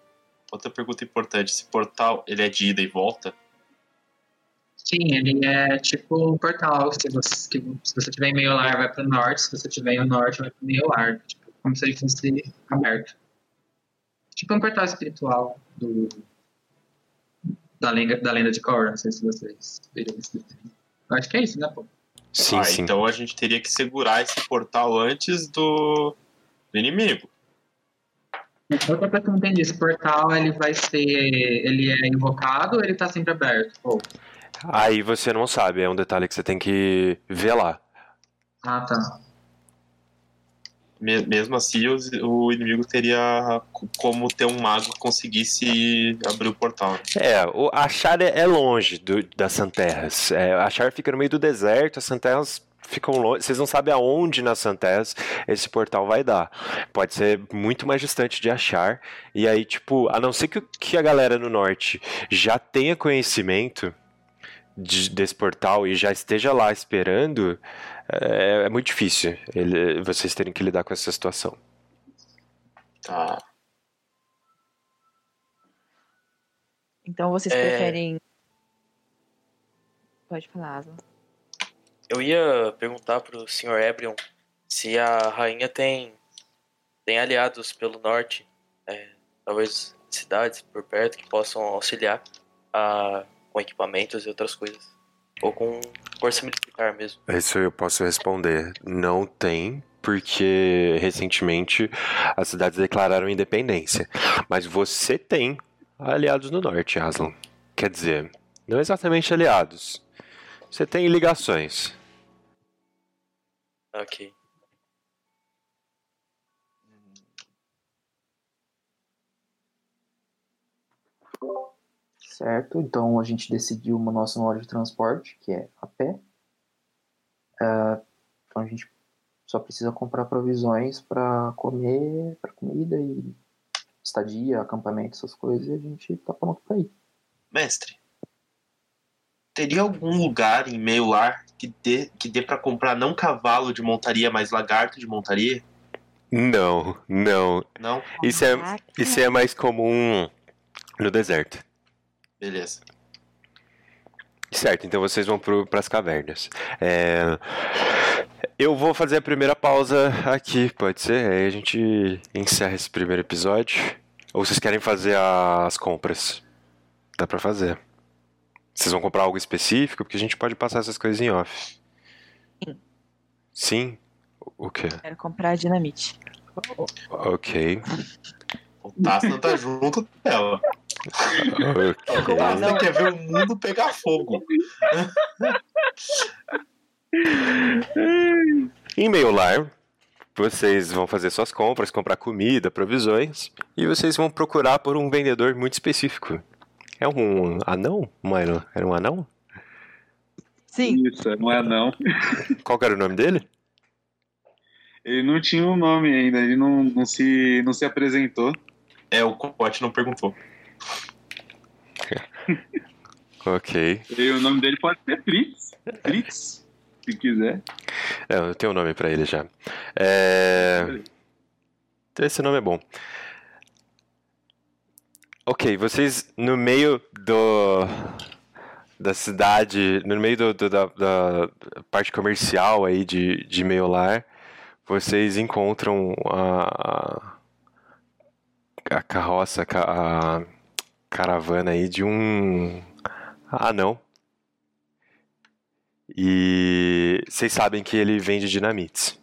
Outra pergunta importante. Esse portal, ele é de ida e volta? Sim, ele é tipo um portal. Se você, que- se você tiver em meio lar, vai pro norte. Se você tiver no norte, vai pro meio lar. Tipo, como se ele fosse aberto. Tipo um portal espiritual do, da, lenda, da lenda de Korra. Não sei se vocês viram esse desenho. Eu acho que é isso, né, pô? Sim, Ah, sim. então a gente teria que segurar esse portal antes do, do inimigo. Outra coisa que eu não entendi, esse portal ele vai ser. Ele é invocado ou ele tá sempre aberto? Pô, Aí você não sabe, é um detalhe que você tem que ver lá. ah, tá. Me- Mesmo assim, o inimigo teria co- como ter um mago que conseguisse abrir o portal. É, o, a Char é é longe do- das Santerras. É, a Char fica no meio do deserto, as Santerras ficam longe. Vocês não sabem aonde nas Santerras esse portal vai dar. Pode ser muito mais distante de achar. E aí, tipo, a não ser que, que a galera no norte já tenha conhecimento de- desse portal e já esteja lá esperando, é, é muito difícil ele- vocês terem que lidar com essa situação. Tá. Então vocês É. preferem. Pode falar, Aslan. Eu ia perguntar pro Sr. Ebrion se a rainha tem, tem aliados pelo norte, é, talvez cidades por perto que possam auxiliar a, com equipamentos e outras coisas. Ou com força militar mesmo. Isso eu posso responder. Não tem, porque recentemente as cidades declararam independência. Mas você tem aliados no norte, Aslan. Quer dizer, não exatamente aliados. Você tem ligações. Ok. Certo, então a gente decidiu o nosso modo de transporte, que é a pé. Ah, então a gente só precisa comprar provisões para comer, para comida e estadia, acampamento, essas coisas, e a gente tá pronto para ir. Mestre, teria algum lugar em meio lar que dê, que dê para comprar não cavalo de montaria, mas lagarto de montaria? Não, não. Não? Isso é, isso é mais comum no deserto. Beleza. Certo, então vocês vão para as cavernas. É, eu vou fazer a primeira pausa aqui, pode ser? Aí a gente encerra esse primeiro episódio. Ou vocês querem fazer as compras? Dá pra fazer. Vocês vão comprar algo específico? Porque a gente pode passar essas coisas em off. Sim. Sim? O quê? Quero comprar dinamite. Ok. O Tassna tá junto dela. Ok. O Tassna quer ver o mundo pegar fogo. Em meio lar, vocês vão fazer suas compras, comprar comida, provisões, e vocês vão procurar por um vendedor muito específico. É um anão, Milo? Era um anão? Sim, Isso, não é não. Qual era o nome dele? Ele não tinha um nome ainda, ele não, não, se, não se apresentou. É, o Copote não perguntou. <laughs> Ok. E o nome dele pode ser Fritz. Fritz, se quiser. É, eu tenho um nome pra ele já. É... Esse nome é bom. Ok, vocês no meio do da cidade, no meio do, do- da, da parte comercial aí de, de Meiolar, vocês encontram a, a carroça, ca- a, caravana aí de um anão. E vocês sabem que ele vende dinamites.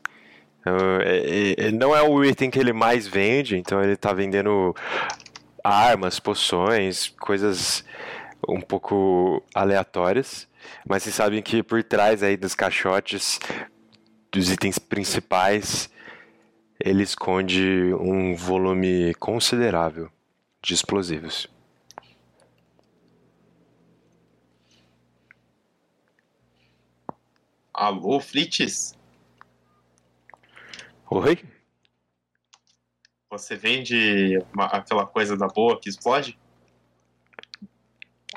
Então, é- é- não é o item que ele mais vende, então ele tá vendendo armas, poções, coisas um pouco aleatórias. Mas vocês sabem que por trás aí dos caixotes, dos itens principais, ele esconde um volume considerável de explosivos. Alô, Fritz? Oi? Você vende uma- aquela coisa da boa que explode?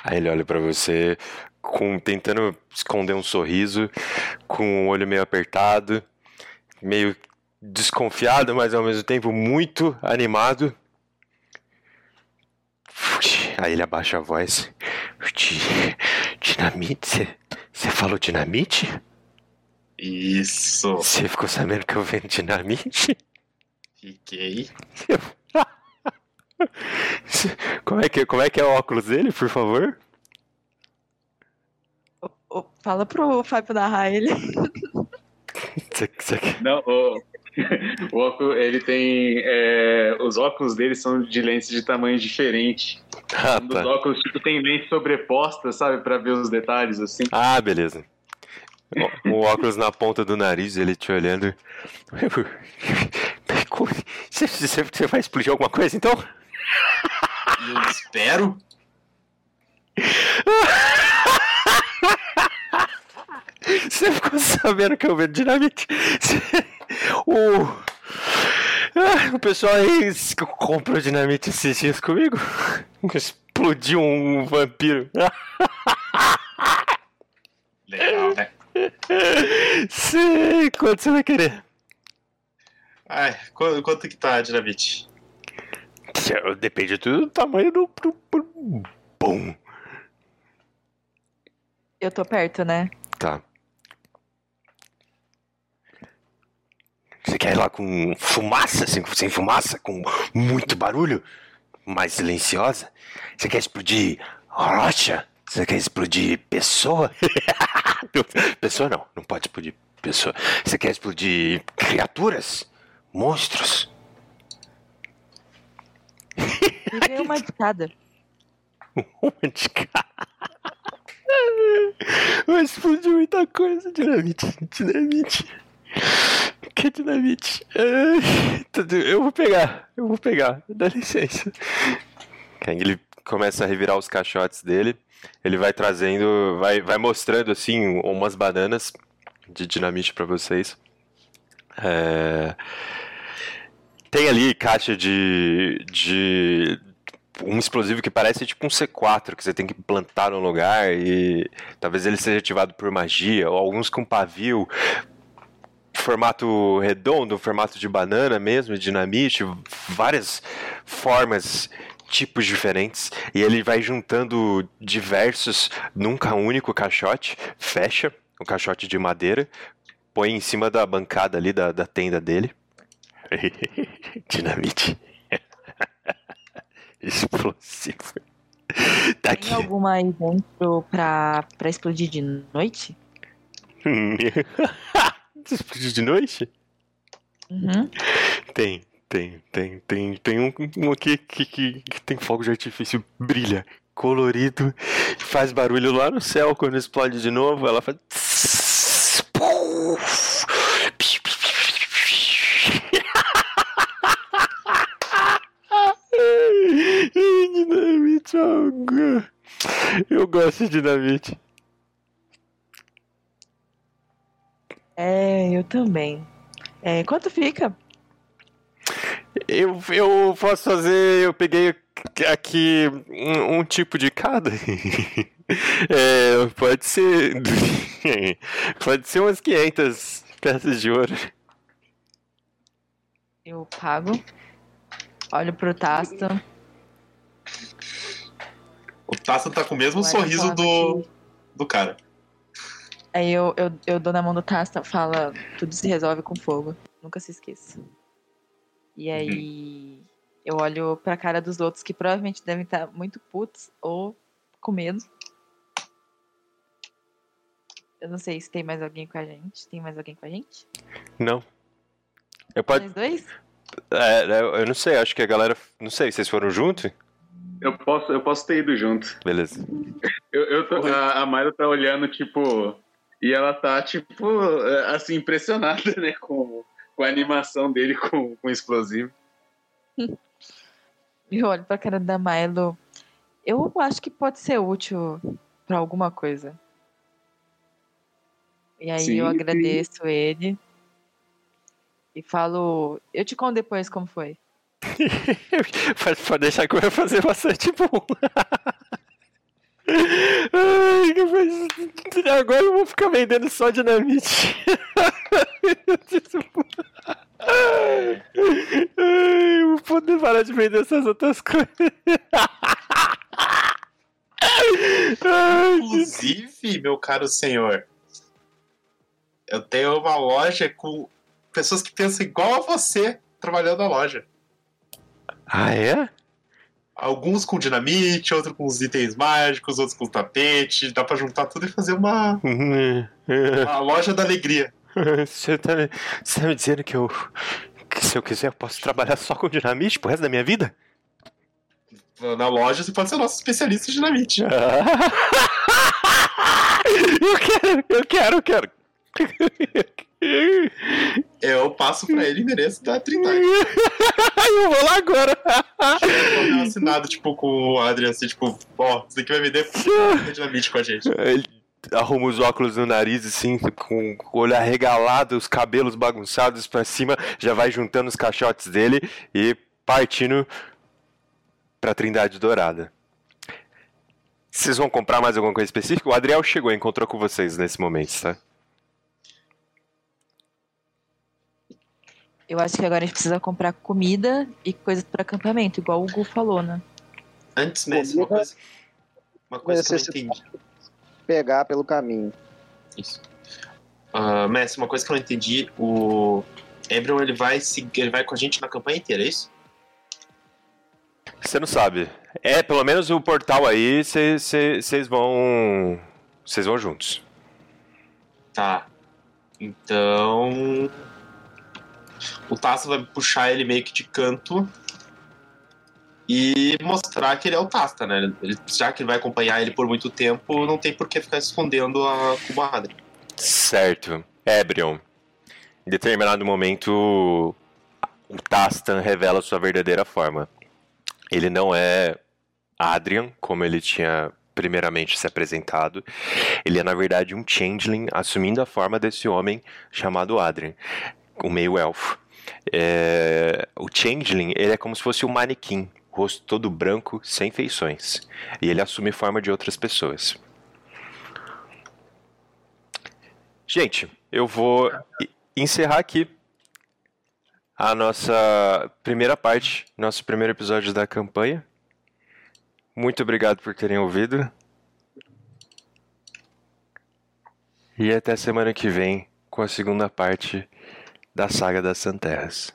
Aí ele olha pra você, com tentando esconder um sorriso, com o olho meio apertado, meio desconfiado, mas ao mesmo tempo muito animado. Aí ele abaixa a voz. Di- Dinamite? Você falou dinamite? Isso. Você ficou sabendo que eu vendo dinamite? Fiquei. <laughs> Como é que, como é, que é o óculos dele, por favor? Ô, Fala pro Fábio narrar ele. <laughs> Não, o, <laughs> o óculos, ele tem. é, os óculos dele são de lentes de tamanho diferente. Ah, Um dos tá. óculos, tipo, tem lente sobreposta, sabe? Pra ver os detalhes, assim. Ah, beleza. O, óculos na ponta do nariz, ele te olhando. Você, você- você vai explodir alguma coisa então? Eu espero. Você ficou sabendo que eu vendo dinamite? O, Ah, o pessoal aí comprou dinamite esses dias comigo. Explodiu um vampiro. Legal, né? <laughs> Sei, quanto você vai querer? Ai, qu- quanto que tá a dinamite? Depende do tamanho do. do, do... Bom. Eu tô perto, né? Tá. Você quer ir lá com fumaça, assim, sem fumaça, com muito barulho, mais silenciosa? Você quer explodir rocha? Você quer explodir pessoa? <laughs> <laughs> Pessoa não, não pode explodir pessoa. Você quer explodir criaturas? Monstros? Me dê <laughs> uma de cada. Uma de cada. Vai explodir muita coisa, dinamite, dinamite. Que dinamite? Eu vou pegar, eu vou pegar, dá licença. Ele começa a revirar os caixotes dele. Ele vai trazendo, vai, vai mostrando assim umas bananas de dinamite pra vocês. É, Tem ali caixa de, de um explosivo que parece tipo um C4 que você tem que plantar no lugar e talvez ele seja ativado por magia, ou alguns com pavio, formato redondo, formato de banana mesmo, dinamite, várias formas, tipos diferentes, e ele vai juntando diversos num ca- único caixote, fecha o caixote de madeira, põe em cima da bancada ali da, da tenda dele. <laughs> Dinamite. <laughs> Explosivo. Tá aqui. Tem alguma aí dentro pra, pra explodir de noite? <laughs> Explodiu de noite? Uhum. Tem, tem, tem, tem. Tem um, um aqui que, que, que tem fogo de artifício, brilha, colorido, faz barulho lá no céu quando explode de novo. Ela faz. Dinamite, eu gosto de dinamite. É, eu também. É, quanto fica? Eu, eu posso fazer. Eu peguei aqui um, um tipo de cada. <laughs> É, pode ser. <laughs> Pode ser umas 500 peças de ouro. Eu pago. Olho pro Tasta. O Taça tá com o mesmo sorriso do, que- do cara. Aí eu, eu, eu dou na mão do Tasta, fala, tudo se resolve com fogo. Nunca se esqueça. E aí. Eu olho pra cara dos outros que provavelmente devem estar muito putos ou com medo. Eu não sei se tem mais alguém com a gente. Tem mais alguém com a gente? Não. Eu pode. Nós dois? É, eu eu não sei, acho que a galera. Não sei, vocês foram juntos? Eu posso, eu posso ter ido junto. Beleza. Eu, eu tô, a, a Mayra tá olhando, tipo. E ela tá, tipo, assim, impressionada, <laughs> né? Com, com a animação dele com, com o explosivo. <laughs> Eu olho pra cara da Milo. Eu acho que pode ser útil pra alguma coisa. E aí Sim, eu sim. agradeço ele. E falo. Eu te conto depois como foi. <laughs> pode, deixar que eu vou fazer bastante bom. <laughs> Ai, Agora eu vou ficar vendendo só dinamite. Eu vou poder parar de vender essas outras coisas. Inclusive, meu caro senhor, eu tenho uma loja com pessoas que pensam igual a você trabalhando na loja. Ah, é? Alguns com dinamite, outros com os itens mágicos, outros com tapete. Dá pra juntar tudo e fazer uma, uma loja da alegria. <laughs> Você tá, me- você tá me dizendo que eu. Que se eu quiser eu posso trabalhar só com dinamite pro resto da minha vida? Na loja você pode ser nosso especialista em dinamite. <laughs> Eu quero, eu quero, eu quero. <laughs> Eu passo pra ele o endereço da Trindade. <laughs> Eu vou lá agora. Papel assinado, tipo, com o Adrian, assim, tipo, ó, isso daqui vai vender dinamite com a gente. Ele arruma os óculos no nariz, assim, com o olho arregalado, os cabelos bagunçados pra cima, já vai juntando os caixotes dele e partindo pra Trindade Dourada. Vocês vão comprar mais alguma coisa específica? O Adriel chegou e encontrou com vocês nesse momento, tá? Eu acho que agora a gente precisa comprar comida e coisas para acampamento, igual o Gu falou, né? Antes, Messi, uma coisa, uma coisa que eu não entendi. Pegar pelo caminho. Isso. Messi, uma coisa que eu não entendi, o Ebron, ele vai, seguir, ele vai com a gente na campanha inteira, é isso? Você não sabe. É, pelo menos o portal aí, vocês vão. Vocês vão juntos. Tá. Então. O Tasso vai puxar ele meio que de canto e mostrar que ele é o Tasta, né? Ele- já que ele vai acompanhar ele por muito tempo, não tem por que ficar escondendo a comadre. Certo. Ebrion. Em determinado momento, o Tastan revela sua verdadeira forma. Ele não é Adrian, como ele tinha primeiramente se apresentado. Ele é, na verdade, um changeling, assumindo a forma desse homem chamado Adrian, o meio-elfo. É, O changeling, ele é como se fosse um manequim, rosto todo branco, sem feições. E ele assume forma de outras pessoas. Gente, eu vou encerrar aqui a nossa primeira parte, nosso primeiro episódio da campanha. Muito obrigado por terem ouvido. E até semana que vem com a segunda parte da saga das Santerras.